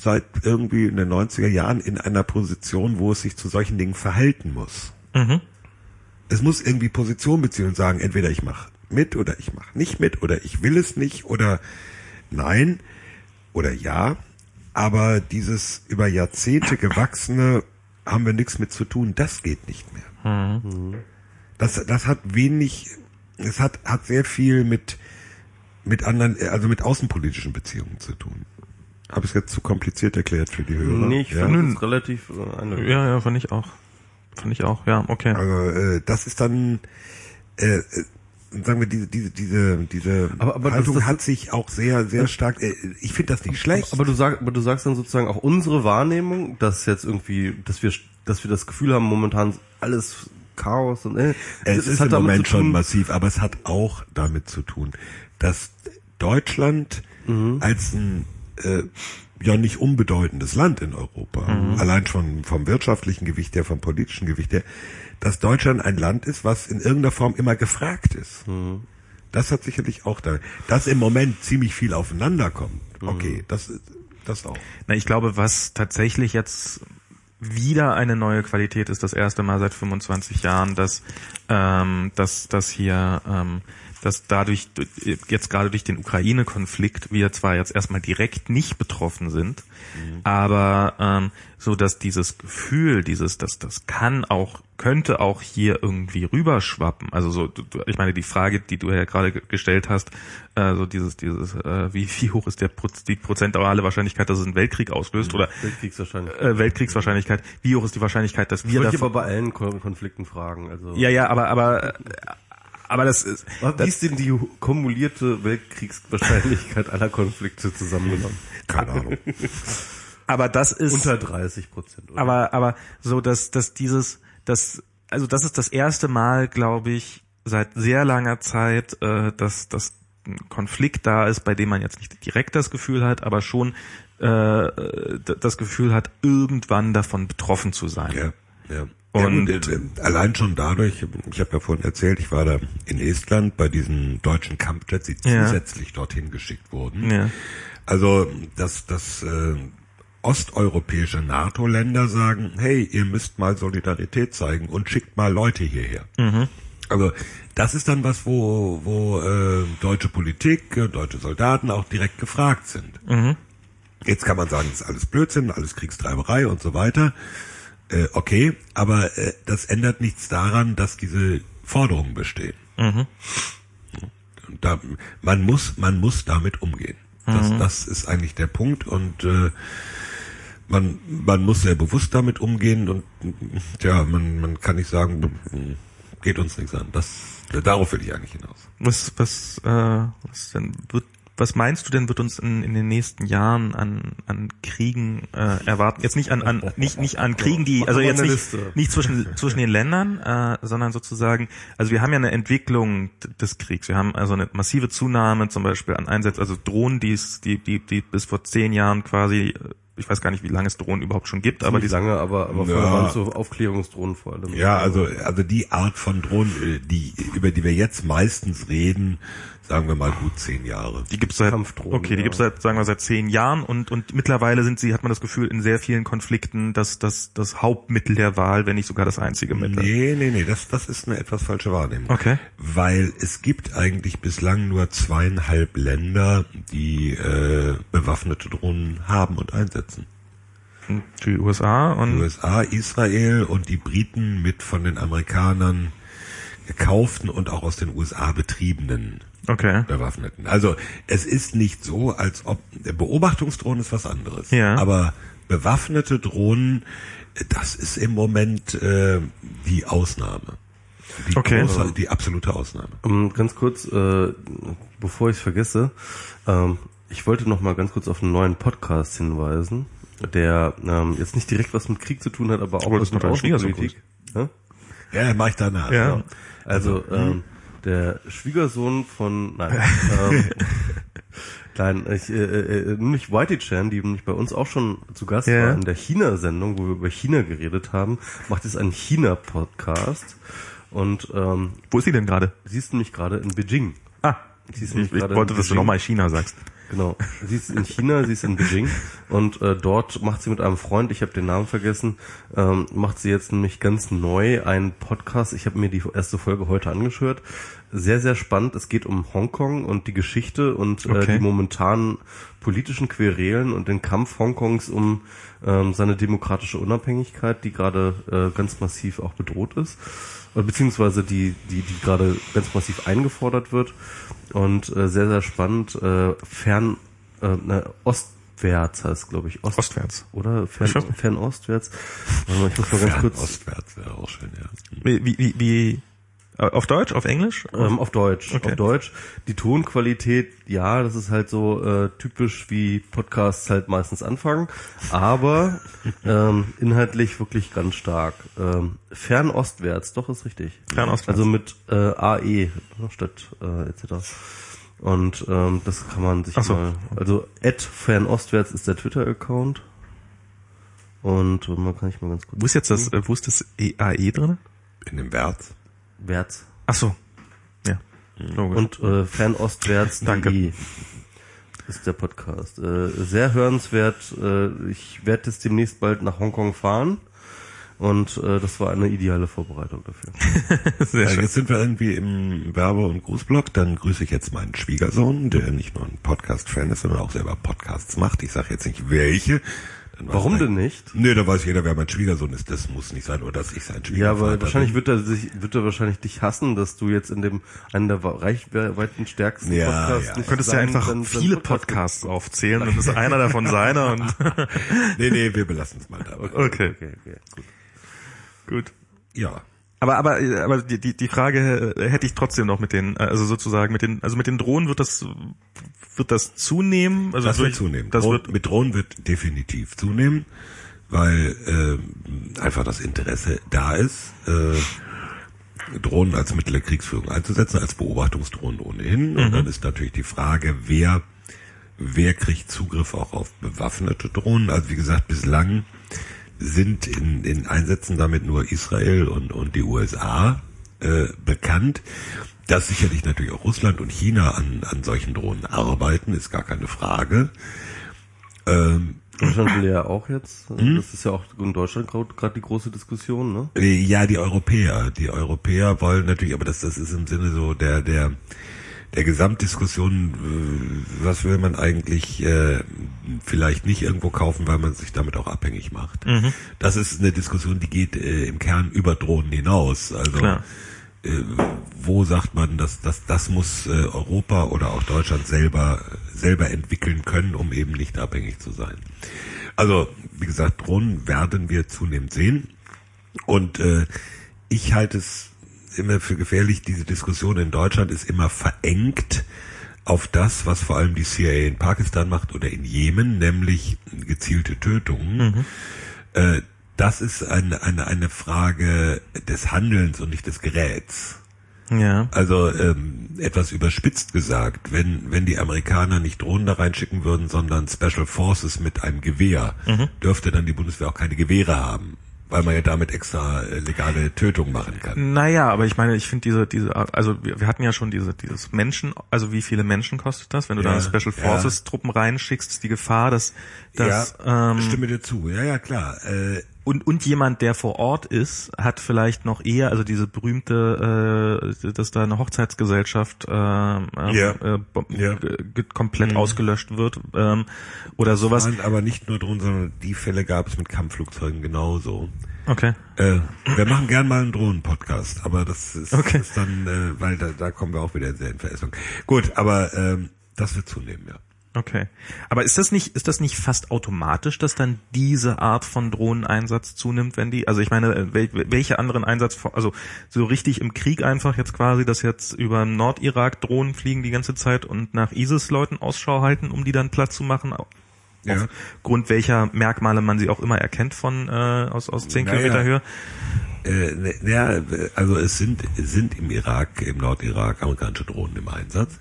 seit irgendwie in den 90er Jahren in einer Position, wo es sich zu solchen Dingen verhalten muss. Es muss irgendwie Position beziehen und sagen, entweder ich mache mit oder ich mache nicht mit oder ich will es nicht oder nein oder ja. Aber dieses über Jahrzehnte gewachsene haben wir nichts mit zu tun, das geht nicht mehr. Das, das hat wenig, es hat, hat sehr viel mit, mit anderen, also mit außenpolitischen Beziehungen zu tun. Habe ich es jetzt zu kompliziert erklärt für die Hörer? Nee, ich ja? finde es relativ äh. Ja, ja, fand ich auch. Fand ich auch, ja, okay. Also äh, das ist dann, äh, äh, sagen wir, diese, diese, diese, diese Aber- aber das- Haltung das- hat sich auch sehr, sehr stark. Äh, ich finde das nicht schlecht. Aber du sagst, aber du sagst dann sozusagen auch unsere Wahrnehmung, dass jetzt irgendwie, dass wir, dass wir das Gefühl haben, momentan alles Chaos und äh, Es ist im damit Moment tun- schon massiv, aber es hat auch damit zu tun, dass Deutschland Mhm. als ein äh, ja nicht unbedeutendes Land in Europa, Mhm. allein schon vom wirtschaftlichen Gewicht her, vom politischen Gewicht her, dass Deutschland ein Land ist, was in irgendeiner Form immer gefragt ist. Mhm. Das hat sicherlich auch da, dass im Moment ziemlich viel aufeinander kommt. Mhm. Okay, das ist das auch. Na, ich glaube, was tatsächlich jetzt wieder eine neue Qualität ist, das erste Mal seit 25 Jahren, dass, ähm, dass, dass hier, ähm, dass dadurch, jetzt gerade durch den Ukraine-Konflikt, wir zwar jetzt erstmal direkt nicht betroffen sind, aber ähm, so dass dieses Gefühl, dieses, dass das kann auch, könnte auch hier irgendwie rüberschwappen. Also so, du, ich meine, die Frage, die du ja gerade ge- gestellt hast, äh, so dieses, dieses, äh, wie, wie hoch ist der Pro die prozentuale Wahrscheinlichkeit, dass es einen Weltkrieg auslöst oder Weltkriegswahrscheinlich. äh, Weltkriegswahrscheinlichkeit, wie hoch ist die Wahrscheinlichkeit, dass wir Würde ich aber bei allen Kon- Konflikten fragen. Also ja, ja, aber, aber, äh, aber das ist, Was- Wie ist denn die kumulierte Weltkriegswahrscheinlichkeit aller Konflikte zusammengenommen? Keine Ahnung. aber das ist, Unter 30 Prozent. oder? aber aber so dass dass dieses das also das ist das erste Mal glaube ich seit sehr langer Zeit äh, dass dass ein Konflikt da ist bei dem man jetzt nicht direkt das Gefühl hat aber schon äh, das Gefühl hat irgendwann davon betroffen zu sein Ja, ja. Und- ja, gut, äh, allein schon dadurch, ich habe ja vorhin erzählt, ich war da in Estland bei diesen deutschen Kampfjets, die Ja. zusätzlich dorthin geschickt wurden. Ja. Also, dass das äh, osteuropäische NATO-Länder sagen, hey, ihr müsst mal Solidarität zeigen und schickt mal Leute hierher. Also das ist dann was, wo, wo äh, deutsche Politik, äh, deutsche Soldaten auch direkt gefragt sind. Jetzt kann man sagen, das ist alles Blödsinn, alles Kriegstreiberei und so weiter. Äh, okay, aber äh, das ändert nichts daran, dass diese Forderungen bestehen. Und Da, man muss, man muss damit umgehen. Das, das ist eigentlich der Punkt und äh, man, man muss sehr bewusst damit umgehen und ja, man, man kann nicht sagen, geht uns nichts an. Das, darauf will ich eigentlich hinaus. Was, was, äh, was denn wird, was meinst du denn wird uns in, in den nächsten Jahren an, an Kriegen äh, erwarten? Jetzt nicht an, an nicht nicht an Kriegen, die also jetzt nicht, nicht zwischen zwischen den Ländern, äh, sondern sozusagen, also wir haben ja eine Entwicklung des Kriegs. Wir haben also eine massive Zunahme zum Beispiel an Einsätzen, also Drohnen, die es, die die die bis vor zehn Jahren quasi, äh, ich weiß gar nicht, wie lange es Drohnen überhaupt schon gibt, aber die die lange, aber, aber Ja. waren so Aufklärungsdrohnen vor allem. Ja, also, also die Art von Drohnen, äh, die, über die wir jetzt meistens reden, sagen wir mal gut zehn Jahre. Die gibt's seit Kampfdrohnen, okay, die ja. gibt's seit sagen wir seit zehn Jahren und und mittlerweile sind sie hat man das Gefühl in sehr vielen Konflikten das das das Hauptmittel der Wahl, wenn nicht sogar das einzige Mittel. Nee, nee, nee, das, das ist eine etwas falsche Wahrnehmung. Okay. Weil es gibt eigentlich bislang nur zweieinhalb Länder, die äh, bewaffnete Drohnen haben und einsetzen. Die USA und USA, Israel und die Briten mit von den Amerikanern gekauften und auch aus den USA betriebenen okay. Bewaffneten. Also es ist nicht so, als ob Beobachtungsdrohnen ist was anderes. Ja. Aber bewaffnete Drohnen, das ist im Moment äh, die Ausnahme. Die, Okay. große, die absolute Ausnahme. Ähm, ganz kurz, äh, bevor ich es vergesse, ähm, ich wollte noch mal ganz kurz auf einen neuen Podcast hinweisen, der ähm, jetzt nicht direkt was mit Krieg zu tun hat, aber auch was mit Schwiegersohn Außenpolitik. Ja? Ja, mach ich danach. Ja. Also ähm, der Schwiegersohn von nein, ähm, nein, ich, äh, äh, nämlich Whitey Chan, die nämlich bei uns auch schon zu Gast Ja. war in der China-Sendung, wo wir über China geredet haben, macht jetzt einen China-Podcast und ähm, Wo ist sie denn gerade? sie ist nämlich gerade in Beijing. Ah, Sie ist ich, ich wollte, dass du nochmal China sagst. Genau. Sie ist in China, sie ist in Beijing und äh, dort macht sie mit einem Freund, ich habe den Namen vergessen, ähm, macht sie jetzt nämlich ganz neu einen Podcast. Ich habe mir die erste Folge heute angeschaut. Sehr, sehr spannend. Es geht um Hongkong und die Geschichte und äh, Okay. die momentanen politischen Querelen und den Kampf Hongkongs um ähm, seine demokratische Unabhängigkeit, die gerade äh, ganz massiv auch bedroht ist beziehungsweise die, die, die gerade ganz massiv eingefordert wird und äh, sehr, sehr spannend, äh, fern, äh, ne, ostwärts heißt glaube ich, Ost, Ostwärts. oder? Fern, fernostwärts. Warte mal, ich muss mal ganz kurz, Ostwärts wäre auch schön, ja. Wie, wie, wie, äh, auf Deutsch, auf Englisch? ähm, auf Deutsch, Okay. auf Deutsch. Die Tonqualität, ja, das ist halt so äh, typisch wie Podcasts halt meistens anfangen, aber ähm, inhaltlich wirklich ganz stark. Ähm, fernostwärts, doch ist richtig. Fernostwärts. Also mit äh, AE ne, statt äh, etc. Und ähm, das kann man sich so. mal. Also at fernostwärts ist der Twitter-Account. Und mal kann ich mal ganz kurz. Wo ist jetzt das, äh, wo ist das EAE drin? In dem Wärts. Wärts. Ach so. Ja. Logisch. Und äh, fernostwärts.de Danke. ist der Podcast. Äh, sehr hörenswert. Äh, ich werde jetzt demnächst bald nach Hongkong fahren. Und äh, das war eine ideale Vorbereitung dafür. Sehr Ja, schön. jetzt sind wir irgendwie im Werbe- und Grußblock. Dann grüße ich jetzt meinen Schwiegersohn, der nicht nur ein Podcast-Fan ist, sondern auch selber Podcasts macht. Ich sage jetzt nicht welche. Dann Warum denn nicht? Nee, da weiß jeder, wer mein Schwiegersohn ist. Das muss nicht sein, oder dass ich sein Ja, Schwiegervater aber wahrscheinlich bin. wird er sich, wird er wahrscheinlich dich hassen, dass du jetzt in dem einen der reichweiten stärksten Ja, Podcasts ja. nicht Du könntest ja seinen- einfach seinen viele Podcast- Podcasts aufzählen, dann ist einer davon seiner und Nee, nee, wir belassen es mal dabei. okay, Okay, okay, gut. gut. Ja. Aber aber aber die die die Frage hätte ich trotzdem noch mit den also sozusagen mit den also mit den Drohnen wird das wird das zunehmen also Das wird zunehmen. das Drohnen- wird mit Drohnen wird definitiv zunehmen, weil ähm, einfach das Interesse da ist, äh, Drohnen als Mittel der Kriegsführung einzusetzen, als Beobachtungsdrohnen ohnehin. Und dann ist natürlich die Frage, wer wer kriegt Zugriff auch auf bewaffnete Drohnen. Also wie gesagt, bislang sind in, in Einsätzen damit nur Israel und, und die USA äh, bekannt. Dass sicherlich natürlich auch Russland und China an, an solchen Drohnen arbeiten, ist gar keine Frage. Ähm, Deutschland will ja auch jetzt, äh, Hm? das ist ja auch in Deutschland gerade die große Diskussion, ne? Äh, Ja, die Europäer. Die Europäer wollen natürlich, aber das, das ist im Sinne so der, der, der Gesamtdiskussion, äh, was will man eigentlich äh, vielleicht nicht irgendwo kaufen, weil man sich damit auch abhängig macht. Das ist eine Diskussion, die geht äh, im Kern über Drohnen hinaus. Also Klar. Äh, wo sagt man, dass das, das muss äh, Europa oder auch Deutschland selber selber entwickeln können, um eben nicht abhängig zu sein. Also wie gesagt, Drohnen werden wir zunehmend sehen. Und äh, ich halte es immer für gefährlich, diese Diskussion in Deutschland ist immer verengt auf das, was vor allem die CIA in Pakistan macht oder in Jemen, nämlich gezielte Tötungen. Äh, das ist eine, eine, eine Frage des Handelns und nicht des Geräts. ja Also ähm, etwas überspitzt gesagt, wenn wenn die Amerikaner nicht Drohnen da reinschicken würden, sondern Special Forces mit einem Gewehr, dürfte dann die Bundeswehr auch keine Gewehre haben, weil man ja damit extra äh, legale Tötung machen kann. Naja, aber ich meine, ich finde diese, diese, also wir, wir hatten ja schon diese, dieses Menschen, also wie viele Menschen kostet das, wenn du Ja, da Special ja. Forces Truppen reinschickst, ist die Gefahr, dass, dass ja, ähm, stimme dir zu. Ja, ja, klar. Äh, und und jemand, der vor Ort ist, hat vielleicht noch eher, also diese berühmte, äh, dass da eine Hochzeitsgesellschaft äh, ähm, Ja. äh, Ja. ge- ge- komplett ausgelöscht wird ähm, oder sowas. aber nicht nur Drohnen, sondern die Fälle gab es mit Kampfflugzeugen genauso. Okay. Äh, wir machen gern mal einen Drohnen-Podcast, aber das ist, Okay. ist dann, äh, weil da, da kommen wir auch wieder sehr in Verästelung. Gut, aber ähm, das wird zunehmen, ja. Okay. Aber ist das nicht, ist das nicht fast automatisch, dass dann diese Art von Drohneneinsatz zunimmt, wenn die, also ich meine, äh, wel, welche anderen Einsatz, also so richtig im Krieg einfach jetzt quasi, dass jetzt über Nordirak Drohnen fliegen die ganze Zeit und nach ISIS-Leuten Ausschau halten, um die dann platt zu machen, Ja. aufgrund welcher Merkmale man sie auch immer erkennt von äh, aus aus zehn Naja. Kilometer Höhe. Äh, ne, ja, also es sind, sind im Irak, im Nordirak amerikanische Drohnen im Einsatz,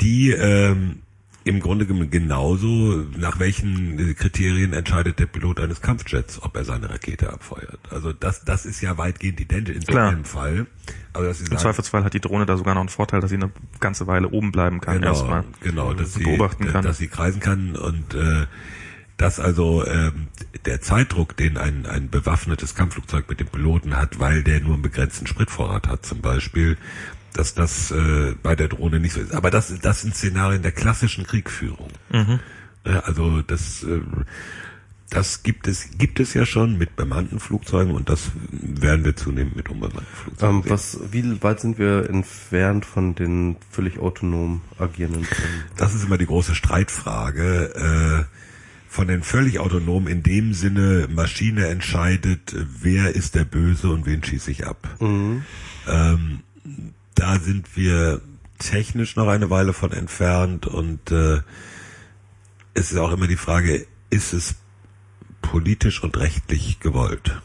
die ähm, im Grunde genommen genauso, nach welchen äh, Kriterien entscheidet der Pilot eines Kampfjets, ob er seine Rakete abfeuert. Also das, das ist ja weitgehend identisch in so Klar. einem Fall. Aber dass Im sagen, Zweifelsfall hat die Drohne da sogar noch einen Vorteil, dass sie eine ganze Weile oben bleiben kann genau, erstmal. genau, dass sie, beobachten kann. dass sie kreisen kann und äh, dass also ähm, der Zeitdruck, den ein, ein bewaffnetes Kampfflugzeug mit dem Piloten hat, weil der nur einen begrenzten Spritvorrat hat zum Beispiel, dass das äh, bei der Drohne nicht so ist. Aber das, das sind Szenarien der klassischen Kriegführung. Mhm. Äh, also das, äh, das gibt es, gibt es ja schon mit bemannten Flugzeugen und das werden wir zunehmend mit unbemannten Flugzeugen. Ähm, sehen. was, wie weit sind wir entfernt von den völlig autonom agierenden Drohnen? Das ist immer die große Streitfrage. Äh, von den völlig autonom in dem Sinne, Maschine entscheidet, wer ist der Böse und wen schieße ich ab. Ähm, da sind wir technisch noch eine Weile von entfernt und äh, es ist auch immer die Frage, ist es politisch und rechtlich gewollt?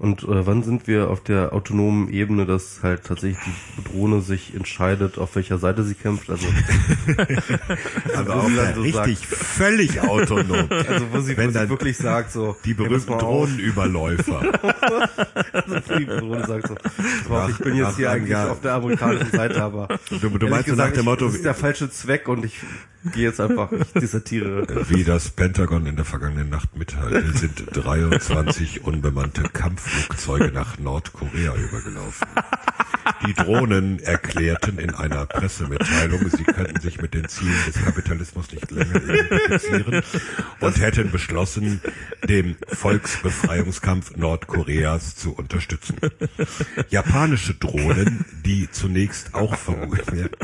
Und äh, wann sind wir auf der autonomen Ebene, dass halt tatsächlich die Drohne sich entscheidet, auf welcher Seite sie kämpft? Also, Also wo auch sie so richtig völlig autonom. also wo sie, wo Wenn sie dann wirklich sagt so, die hey, berühmten auf. Drohnenüberläufer. die Drohne sagt so, auf, ich bin jetzt hier nach eigentlich Jahr. auf der amerikanischen Seite, aber Du, du meinst so nach gesagt, dem ich- Motto, das ist der falsche Zweck und ich gehe jetzt einfach, ich dissertiere. Wie das Pentagon in der vergangenen Nacht mitteilte, sind 23 unbemannte Kampfflugzeuge nach Nordkorea übergelaufen. Die Drohnen erklärten in einer Pressemitteilung, sie könnten sich mit den Zielen des Kapitalismus nicht länger identifizieren und hätten beschlossen, den Volksbefreiungskampf Nordkoreas zu unterstützen. Japanische Drohnen, die zunächst auch vermutet werden.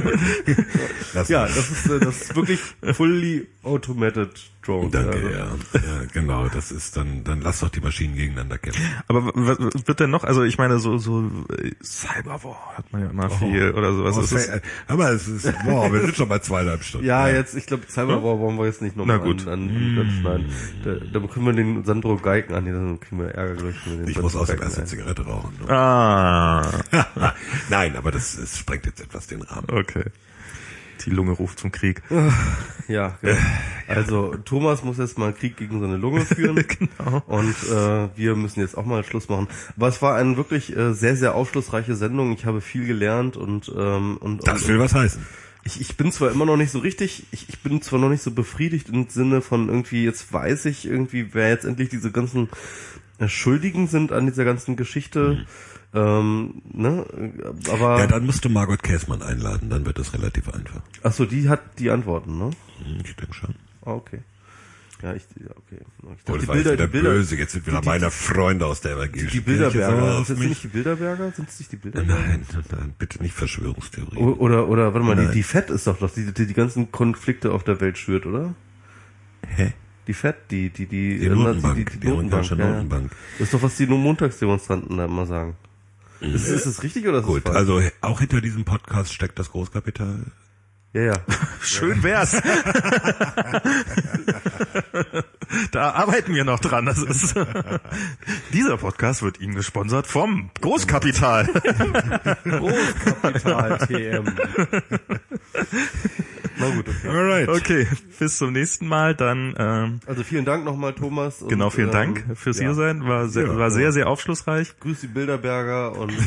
Ja, das ist, äh, das ist wirklich fully automated Drone. Danke, Also, ja. ja. Genau, das ist dann, dann lass doch die Maschinen gegeneinander kämpfen. Aber was wird denn noch? Also ich meine so so äh, Cyberwar hat man ja immer viel oder sowas. Oh, Ist es- fe- aber es ist, boah, wir sind schon bei zweieinhalb Stunden. Ja, jetzt, ich glaube, Cyberwar wollen wir jetzt nicht Na nochmal gut. an, an, anschneiden. Da, da können wir den Sandro Geigen an, dann kriegen wir Ärger gleich. Ich muss Sandro außerdem Geigen erst eine ein- Zigarette rauchen. ah, Nein, aber das, das sprengt jetzt etwas den Rahmen. okay. Die Lunge ruft zum Krieg. Ja, genau. Also Thomas muss jetzt mal einen Krieg gegen seine Lunge führen. Genau. Und äh, wir müssen jetzt auch mal Schluss machen. Aber es war eine wirklich äh, sehr, sehr aufschlussreiche Sendung. Ich habe viel gelernt und ähm, und, Das und will was heißen. ich, ich bin zwar immer noch nicht so richtig, ich, ich bin zwar noch nicht so befriedigt im Sinne von irgendwie, jetzt weiß ich irgendwie, wer jetzt endlich diese ganzen äh, Schuldigen sind an dieser ganzen Geschichte. Ähm, ne? Aber Ja, dann musst du Margot Käßmann einladen, dann wird es relativ einfach. ach so, die hat die Antworten, ne? Hm, Ich denke schon. Ah, okay. Ja, ich, ja, okay. Ich Oh, dachte, das war jetzt wieder böse, jetzt sind wieder die- meine Freunde aus der Die, evangelischen die Kirche Bilderberger, sind es nicht die Bilderberger? Sind es nicht die Bilderberger? Nein, nein, bitte nicht Verschwörungstheorie. O- Oder, oder, warte mal, die, Nein. die FED ist doch doch, die, die die ganzen Konflikte auf der Welt schürt, oder? Hä? Die FED, die, die, die, Die äh, Notenbank, die, die, die amerikanische ja, ja. Notenbank. Das ist doch, was die nur Montagsdemonstranten da immer sagen. Ist, ist das richtig oder ist Gut, das falsch? also auch hinter diesem Podcast steckt das Großkapital. Ja, ja. Schön wär's. da arbeiten wir noch dran. Das ist Dieser Podcast wird Ihnen gesponsert vom Großkapital. Großkapital TM. Na gut, okay. Alright. Okay, bis zum nächsten Mal. Dann ähm, Also vielen Dank nochmal, Thomas. und, genau, vielen ähm, Dank fürs ja. hier sein. War sehr, Ja, war sehr, sehr aufschlussreich. Grüß die Bilderberger und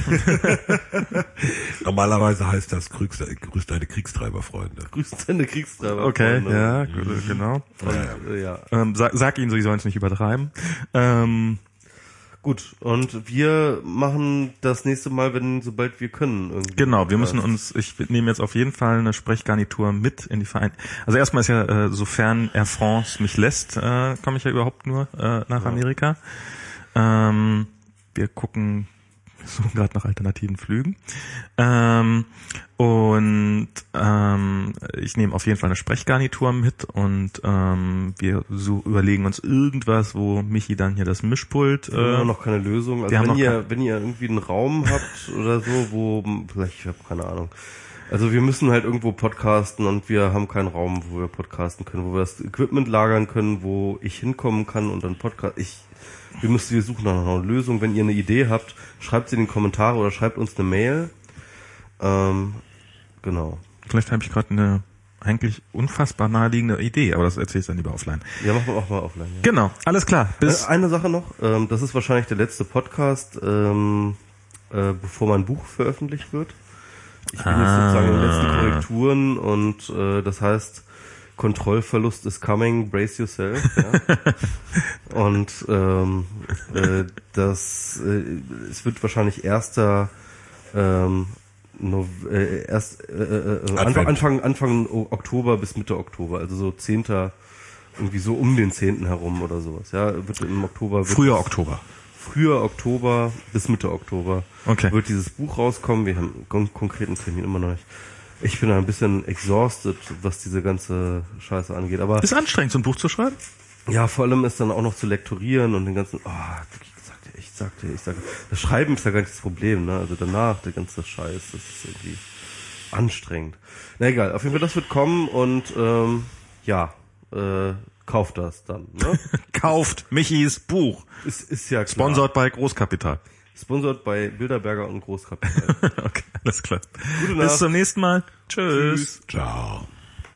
Normalerweise heißt das grüß, grüß deine Kriegstreiberfreunde. grüß deine Kriegstreiber. Okay, ja, g- genau. Und, äh, ja. Ähm, sag, sag ihnen, sie sollen es nicht übertreiben. Ähm, Gut, und wir machen das nächste Mal, wenn, sobald wir können. Irgendwie. Genau, wir müssen Ja. uns, ich nehme jetzt auf jeden Fall eine Sprechgarnitur mit in die Verein. Also erstmal ist ja, äh, sofern Air France mich lässt, äh, komme ich ja überhaupt nur äh, nach Amerika. Ähm, wir gucken, suchen gerade nach alternativen Flügen. Ähm, Und ähm, ich nehme auf jeden Fall eine Sprechgarnitur mit und ähm, wir so überlegen uns irgendwas, wo Michi dann hier das Mischpult. Wir haben Äh, noch keine Lösung. Also wenn ihr, wenn ihr irgendwie einen Raum habt oder so, wo, vielleicht, ich habe keine Ahnung. Also wir müssen halt irgendwo podcasten und wir haben keinen Raum, wo wir podcasten können, wo wir das Equipment lagern können, wo ich hinkommen kann und dann Podcast. Ich, wir müssen, wir suchen nach einer Lösung. Wenn ihr eine Idee habt, schreibt sie in die Kommentare oder schreibt uns eine Mail. Ähm, genau. vielleicht habe ich gerade eine eigentlich unfassbar naheliegende Idee, aber das erzähle ich dann lieber offline. Ja, machen wir auch mal offline. Ja. Genau, alles klar. Bis Äh, Eine Sache noch, ähm, das ist wahrscheinlich der letzte Podcast, ähm, äh, bevor mein Buch veröffentlicht wird. Ich bin jetzt sozusagen in den letzten Korrekturen und äh, das heißt, Kontrollverlust is coming, brace yourself. Ja? und ähm, äh, das, äh, es wird wahrscheinlich erster ähm, Nov äh, erst äh, äh, äh, Anfang. Anfang Anfang Oktober bis Mitte Oktober, also so 10. irgendwie so um den 10. herum oder sowas. Ja, wird im Oktober wird früher Oktober. früher Oktober bis Mitte Oktober Okay. wird dieses Buch rauskommen. Wir haben einen kon konkreten Termin immer noch nicht. Ich bin ein bisschen exhausted, was diese ganze Scheiße angeht. Aber Ist anstrengend, so ein Buch zu schreiben? ja, vor allem ist dann auch noch zu lektorieren und den ganzen, oh, ich sagte, ich sagte, ich sagte, das Schreiben ist ja gar nicht das Problem, ne? Also danach, der ganze Scheiß, das ist irgendwie anstrengend. Na egal, auf jeden Fall, das wird kommen und ähm, ja, äh, kauft das dann, ne? Kauft Michis Buch. ist, ist ja klar. Sponsored bei Großkapital. Sponsored bei Bilderberger und Großkapital. okay, alles klar. Gute Bis Nacht. zum nächsten Mal. Tschüss. Ciao.